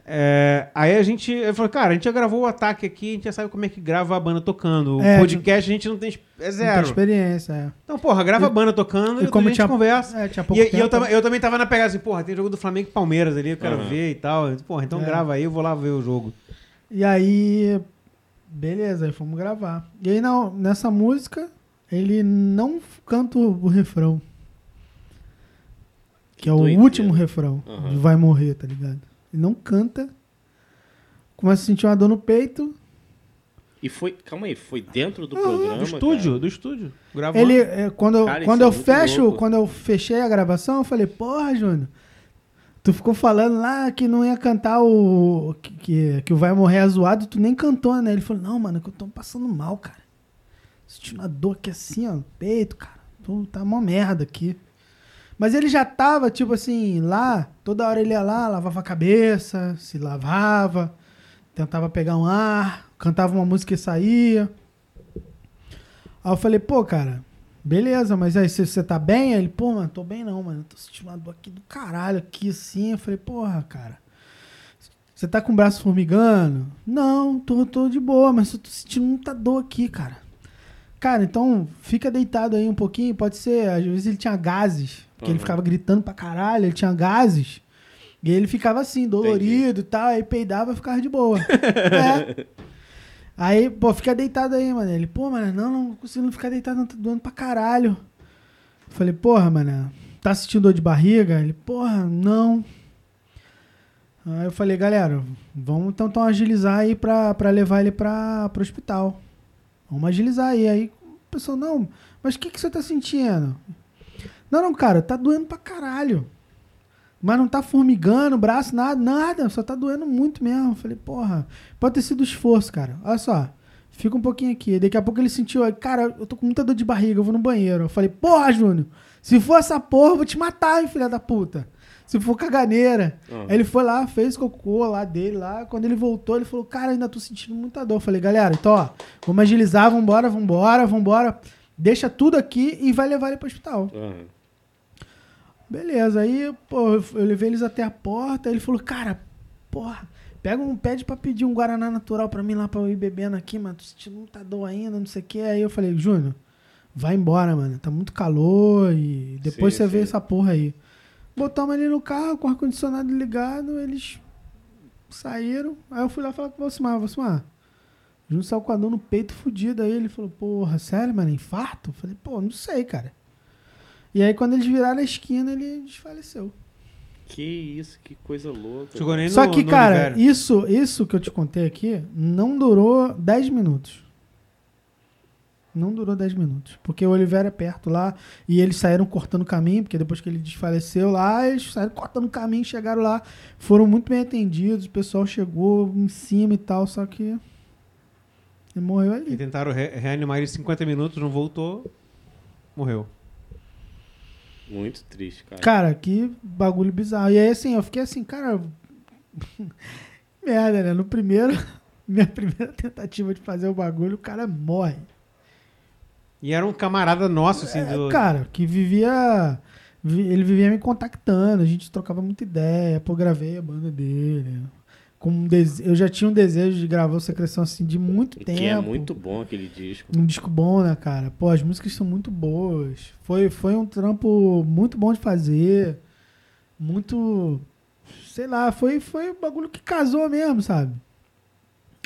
É, aí a gente eu falei, cara, a gente já gravou o ataque aqui, a gente já sabe como é que grava a banda tocando. O É, podcast a gente não tem. É Não tem zero. experiência, é. Então, porra, grava a E- banda tocando e e, como a gente tinha- conversa. É, tinha E, pouco e eu, tempo. tava, eu também tava na pegada assim, porra, tem jogo do Flamengo e Palmeiras ali, eu quero Aham. ver e tal. Porra, então É. grava aí, eu vou lá ver o jogo. E aí, beleza, aí fomos gravar. E aí, não, nessa música, ele não canta o refrão. Que é o doideira. último refrão. Aham. de Vai morrer, tá ligado? Ele não canta. Começa a sentir uma dor no peito. E foi. Calma aí, foi dentro do Ah, programa. Do estúdio, cara? do estúdio. Gravando. Ele, é, quando, eu- Cara, quando é eu muito fecho, louco. quando eu fechei a gravação, eu falei, porra, Júnior, tu ficou falando lá que não ia cantar o. que, que, que o Vai Morrer é zoado, tu nem cantou, né? Ele falou, não, mano, é que eu tô passando mal, cara. Sentindo uma dor aqui assim, ó, no peito, cara. Tô, tá uma merda aqui. Mas ele já tava, tipo assim, lá, toda hora ele ia lá, lavava a cabeça, se lavava, tentava pegar um ar, cantava uma música e saía. Aí eu falei, pô, cara, beleza, mas aí você tá bem? Aí ele, pô, mano, tô bem não, mano. Tô sentindo uma dor aqui do caralho, aqui assim. Eu falei, porra, cara. Você tá com o braço formigando? Não, tô, tô de boa, mas eu tô sentindo muita dor aqui, cara. Cara, então fica deitado aí um pouquinho. Pode ser, às vezes ele tinha gases, porque ele Uhum. ficava gritando pra caralho, ele tinha gases. E ele ficava assim, dolorido e tal, aí peidava e ficava de boa. [laughs] é. Aí, pô, fica deitado aí, mano. Ele, pô, mano, não, não consigo ficar deitado, não, tá doendo pra caralho. Eu falei, porra, mano, tá sentindo dor de barriga? Ele, porra, não. Aí eu falei, galera, vamos então, então agilizar aí pra, pra levar ele pra, pro hospital. Vamos agilizar aí. Aí o pessoal, não, mas o que, que você tá sentindo? Não, não, cara, tá doendo pra caralho. Mas não tá formigando, braço, nada, nada. Só tá doendo muito mesmo. Falei, porra, pode ter sido esforço, cara. Olha só, fica um pouquinho aqui. Daqui a pouco ele sentiu, cara, eu tô com muita dor de barriga, eu vou no banheiro. Eu falei, porra, Júnior, se for essa porra, eu vou te matar, hein, filha da puta. Se for caganeira. Aham. Aí ele foi lá, fez cocô lá dele lá. Quando ele voltou, ele falou, cara, ainda tô sentindo muita dor. Eu falei, galera, então, ó, vamos agilizar, vambora, vambora, vambora. Deixa tudo aqui e vai levar ele pro hospital. Aham. Beleza, aí, pô, eu levei eles até a porta, ele falou, cara, porra, pega um, pede pra pedir um Guaraná natural pra mim lá pra eu ir bebendo aqui, mano, tô sentindo muita dor ainda, não sei o que. Aí eu falei, Júnior, vai embora, mano, tá muito calor e depois Sim, você vê sim. essa porra aí. Botamos ele no carro com o ar-condicionado ligado, eles saíram, aí eu fui lá falar com o Valsimar, Valsimar, Júnior saiu com a dor no peito fudido, aí ele falou, porra, sério, mano, infarto? Eu falei, pô, não sei, cara. E aí, quando eles viraram a esquina, ele desfaleceu. Que isso, que coisa louca. Chegou nem Só no- que, no cara, isso, isso que eu te contei aqui não durou 10 minutos. Não durou 10 minutos. Porque o Oliveira é perto lá e eles saíram cortando o caminho, porque depois que ele desfaleceu lá, eles saíram cortando o caminho, chegaram lá, foram muito bem atendidos, o pessoal chegou em cima e tal, só que ele morreu E ali. tentaram re- reanimar ele em 50 minutos, não voltou, morreu. Muito triste, cara. Cara, que bagulho bizarro. E aí, assim, eu fiquei assim, cara. [laughs] Merda, né? No primeiro. [laughs] Minha primeira tentativa de fazer o bagulho, o cara morre. E era um camarada nosso, assim, do... É, cara, que vivia. vi- Ele vivia me contactando, a gente trocava muita ideia, pô, gravei a banda dele. Com um dese- Eu já tinha um desejo de gravar o Secreção assim de muito tempo. que é muito bom aquele disco. Um disco bom, né, cara? Pô, as músicas são muito boas. Foi, foi um trampo muito bom de fazer. Muito. Sei lá, foi, foi um bagulho que casou mesmo, sabe?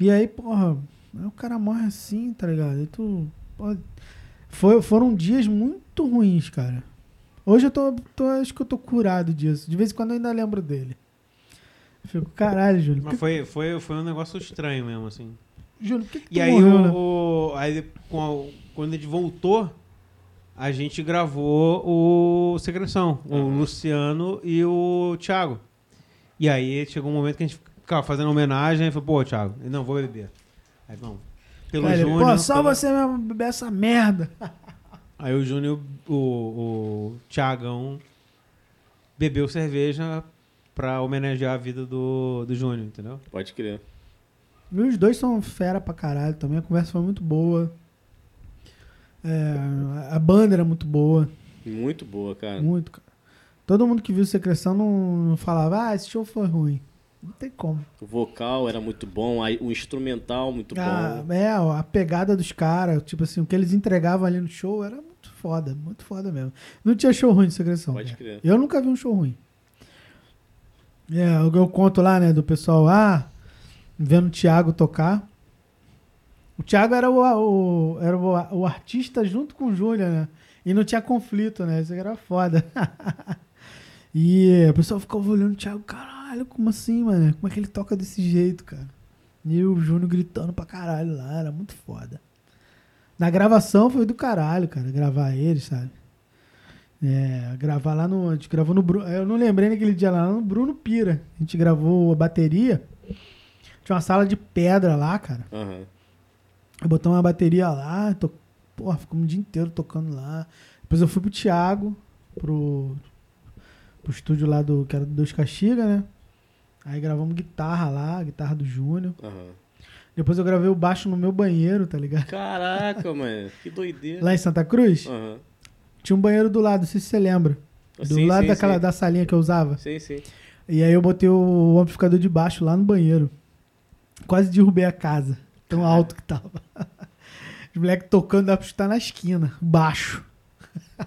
E aí, porra, aí o cara morre assim, tá ligado? Aí tu. pô, Foi, foram dias muito ruins, cara. Hoje eu tô, tô- Acho que eu tô curado disso. De vez em quando eu ainda lembro dele. Eu fico, caralho, Júlio. Mas foi, foi, foi um negócio estranho mesmo, assim. Júlio, por que, que E tu aí, morreu, né? o, o- aí a- quando ele voltou, a gente gravou o Secreção, o Luciano e o Thiago. E aí chegou um momento que a gente ficava fazendo homenagem e falou, pô, Thiago, eu não vou beber. Aí, não. Pelo Aí ele, Júnior. Pô, só pelo- você mesmo beber essa merda. [laughs] Aí o Júnior, o, o Thiagão, bebeu cerveja pra homenagear a vida do, do Júnior, entendeu? Pode crer. E os dois são fera pra caralho também. A conversa foi muito boa. É, a banda era muito boa. Muito boa, cara. Muito, cara. Todo mundo que viu Secreção não, falava, ah, esse show foi ruim. Não tem como. O vocal era muito bom, o instrumental muito Ah, bom. é, a pegada dos caras, tipo assim, o que eles entregavam ali no show era muito foda, muito foda mesmo. Não tinha show ruim de Secreção. Pode cara. crer. Eu nunca vi um show ruim. É, eu, eu conto lá, né, do pessoal, ah, vendo o Thiago tocar. O Thiago era o, o- era o, o artista junto com o Júlia, né? E não tinha conflito, né? Isso era foda. [laughs] e o pessoal ficava olhando o Thiago, caralho, como assim, mano? Como é que ele toca desse jeito, cara? E o Júnior gritando pra caralho lá, era muito foda. Na gravação foi do caralho, cara, gravar ele, sabe? É, gravar lá no. A gente gravou no Bruno. Eu não lembrei naquele dia lá no Bruno Pira. A gente gravou a bateria. Tinha uma sala de pedra lá, cara. Aham. Eu botei uma bateria lá, to... porra, ficamos o dia inteiro tocando lá. Depois eu fui pro Thiago, pro, pro estúdio lá do. que era do Dois Caxiga, né? Aí gravamos guitarra lá, guitarra do Júnior. Aham. Depois eu gravei o baixo no meu banheiro, tá ligado? Caraca, [laughs] mano. Que doideira. Lá em Santa Cruz, Aham. Tinha um banheiro do lado, não sei se você lembra. Do Sim, lado sim, daquela, sim. da salinha que eu usava. Sim, sim. E aí eu botei o amplificador de baixo lá no banheiro. Quase derrubei a casa. Tão alto que tava. Os moleques tocando, dá pra estar na esquina, baixo.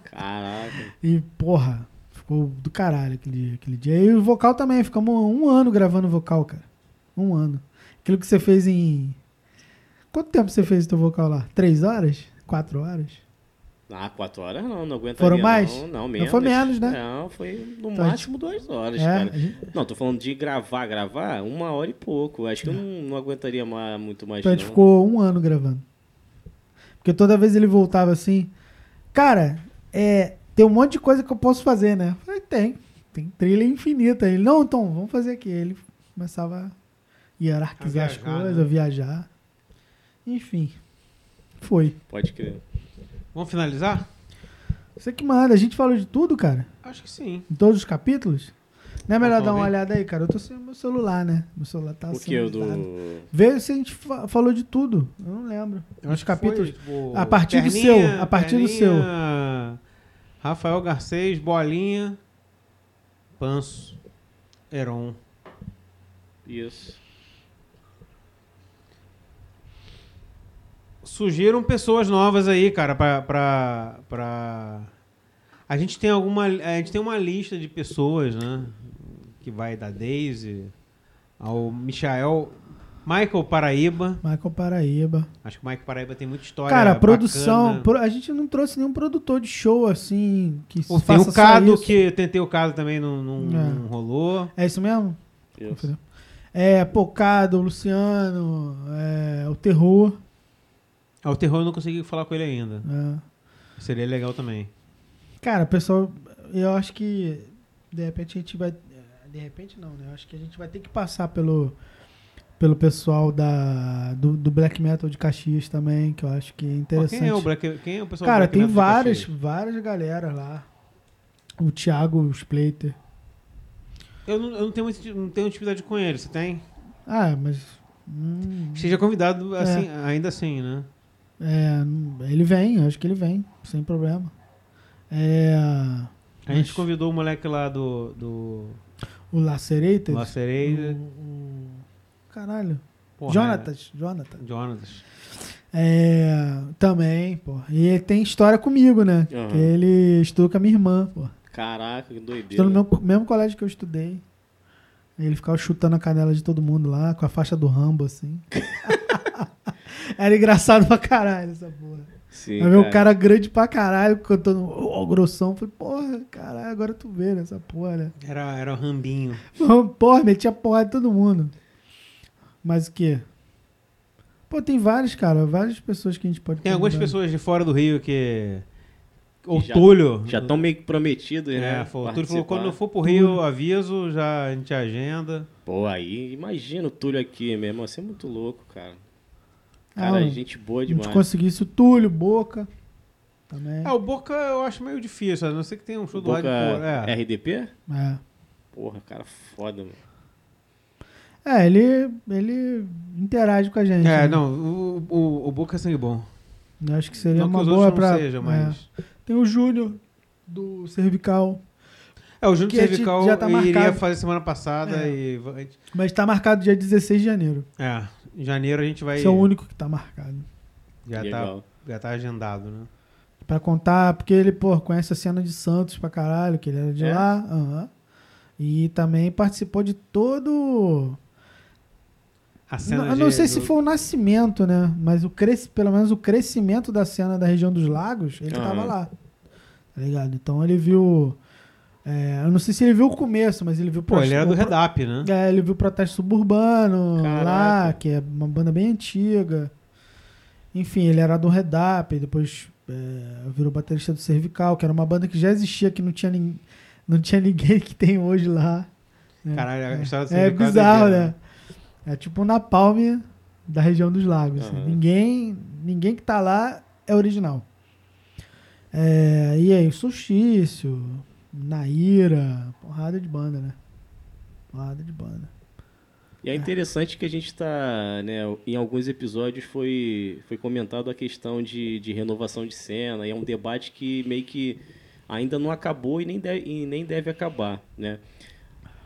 Caraca. E, porra, ficou do caralho aquele, aquele dia. E o vocal também, ficamos um ano gravando vocal, cara. Um ano. Aquilo que você fez em. Quanto tempo você fez o teu vocal lá? Três horas? Quatro horas? Ah, quatro horas não, não aguentaria. Foram mais? Não, não, Não menos. foi menos, né? Não, foi no Então, máximo duas horas, É, cara. a gente- Não, tô falando de gravar, gravar, uma hora e pouco. Acho que eu não, não aguentaria mais, muito mais, Então a não. gente ficou um ano gravando. Porque toda vez ele voltava assim, cara, é, tem um monte de coisa que eu posso fazer, né? Eu falei, tem. Tem trilha infinita. Ele, não, então, vamos fazer aqui. Ele começava a hierarquizar A as viajar, coisas, né? a viajar. Enfim. Foi. Pode crer. Vamos finalizar? Você que manda. A gente falou de tudo, cara? Acho que sim. Em todos os capítulos? Não é melhor dar uma olhada aí, cara? Eu tô sem o meu celular, né? Meu celular tá o sem que? O usado. do. Vê se a gente fa- falou de tudo. Eu não lembro. Eu Os acho que foi, capítulos. tipo, A partir do Perninha, seu, a partir do seu. Perninha, Rafael Garcês, Bolinha, Panso, Heron. Isso. Surgiram pessoas novas aí, cara, pra, pra, pra... A gente tem alguma... A gente tem uma lista de pessoas, né? Que vai da Daisy ao Michael... Michael Paraíba. Michael Paraíba. Acho que o Michael Paraíba tem muita história Cara, a produção. pro- a gente não trouxe nenhum produtor de show assim. Que Pô, tem o Cado, isso. que eu tentei o Cado também, não, não, É. não rolou. É isso mesmo? Isso. É, Pocado, Luciano, é, o Terror. Ah, o Terror eu não consegui falar com ele ainda. é. Seria legal também. Cara, pessoal, eu acho que de repente a gente vai. De repente não, né? Eu acho que a gente vai ter que passar pelo, pelo pessoal da, do, do Black Metal de Caxias também, que eu acho que é interessante. quem é o Black, quem é o pessoal do Cara, Black tem Metal várias, várias galera lá. O Thiago Splater. Eu não, eu não tenho, não tenho intimidade com ele, você tem? Ah, mas. hum, Seja convidado assim, ainda assim, né? É, ele vem, acho que ele vem, sem problema. É, A gente Mas- convidou o moleque lá do, do o Lacerated. Lacereida. o, o- Caralho. Porra, Jonatas, Jonatas. é, Jonatas. É, também, pô. E ele tem história comigo, né? Que ele estudou com a minha irmã, pô. Caraca, que Estudou doideira. no meu, mesmo colégio que eu estudei. Ele ficava chutando a canela de todo mundo lá, com a faixa do Rambo, assim. [laughs] Era engraçado pra caralho essa porra. Sim, Aí o cara grande pra caralho, cantando o grossão. Falei, porra, caralho, agora tu vê nessa porra, né? Era, era o Rambinho. [laughs] Porra, metia porra de todo mundo. Mas o quê? Pô, tem vários, cara, várias pessoas que a gente pode Tem algumas pessoas de fora do Rio que. O Já- Túlio. Já estão meio que prometidos, né? É, foi, o Túlio falou: quando eu for pro Rio, aviso, já a gente agenda. Pô, aí imagina o Túlio aqui, meu irmão. Você é muito louco, cara. Ah, Cara, eu- gente boa A gente demais. conseguisse o Túlio, Boca. Também. É, o Boca eu acho meio difícil, a não ser que tenha um show do Boca lado é. RDP? É. Porra, cara foda, mano. É, ele, ele interage com a gente. É, né? não, o, o, o Boca é sangue bom. Eu acho que seria não que uma os boa pra. sejam, é. mas. Tem o Júnior, do Cervical. É, o Júnior Que gente Cervical já tá iria marcado. fazer semana passada É. e. Mas tá marcado dia 16 de janeiro. É, em janeiro a gente vai. Esse é o único que tá marcado. Já tá, Legal. já tá agendado, né? Pra contar, porque ele, pô, conhece a cena de Santos pra caralho, que ele era de É? lá. aham. E também participou de todo. A cena Não, eu de- não sei se do- foi o nascimento, né? Mas o cres... pelo menos o crescimento da cena da região dos lagos, ele Aham. tava lá. Tá ligado? Então ele viu. É, eu não sei se ele viu o começo, mas ele viu Pô, ele era o do pro- Redap, né? É, ele viu o Protesto Suburbano lá, Caraca. que é uma banda bem antiga. Enfim, ele era do Redap, depois é, virou baterista do Cervical, que era uma banda que já existia, que não tinha, nin- não tinha ninguém que tem hoje lá. né? Caralho, a história do É Cervical bizarro, doideira, né? É tipo um napalm da região dos lagos. assim. Aham. Ninguém, ninguém que tá lá é original. É, e aí, Solstício, Naira, porrada de banda, né? Porrada de banda. E é interessante que a gente está, né, em alguns episódios foi, foi comentado a questão de, de renovação de cena, e é um debate que meio que ainda não acabou e nem deve, e nem deve acabar, né?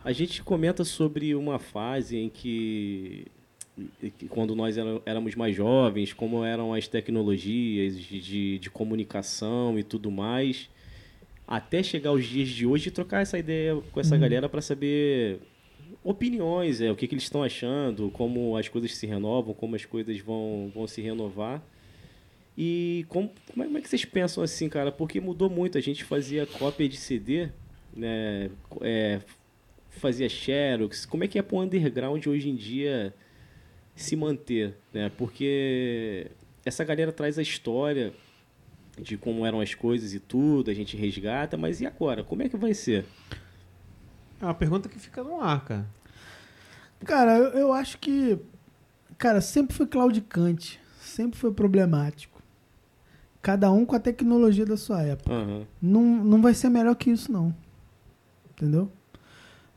A gente comenta sobre uma fase em que, quando nós éramos mais jovens, como eram as tecnologias de, de comunicação e tudo mais, até chegar aos dias de hoje e trocar essa ideia com essa galera para saber opiniões, é, o que, que eles estão achando, como as coisas se renovam, como as coisas vão, vão se renovar. E como, como, é, como é que vocês pensam assim, cara? Porque mudou muito. A gente fazia cópia de CD, né? É, fazia xerox. Como é que é pro underground hoje em dia se manter, né? Porque essa galera traz a história de como eram as coisas e tudo, a gente resgata, mas e agora? Como é que vai ser? É uma pergunta que fica no ar, cara. Cara, eu, eu acho que. Cara, sempre foi claudicante. Sempre foi problemático. Cada um com a tecnologia da sua época. Aham. Não, não vai ser melhor que isso, não. Entendeu?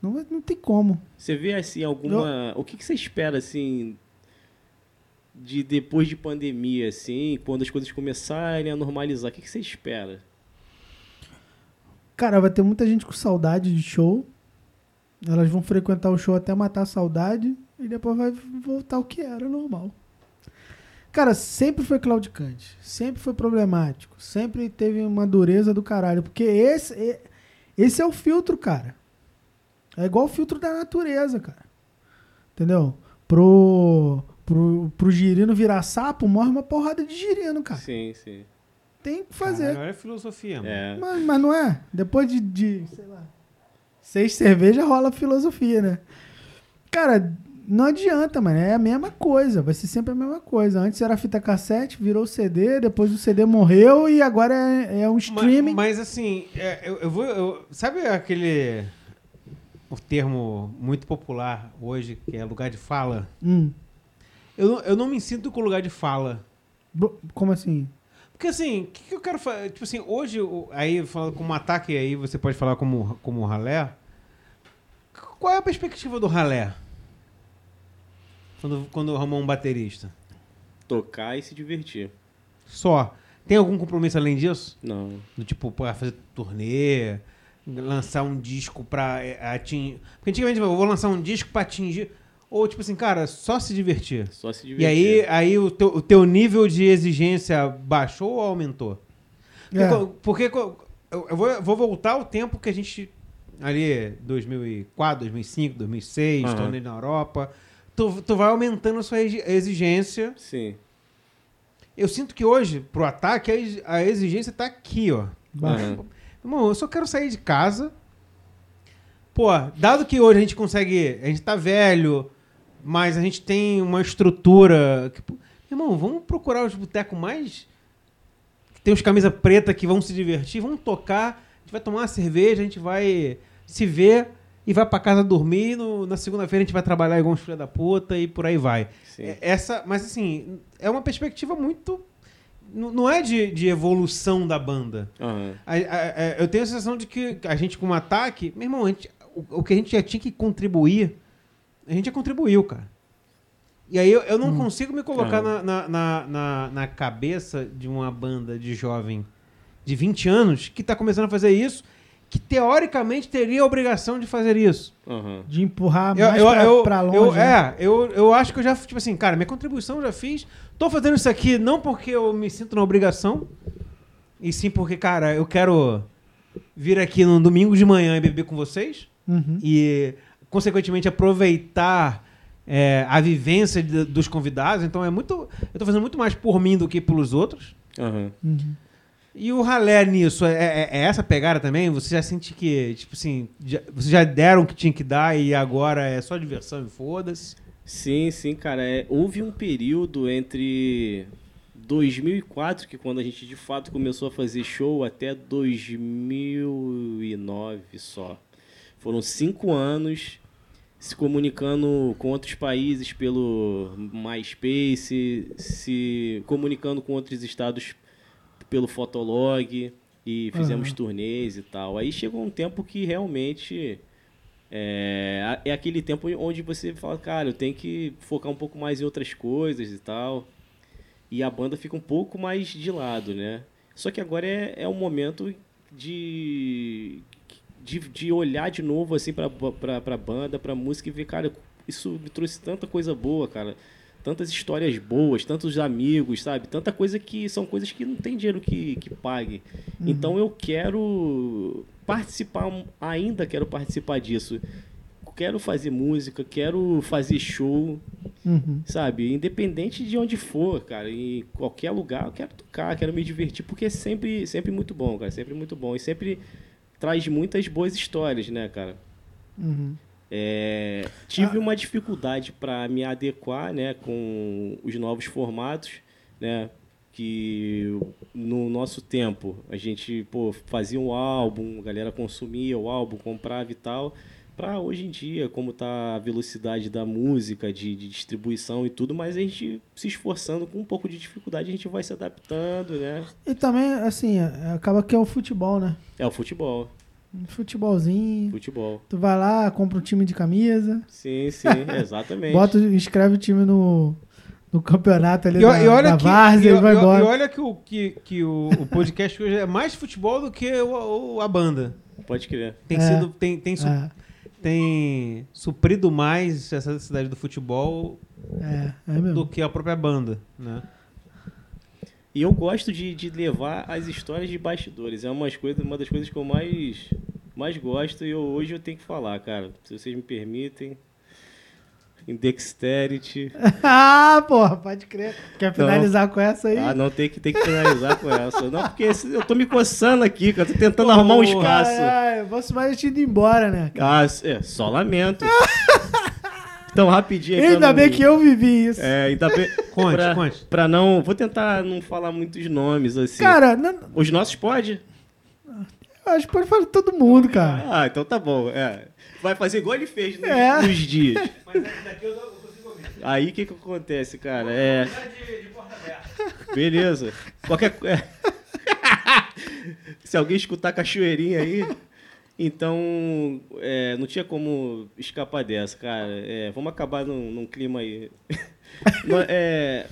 Não, não tem como. Você vê assim alguma. O que, que você espera assim de depois de pandemia, assim, quando as coisas começarem a normalizar? O que, que você espera? Cara, vai ter muita gente com saudade de show. Elas vão frequentar o show até matar a saudade. E depois vai voltar o que era normal. Cara, sempre foi claudicante. Sempre foi problemático. Sempre teve uma dureza do caralho. Porque esse, esse é o filtro, cara. É igual o filtro da natureza, cara. Entendeu? Pro, pro, pro girino virar sapo, morre uma porrada de girino, cara. Sim, sim. Tem que fazer. Caralho, a filosofia, mano. É. Mas, mas não é? Depois de, de, sei lá, seis cervejas rola filosofia, né? Cara, não adianta, mano. É a mesma coisa. Vai ser sempre a mesma coisa. Antes era fita cassete, virou CD, depois o CD morreu e agora é, é um streaming. Mas, assim, é, eu, eu vou. eu- sabe aquele. O termo muito popular hoje, que é lugar de fala? Hum. Eu, não- eu não me sinto com lugar de fala. Como assim? Porque assim, o que, que eu quero fazer? Tipo assim, hoje, aí falando como ataque, aí você pode falar como, como ralé. Qual é a perspectiva do ralé? Quando, quando arrumou um baterista? Tocar e se divertir. Só. Tem algum compromisso além disso? Não. Do tipo, pra fazer turnê, lançar um disco pra é, atingir. Porque antigamente eu vou lançar um disco pra atingir. Ou tipo assim, cara, só se divertir. Só se E divertir. aí, aí o, teu, o teu nível de exigência baixou ou aumentou? Porque, É. porque eu, vou, eu vou voltar ao tempo que a gente. Ali, 2004, 2005, 2006, Aham. torneio na Europa. Tu, tu vai aumentando a sua exi- exigência. Sim. Eu sinto que hoje, pro ataque, a ex- a exigência tá aqui, ó. Aham. Irmão, eu só quero sair de casa. Pô, dado que hoje a gente consegue. A gente tá velho, mas a gente tem uma estrutura. Que, irmão, vamos procurar os botecos mais. Tem uns camisa preta que vão se divertir, vamos tocar, a gente vai tomar uma cerveja, a gente vai se ver e vai pra casa dormir. no- na segunda-feira a gente vai trabalhar igual uns filha da puta e por aí vai. Sim. É- Essa, mas assim, é uma perspectiva muito. Não é de, de evolução da banda. Aham. A- a- a- eu tenho a sensação de que a gente, com um ataque, meu irmão, gente- o, o que a gente já tinha que contribuir, a gente já contribuiu, cara. E aí eu, eu não consigo me colocar na, na, na, na- na cabeça de uma banda de jovem de 20 anos que tá começando a fazer isso, que teoricamente teria a obrigação de fazer isso. Aham. De empurrar mais eu, pra, eu- pra longe. eu- né? é, eu, eu acho que eu já, tipo assim, cara, minha contribuição eu já fiz. Tô fazendo isso aqui não porque eu me sinto na obrigação, e sim porque, cara, eu quero vir aqui no domingo de manhã e beber com vocês Uhum. e, consequentemente, aproveitar é, a vivência de- dos convidados. Então, é muito. Eu tô fazendo muito mais por mim do que pelos outros. Aham. Uhum. E o ralé nisso, é, é- é essa pegada também? Você já sente que, tipo assim, já, vocês já deram o que tinha que dar e agora é só diversão e foda-se? Sim, sim, cara. É, houve um período entre 2004, que quando a gente de fato começou a fazer show, até 2009 só. Foram cinco anos se comunicando com outros países pelo MySpace, se comunicando com outros estados pelo Fotolog e fizemos Aham. turnês e tal. Aí chegou um tempo que realmente é, é aquele tempo onde você fala, cara, eu tenho que focar um pouco mais em outras coisas e tal. E a banda fica um pouco mais de lado, né? Só que agora é, é um momento de, de, de olhar de novo assim pra, pra, pra banda, pra música e ver, cara, isso me trouxe tanta coisa boa, cara. Tantas histórias boas, tantos amigos, sabe? Tanta coisa que são coisas que não tem dinheiro que, que pague. Então eu quero participar, ainda quero participar disso. Quero fazer música, quero fazer show, Uhum. sabe? Independente de onde for, cara, em qualquer lugar, eu quero tocar, quero me divertir, porque é sempre, sempre muito bom, cara, sempre muito bom. E sempre traz muitas boas histórias, né, cara? Uhum. É, tive uma dificuldade para me adequar né, com os novos formatos, né, que no nosso tempo a gente pô, fazia um álbum, a galera consumia o álbum, comprava e tal. Para hoje em dia, como tá a velocidade da música, de, de distribuição e tudo, mas a gente se esforçando com um pouco de dificuldade, a gente vai se adaptando, né? E também, assim, é- acaba que é o futebol, né? É o futebol, Um futebolzinho. futebol. Tu vai lá, compra um time de camisa, Sim, sim, [laughs] exatamente. bota, inscreve o time no, no campeonato ali E, da, e olha da que, várzea e, e vai e- embora. e olha que, o, que, que o, o podcast hoje é mais futebol do que o, o- a banda. Pode crer. Tem É. sido. Tem, tem, su- É, tem suprido mais essa necessidade do futebol é, é do que a própria banda, né? E eu gosto de, de levar as histórias de bastidores. É umas coisas, uma das coisas que eu mais, mais gosto e eu- hoje eu tenho que falar, cara. Se vocês me permitem. Em Dexterity. [laughs] ah, porra, pode crer. Quer Então- finalizar com essa aí? Ah, não, tem que, tem que finalizar com essa. Não, porque esse- eu tô me coçando aqui, cara. Tô tentando arrumar um espaço. Caralho, você vai te indo embora, né? Ah, é, só lamento. [laughs] Então, rapidinho Ainda não- bem que eu vivi isso. É, ainda bem. [laughs] Conte, pra, conte. Pra não. Vou tentar não falar muitos nomes, assim. Cara, não, Os nossos pode? acho que pode falar de todo mundo, cara. Ah, então tá bom. É. Vai fazer igual ele fez nos, É. nos dias. [laughs] Aí o que que acontece, cara? É. Beleza. Qualquer co- é. [laughs] Se alguém escutar a cachoeirinha aí, então é, não tinha como escapar dessa, cara. É, vamos acabar num, num clima aí. [laughs] É,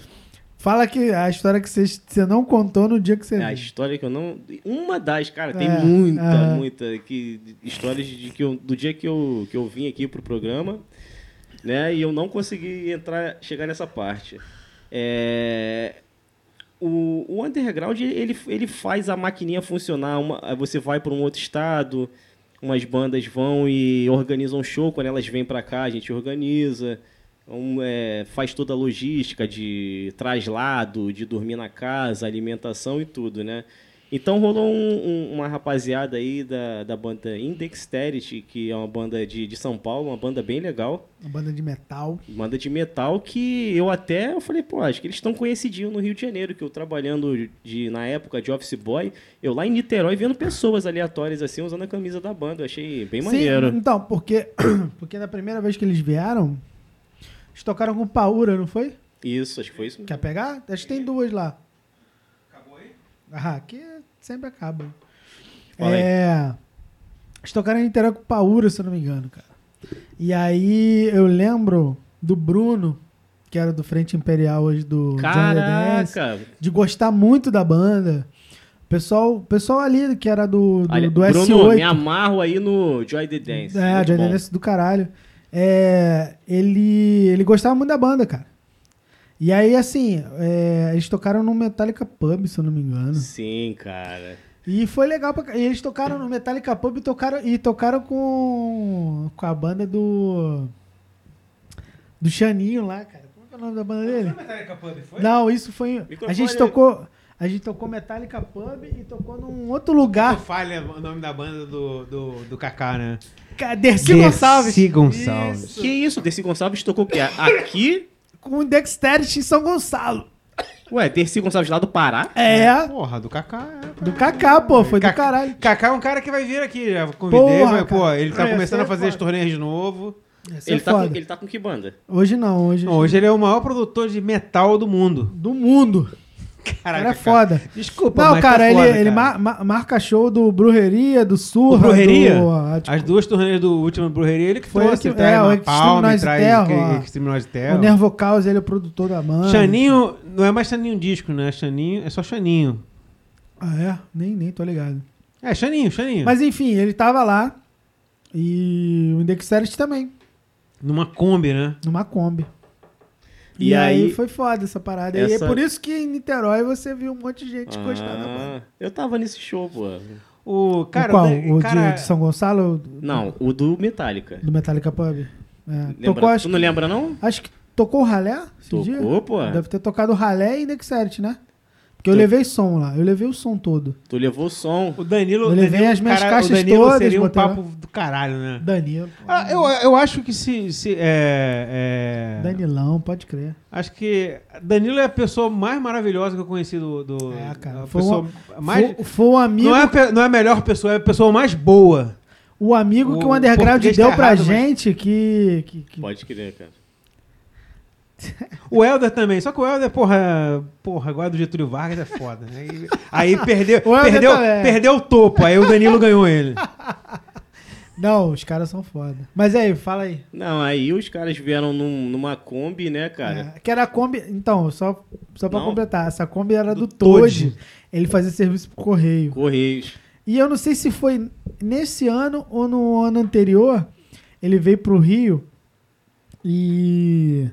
Fala que a história que você, não contou no dia que você É a história que eu não. Uma das, cara, tem É, muita, aham. muita. Que, histórias de que eu, do dia que eu, que eu vim aqui pro programa, né? E eu não consegui entrar, chegar nessa parte. É, o, o underground, ele, ele faz a maquininha funcionar. Uma, você vai para um outro estado, umas bandas vão e organizam um show. Quando elas vêm para cá, a gente organiza. Um, é, faz toda a logística de traslado, de dormir na casa, alimentação e tudo, né? Então rolou um- um- uma rapaziada aí da, da banda Indexterity, que é uma banda de, de São Paulo, uma banda bem legal. Uma banda de metal. Banda de metal que eu até eu falei, pô, acho que eles estão conhecidinhos no Rio de Janeiro, que eu trabalhando de, na época de office boy, eu lá em Niterói vendo pessoas aleatórias assim usando a camisa da banda, eu achei bem maneiro. Sim, então, porque, [clears throat] porque na primeira vez que eles vieram, eles tocaram com Paura, não foi? Isso, acho que foi isso. Quer pegar? Acho que tem duas lá. Acabou aí? Ah, aqui sempre acaba. Fala aí. é. Eles tocaram em Niterói com Paura, se eu não me engano, cara. E aí eu lembro do Bruno, que era do Frente Imperial hoje do Johnny Dance, Caraca! de gostar muito da banda. O pessoal, pessoal ali que era do, do, Olha, do Bruno, S8. me amarro aí no Joy the Dance. É, Johnny bom. Dance do caralho. É, ele, ele gostava muito da banda, cara. E aí, assim, é, eles tocaram no Metallica Pub, se eu não me engano. Sim, cara. E foi legal pra, e eles tocaram no Metallica Pub e tocaram, e tocaram com, com a banda do. Do Xaninho lá, cara. Como é que é o nome da banda dele? Metallica Pub, foi? Não, isso foi. A gente tocou. A gente tocou Metallica Pub e tocou num outro lugar. Falha o nome da banda do, do, do Kaká, né? Dercy Gonçalves. Dercy Gonçalves. Isso. Que isso, Dercy Gonçalves tocou o quê? Aqui? Com o Dexterity em São Gonçalo. Ué, Dercy Gonçalves lá do Pará? É. Porra, do Kaká. é. Do Kaká, pô. Foi do Kaká- caralho. Kaká é um cara que vai vir aqui. Já convidei, Porra, mas, pô, ele tá Esse começando é a fazer foda. as turnês de novo. Essa é Ele tá, com, ele tá com que banda? Hoje não, hoje. Não, hoje ele é o maior produtor de metal do mundo. Do mundo. Caraca, cara é foda. Desculpa, Não, mas cara, tá ele, foda, ele cara. ma- ma- marca show do Brujeria, do Surra. O Brujeria? Do, ah, tipo, As duas turnês do último Brujeria, ele que Foi trouxe. ele que- é, o Extreme Noise Terror. Extreme Noise o. Nervo Caos, ele é o produtor da banda. Chaninho, não é mais Chaninho disco, né? Chaninho, é só Chaninho. Ah, é? Nem, nem tô ligado. É, Chaninho, Chaninho. Mas enfim, ele tava lá. E o Indexerity também. Numa Kombi, né? Numa Kombi. E, E aí, aí- foi foda essa parada. E é Essa- por isso que em Niterói você viu um monte de gente gostando da banda. Ah, eu tava nesse show, pô. O cara. o qual? O cara, de, São Gonçalo? Não, o do Metallica. Do Metallica Pub? É. Lembra- Tocou, acho, tu não lembra, não? acho que tocou o Ralé esse Tocou, dia? pô. Deve ter tocado o Ralé e Indexerity, né? Porque eu Tu- levei som lá. Eu levei o som todo. Tu levou o som. O Danilo. Eu levei Danilo, as minhas cara, caixas o Danilo todas, seria um botei lá. papo do caralho, né? Danilo. Ah, eu, eu acho que se. se é, é, Danilão, pode crer. Acho que Danilo é a pessoa mais maravilhosa que eu conheci do. do É, cara, foi pessoa mais, Foi, foi o amigo, não, é, a não é a melhor pessoa, é a pessoa mais boa. o amigo que o o Underground português deu tá pra errado, mas- gente que, que, que- Pode crer, cara. O Helder também, só que o Helder, porra, porra, agora do Getúlio Vargas é foda. né? Aí, aí perdeu, [laughs] O perdeu, também. perdeu o topo, aí o Danilo ganhou ele. [laughs] Não, os caras são foda. Mas aí, fala aí. Não, aí os caras vieram num- numa Kombi, né, cara? É, que era a Kombi. Então, só, só pra Não. completar, essa Kombi era do, Do. Ele fazia serviço pro correio. Correios. E eu não sei se foi nesse ano ou no ano anterior. Ele veio pro Rio e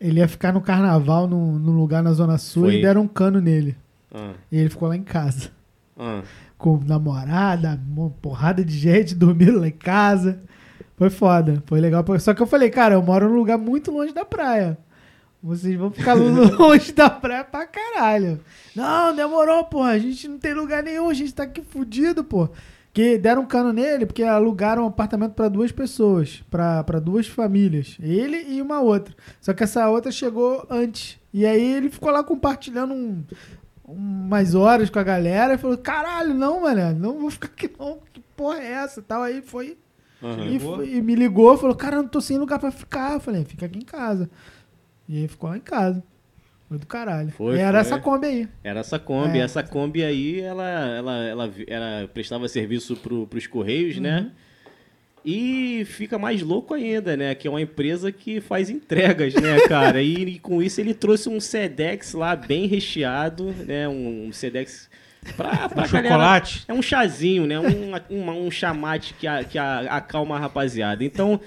ele ia ficar no carnaval num, num lugar na Zona Sul Foi. e deram um cano nele. Ah, E ele ficou lá em casa. ah. Com namorada, uma porrada de gente [laughs] dormindo lá em casa. Foi foda, foi legal. Só que eu falei, cara, eu moro num lugar muito longe da praia. Vocês vão ficar [laughs] longe da praia pra caralho. Não, demorou, porra. A gente não tem lugar nenhum, a gente tá aqui fudido, pô. Que deram um cano nele porque alugaram um apartamento pra duas pessoas, pra pra duas famílias. Ele e uma outra. Só que essa outra chegou antes. E aí ele ficou lá compartilhando um, umas horas com a galera e falou: caralho, não, mano, não vou ficar aqui não. Que porra é essa? Tal. Aí foi. aham. E, foi- e me ligou, falou, cara, não tô sem lugar pra ficar. Eu falei, fica aqui em casa. E aí ficou lá em casa. Foi do caralho. Foi, era foi. essa Kombi aí. Era essa Kombi. É. Essa Kombi aí, ela, ela, ela, ela prestava serviço pro, pros Correios, Uhum. né? E fica mais louco ainda, né? Que é uma empresa que faz entregas, né, cara? E, e com isso ele trouxe um Sedex lá bem recheado, né? Um, um Sedex pra, pra Um galera- chocolate. É um chazinho, né? Um, um, um chamate que, a- que a- acalma a rapaziada. Então,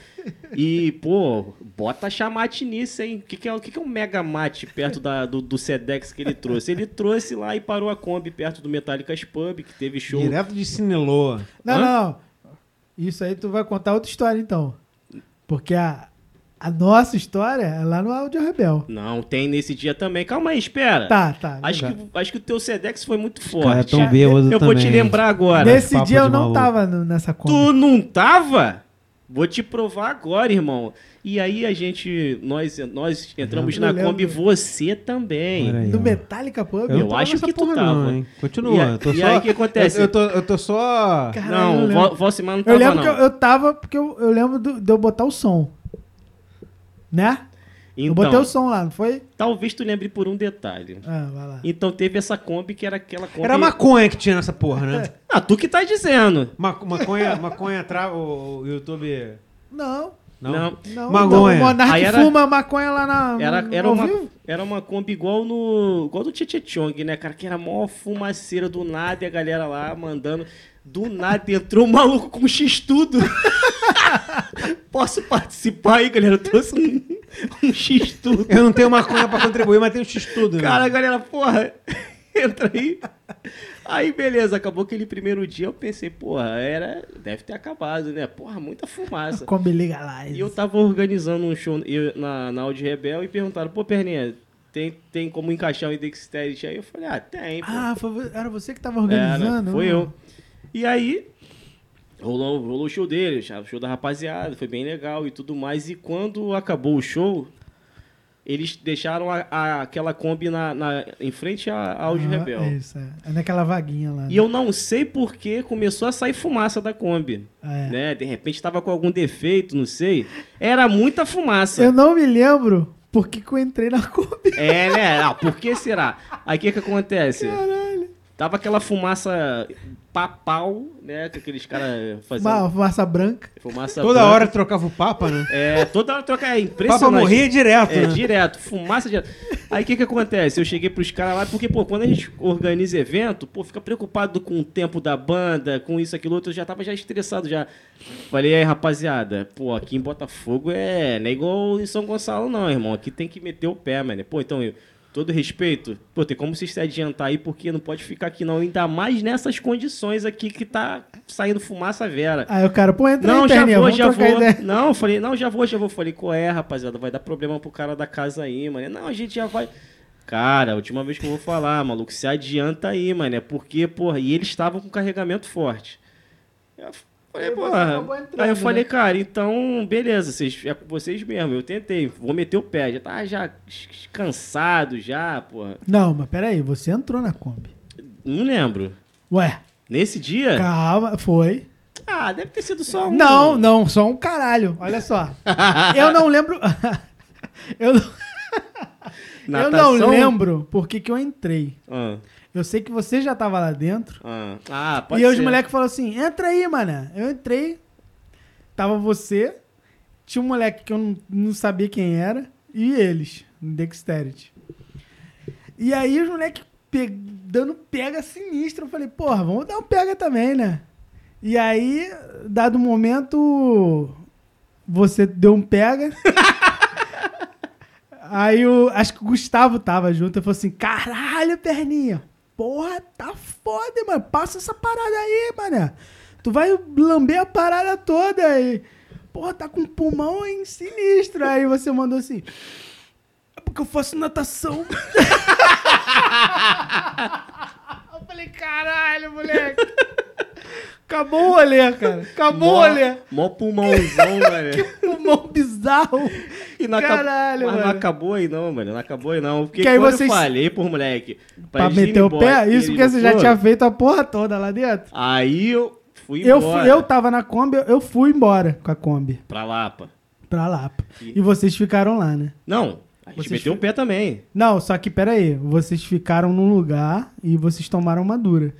e, pô, bota chamate nisso, hein? O que, que, é, o que, que é um mega mate perto da, do, do Sedex que ele trouxe? Ele trouxe lá e parou a Kombi perto do Metallica's Pub, que teve show. Direto de Cineloa. Não, Hã? não. Isso aí tu vai contar outra história então. Porque a, A nossa história é lá no Áudio Rebel. Não, tem nesse dia também. Calma aí, espera. Tá, tá. Acho legal. que, acho que o teu Sedex foi muito Cara, forte. tão bêbado Eu vou te lembrar agora. Nesse papo dia eu não maluco. tava no- nessa conta. Tu não tava? Vou te provar agora, irmão. E aí a gente, nós, nós entramos Eu na lembro. Kombi, você também. Aí, Do ó. Metallica Pub? Eu não tava acho que tu tava. Não, hein? Continua. E a- eu tô e só, aí, o que acontece? Eu, eu tô, eu tô só. Caralho, eu não, lembro. Vo- Valsimar não Eu tava lembro não. que eu, eu tava, porque eu, eu lembro do- de eu botar o som. Né? eu Então, botei o som lá, não foi? talvez tu lembre por um detalhe. Ah, vai lá. Então teve essa Kombi que era aquela Kombi... Era maconha que tinha nessa porra, né? [laughs] Ah, tu que tá dizendo. Ma maconha, maconha tra... o, YouTube. Não, Não. Não. não. Maconha. O Monark Aí era- fuma maconha lá na. Era, no- era, uma, era uma Kombi igual no. igual do Chong, né, cara? Que era mó fumaceira do nada e a galera lá mandando. Do nada entrou um maluco com X-Tudo. [laughs] Posso participar aí, galera? Eu trouxe um, um X-Tudo. Eu não tenho maconha pra contribuir, mas tenho X-tudo. né? Cara, galera, porra, [laughs] entra aí. Aí, beleza, acabou aquele primeiro dia. Eu pensei, porra, era. Deve ter acabado, né? Porra, muita fumaça. Kombi Legalize. E eu tava organizando um show eu- na, na Audi Rebel e perguntaram, pô, Perninha, tem, tem como encaixar o Indexterity aí? Eu falei, ah, tem, pô. Ah, foi era você que tava Era, organizando? foi né? eu. E aí, rolou, rolou o show dele, o show da rapaziada, foi bem legal e tudo mais. E quando acabou o show, eles deixaram a- a- aquela Kombi na, na- em frente à Audi Ah, Rebel. Isso, é. É naquela vaguinha lá. E eu não sei por que começou a sair fumaça da Kombi. É. Né? De repente estava com algum defeito, não sei. Era muita fumaça. Eu não me lembro por que que eu entrei na Kombi. É, né? Ah, por que será? Aí o que que acontece? Caralho. Tava aquela fumaça papal, né? Que aqueles caras fazendo Uma fumaça branca. fumaça Toda branca. hora trocava o Papa, né? É, toda hora troca. É O impressionante. Papa morria direto, É, né? direto, fumaça direto. Aí o que que acontece? Eu cheguei pros caras lá, porque, pô, quando a gente organiza evento, pô, fica preocupado com o tempo da banda, com isso, aquilo, outro, eu já tava já estressado já. Falei, aí, rapaziada, pô, aqui em Botafogo é, não é igual em São Gonçalo, não, irmão. Aqui tem que meter o pé, mano. Pô, então, eu, todo respeito, pô, tem como vocês se adiantar aí, porque não pode ficar aqui não, ainda mais nessas condições aqui que tá saindo fumaça vera. Aí o cara, pô, entra Não, já vou, já vou. ideia. Não, falei, não, já vou, já vou. Falei, qual é, rapaziada? Vai dar problema pro cara da casa aí, mano. Não, a gente já vai. Cara, última vez que eu vou falar, maluco, se adianta aí, mano. É porque, porra, e eles estavam com carregamento forte. Eu falei, porra. acabou entrando, Aí eu né? falei, cara, então, beleza, vocês, é com vocês mesmo. Eu tentei, vou meter o pé. Já tava já cansado, já, porra. Não, mas peraí, você entrou na Kombi. Não lembro. Ué, Nesse dia? calma, foi. Ah, deve ter sido só um. Não, não, só um caralho. Olha só. [laughs] eu não lembro. eu, [laughs] não- eu não Natação? lembro por que, que eu entrei. Ah, Eu sei que você já tava lá dentro. ah, ah, pode e os ser. moleques falaram assim: entra aí, mané. Eu entrei. Tava você. Tinha um moleque que eu não, não sabia quem era. E eles, no Dexterity. E aí os moleques pe- dando pega sinistro. Eu falei, porra, vamos dar um pega também, né? E aí, dado momento, você deu um pega. [laughs] aí o, acho que o Gustavo tava junto. Eu falei assim: caralho, perninha. Porra, tá foda, mano. Passa essa parada aí, mané. Tu vai lamber a parada toda aí. Porra, tá com pulmão em sinistro. Aí você mandou assim. É porque eu faço natação. [laughs] eu falei, caralho, moleque. [laughs] Acabou o olê, cara. Acabou o Mó- olê. Mó pulmãozão, [laughs] velho. Pulmão bizarro. E não acabou- Caralho, mas não mano. acabou aí não, mano. Não acabou aí não. Porque Que aí vocês- eu falei por moleque... Pra irem meter o pé? Isso porque você já tinha feito a porra toda lá dentro. Aí eu fui Eu, embora. fui, eu tava na Kombi, eu fui embora com a Kombi. Pra Lapa. Pra Lapa. E- E vocês ficaram lá, né? Não, a gente Vocês meteu o pé também. Não, só que peraí, vocês ficaram num lugar e vocês tomaram uma dura.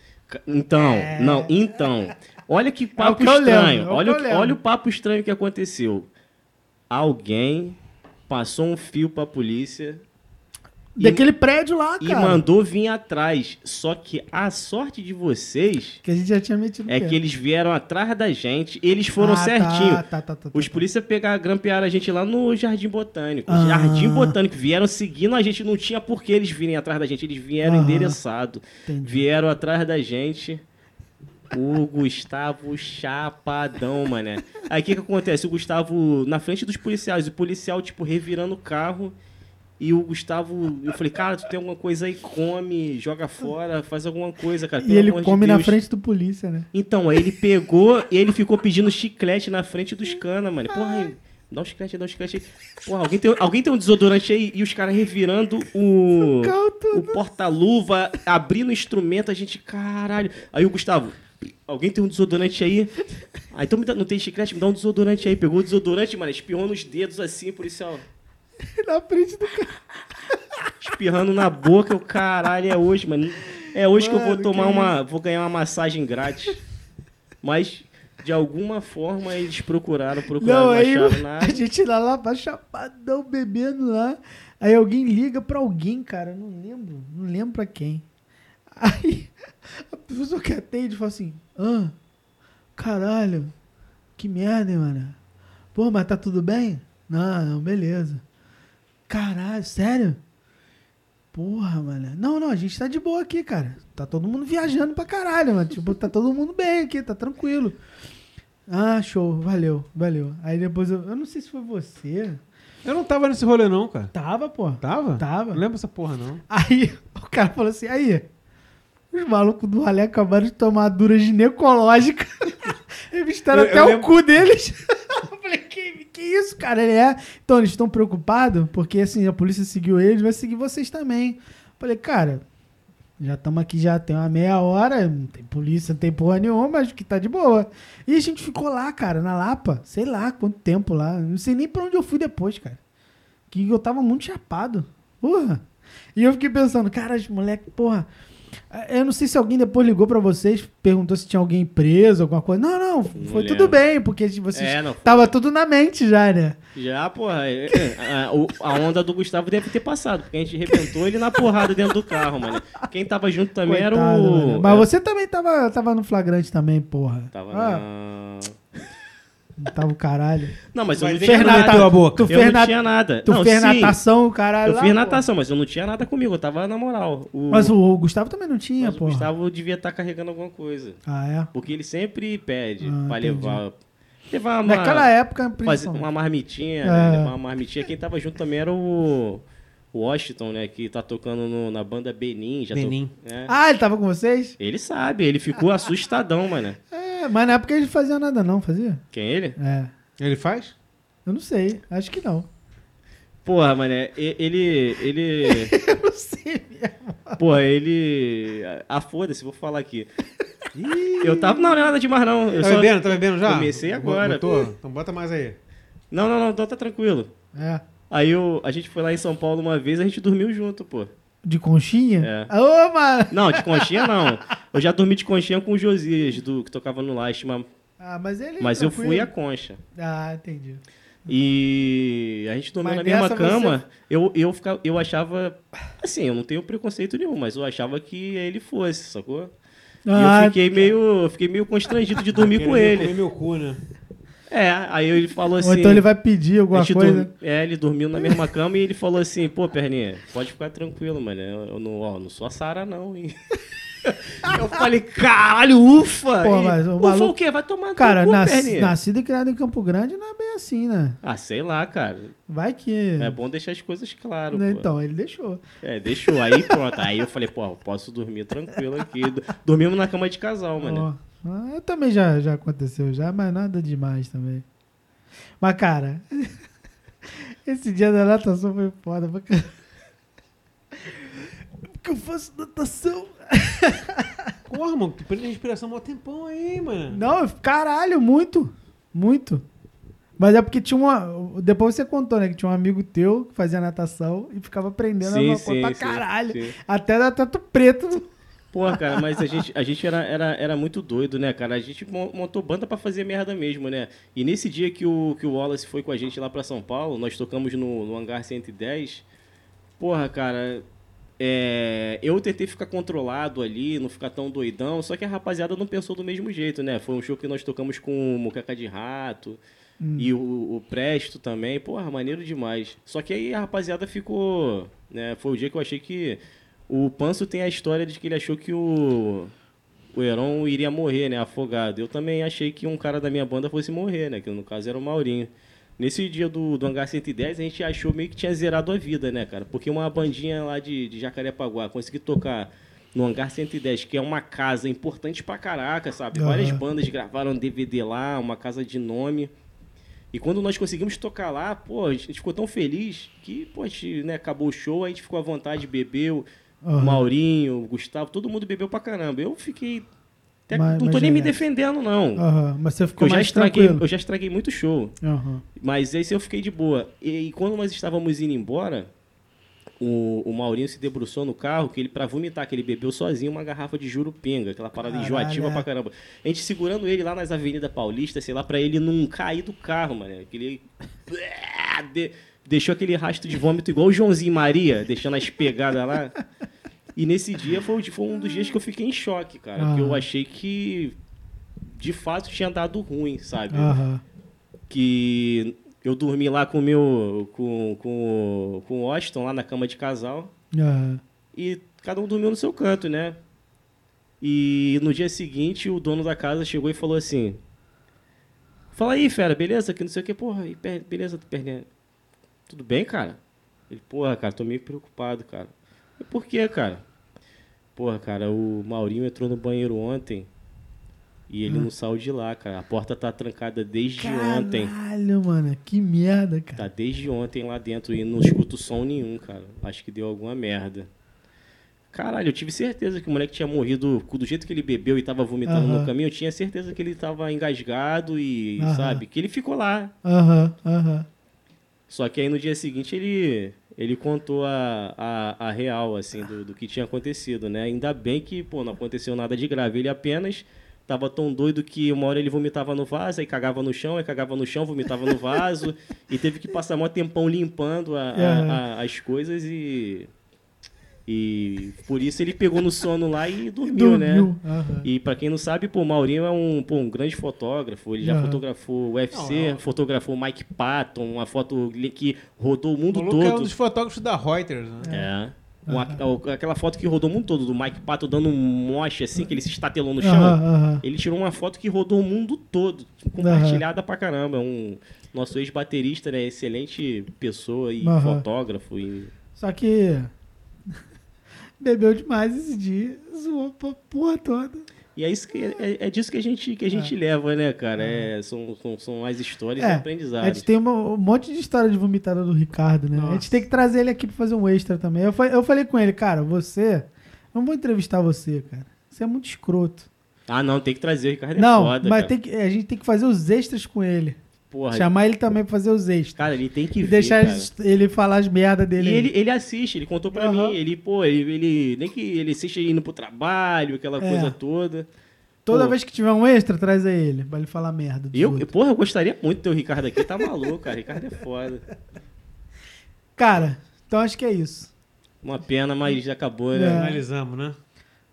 Então, não, então. Olha que papo É. que eu lembro, estranho. é o olha, que o, eu lembro. olha o papo estranho que aconteceu. Alguém passou um fio pra polícia E- Daquele prédio lá, e cara. mandou vir atrás. Só que a sorte de vocês Que a gente já tinha metido é pé. que eles vieram atrás da gente, eles foram Ah, certinho. Tá, tá, tá, tá, Os tá. polícia pegaram, grampearam a gente lá no Jardim Botânico. Ah. Jardim Botânico. Vieram seguindo a gente. Não tinha por que eles virem atrás da gente. Eles vieram Aham. endereçado. Entendi. Vieram atrás da gente. O Gustavo chapadão, mané. Aí o que que acontece? O Gustavo na frente dos policiais, o policial, tipo, revirando o carro. E o Gustavo, eu falei, cara, tu tem alguma coisa aí, come, joga fora, faz alguma coisa, cara. E ele amor de come na Deus." frente do polícia, né? Então, aí ele pegou e ele ficou pedindo chiclete na frente dos cana, mano. Porra, aí, dá um chiclete, aí, dá um chiclete aí. Porra, alguém tem, alguém tem um desodorante aí e os caras revirando o, o porta-luva, abrindo o instrumento, a gente, caralho. Aí o Gustavo, alguém tem um desodorante aí? Ah, então me dá, não tem chiclete? Me dá um desodorante aí. Pegou o desodorante, mano, espirrou nos dedos assim, policial. [laughs] na frente do carro. Espirrando na boca, o caralho, é hoje, mano. É hoje que eu vou Mano, tomar que uma. Vou ganhar uma massagem grátis. Mas, de alguma forma, eles procuraram, procuraram, Não, aí nada. [laughs] a gente lá, lá pra chapadão, bebendo lá. Aí alguém liga pra alguém, cara. Não lembro. Não lembro pra quem. Aí a pessoa que atende fala assim: Ah, caralho, que merda, hein, mano. Pô, mas tá tudo bem? Não, não, beleza. Caralho, sério? Porra, mano. Não, não, a gente tá de boa aqui, cara. Tá todo mundo viajando pra caralho, mano. Tipo, tá todo mundo bem aqui, tá tranquilo. Ah, show, valeu, valeu. Aí depois eu. Eu não sei se foi você. Eu não tava nesse rolê, não, cara. Tava, pô. Tava? Tava. Não lembro essa porra, não. Aí [laughs] o cara falou assim: aí, os malucos do Ralé acabaram de tomar dura ginecológica. [laughs] Revistaram até eu o lembro- cu deles. [laughs] eu falei, que, que isso, cara? Ele é. Então, eles estão preocupados, porque assim, a polícia seguiu eles, vai seguir vocês também. Falei, cara, já estamos aqui já tem uma meia hora, não tem polícia, não tem porra nenhuma, acho que tá de boa. E a gente ficou lá, cara, na Lapa, sei lá quanto tempo lá. Não sei nem pra onde eu fui depois, cara. Que eu tava muito chapado. Porra. E eu fiquei pensando, cara, os moleque, porra. Eu não sei se alguém depois ligou pra vocês, perguntou se tinha alguém preso, alguma coisa. Não, não, foi tudo lembro. bem, porque vocês É, não. tava tudo na mente já, né? Já, porra, é, é, a, a onda do Gustavo deve ter passado, porque a gente arrebentou ele na porrada dentro do carro, mano. Quem tava junto também era Coitado, o. mano. Mas é, você também tava, tava no flagrante também, porra. Tava Ah, na. Tava o caralho. Não, mas eu Mas não ele tinha nada. Tua boca. Tu Eu fez, não tinha nada. tu não, fez sim, natação, caralho. Eu lá, fiz pô. natação, mas eu não tinha nada comigo, eu tava na moral. O, Mas o Gustavo também não tinha, mas o pô. Gustavo devia estar carregando alguma coisa. Ah, é? Porque ele sempre pede Ah, pra entendi. levar. Levar uma. Naquela época, fazer principalmente. uma marmitinha, É. né? Levar uma marmitinha. Quem tava junto também era o. O Washington, né? Que tá tocando no- na banda Benin. Já to- Benin. é. Ah, ele tava com vocês? Ele sabe, ele ficou assustadão, mano. É, mas na época ele não fazia nada não, fazia? Quem é ele? É. Ele faz? Eu não sei, acho que não. Porra, mano, é, e- ele. Ele. [laughs] Eu não sei mesmo. Porra, ele. Ah, foda-se, vou falar aqui. Eu tava. Não, não é nada demais, não. Eu Tá só- bebendo? Tá bebendo já? Comecei agora. Botou? Então bota mais aí. Não, não, não, então tá tranquilo. É. Aí eu, a gente foi lá em São Paulo uma vez, a gente dormiu junto, pô. De conchinha? É. Ô, mano! Não, de conchinha não. Eu já dormi de conchinha com o Josias, do, que tocava no Lastman, Ah, mas ele. mas eu fui a concha. Ah, entendi. E a gente dormiu Mas na mesma cama. Eu, eu, ficava, eu achava. Assim, eu não tenho preconceito nenhum, mas eu achava que ele fosse, sacou? E Ah, eu fiquei meio, fiquei meio constrangido de [laughs] dormir com comer ele. meu cu, né? É, aí ele falou assim. Ou então ele vai pedir alguma coisa. É, ele dormiu na mesma cama e ele falou assim, pô, Perninha, pode ficar tranquilo, mano. Eu, eu não, ó, não sou a Sara, não, hein? [laughs] eu falei, caralho, ufa! Pô, mas o ufa maluco- o quê? Vai tomar Cara, cu, nas- nascido e criado em Campo Grande não é bem assim, né? Ah, sei lá, cara. Vai que. É bom deixar as coisas claras, Né, pô. Então, ele deixou. É, deixou. Aí pronto. Aí eu falei, pô, posso dormir tranquilo aqui. Dormimos na cama de casal, mano. Ah, eu também já, já aconteceu já, mas nada demais também. Mas, cara, [laughs] esse dia da natação foi foda. caralho. [laughs] Porque eu faço natação. Porra, mano, tu prende a respiração mó tempão aí, mano. Não, caralho, muito. Muito. Mas é porque tinha uma. Depois você contou, né? Que tinha um amigo teu que fazia natação e ficava aprendendo Sim, sim, coisa pra sim, caralho. sim. Até dar tanto preto. Porra, cara, mas a gente, a gente era, era, era muito doido, né, cara? A gente mon- montou banda pra fazer merda mesmo, né? E nesse dia que o, que o Wallace foi com a gente lá pra São Paulo, nós tocamos no, no Hangar 110. Porra, cara, é, eu tentei ficar controlado ali, não ficar tão doidão, só que a rapaziada não pensou do mesmo jeito, né? Foi um show que nós tocamos com o Mucaca de Rato e o, o Presto também. Porra, maneiro demais. Só que aí a rapaziada ficou. Né, foi o dia que eu achei que. O Panso tem a história de que ele achou que o. o Heron iria morrer, né? Afogado. Eu também achei que um cara da minha banda fosse morrer, né? Que no caso era o Maurinho. Nesse dia do, do Hangar 110, a gente achou meio que tinha zerado a vida, né, cara? Porque uma bandinha lá de, de Jacarepaguá conseguir tocar no Hangar 110, que é uma casa importante pra caraca, sabe? Aham. Várias bandas gravaram DVD lá, uma casa de nome. E quando nós conseguimos tocar lá, pô, a gente ficou tão feliz que, pô, a gente, né, acabou o show, a gente ficou à vontade, bebeu. O Maurinho, o Gustavo, todo mundo bebeu pra caramba. Eu fiquei. até- Mas- não tô nem me relax. defendendo, não. Aham, Mas você ficou eu já, mais estraguei, tranquilo. eu já estraguei muito show. Aham. Mas esse eu fiquei de boa. E, e quando nós estávamos indo embora, o, o Maurinho se debruçou no carro, que ele, pra vomitar, que ele bebeu sozinho uma garrafa de jurupinga, aquela parada Caralho, enjoativa é. pra caramba. A gente segurando ele lá nas Avenidas Paulista, sei lá, pra ele não cair do carro, mano. Aquele. [laughs] De- deixou aquele rastro de vômito igual o Joãozinho Maria, deixando as pegadas lá. E nesse dia foi, foi um dos dias que eu fiquei em choque, cara. Porque eu Ah. achei que de fato tinha dado ruim, sabe? Aham. que eu dormi lá com o meu com, com, com o Austin lá na cama de casal Aham. e cada um dormiu no seu canto, né? E no dia seguinte o dono da casa chegou e falou assim: Fala aí, fera, beleza? Que não sei o que, porra, beleza, perninha. Tudo bem, cara? Ele, porra, cara, tô meio preocupado, cara. E por quê, cara? Porra, cara, o Maurinho entrou no banheiro ontem e ele não saiu de lá, cara. A porta tá trancada desde ontem. Caralho, mano. Que merda, cara. Tá desde ontem lá dentro e não escuto som nenhum, cara. Acho que deu alguma merda. Caralho, eu tive certeza que o moleque tinha morrido do jeito que ele bebeu e tava vomitando Aham. no caminho. Eu tinha certeza que ele tava engasgado e, Aham. sabe, que ele ficou lá. Aham, aham. Só que aí no dia seguinte ele, ele contou a, a, a real, assim, do, do que tinha acontecido, né? Ainda bem que, pô, não aconteceu nada de grave. Ele apenas tava tão doido que uma hora ele vomitava no vaso, aí cagava no chão, aí cagava no chão, vomitava no vaso, [laughs] e teve que passar mó tempão limpando a- a- as coisas e... E por isso ele pegou no sono lá e dormiu, né? Dormiu. Aham. E pra quem não sabe, pô, o Maurinho é um, pô, um grande fotógrafo. Ele já Aham. fotografou o UFC, Não, não. fotografou o Mike Patton, uma foto que rodou o O mundo maluco é um todo. dos fotógrafos da Reuters, né? É. Uma- aquela foto que rodou o mundo todo, do Mike Patton dando um moche assim, que ele se estatelou no chão. Aham. Ele tirou uma foto que rodou o mundo todo, compartilhada pra caramba. É Um, nosso ex-baterista, né? Excelente pessoa e fotógrafo. E... Só que. Bebeu demais esse dia. Zoou a porra toda. E é, isso que, é, é disso que a gente, que a gente leva, né, cara? É, são, são, são as histórias e É, aprendizados. A gente tem uma- um monte de história de vomitada do Ricardo, né? A gente Nossa. tem que trazer ele aqui pra fazer um extra também. Eu, eu falei com ele, cara, você. Não vou entrevistar você, cara. Você é muito escroto. Ah, não, tem que trazer o Ricardo é não, foda, mas cara. tem que, a gente tem que fazer os extras com ele. Porra, Chamar ele também pra fazer os extras. cara, ele tem que E ver, deixar cara. ele, falar as merdas E dele. aí. ele, ele assiste, ele contou pra Aham. mim, ele, pô, ele, ele- nem que ele assiste indo pro trabalho, aquela É. coisa toda. Toda pô. vez que tiver um extra, traz aí ele, pra ele falar merda. Eu, outros. porra, eu gostaria muito de ter o Ricardo aqui, tá maluco, cara, Ricardo é foda. Cara, então acho que é isso. Uma pena, mas já acabou, É. né? Analisamos, né?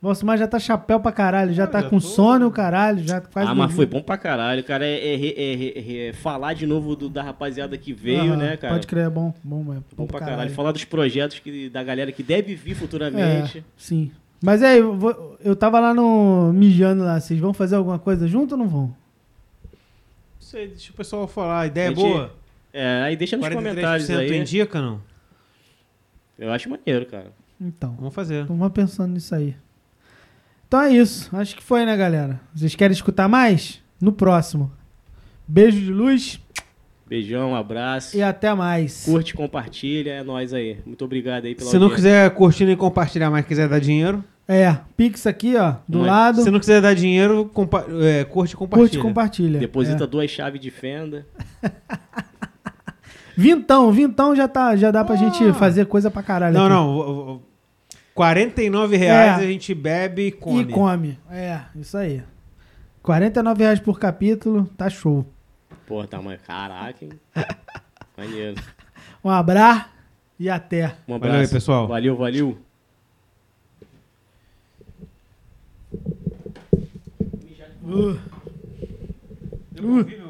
Nossa, mas já tá chapéu pra caralho, já Ah, tá já com tô- sono o caralho, já quase ah, mas foi bom pra caralho, cara. É, é re- é re- é falar de novo do- da rapaziada que veio, Aham, né, cara? Pode crer, é bom. Bom, é Bom pra caralho. Falar dos projetos que, da galera que deve vir futuramente. É, sim. Mas aí, eu, vou- eu tava lá no mijando lá, vocês vão fazer alguma coisa junto ou não vão? Não sei, deixa o pessoal falar. A ideia é Gente, boa? É, aí deixa nos 43% comentários aí. indica, não? Eu acho maneiro, cara. Então, Vamos fazer. vamos pensando nisso aí. Então é isso. Acho que foi, né, galera? Vocês querem escutar mais? No próximo. Beijo de luz Beijão, um abraço. e até mais. Curte, compartilha, é nóis aí. Muito obrigado aí pela Se não audiência. quiser curtir nem compartilhar, mas quiser dar dinheiro. É, Pix aqui, ó, do Não é- lado. Se não quiser dar dinheiro, compa é, curte e compartilha. Curte e compartilha. Deposita É. duas chaves de fenda. [laughs] Vintão, vintão já, tá, já dá pra gente fazer coisa pra caralho. Não, aqui. não. O- o- 49 reais É. a gente bebe e come. E come. É, isso aí. 49 reais por capítulo, tá show. Pô, tá, mas caraca, hein? [laughs] Maneiro. Um abraço e até. Um Valeu abraço. aí, pessoal. Valeu, valeu. Uh. Meu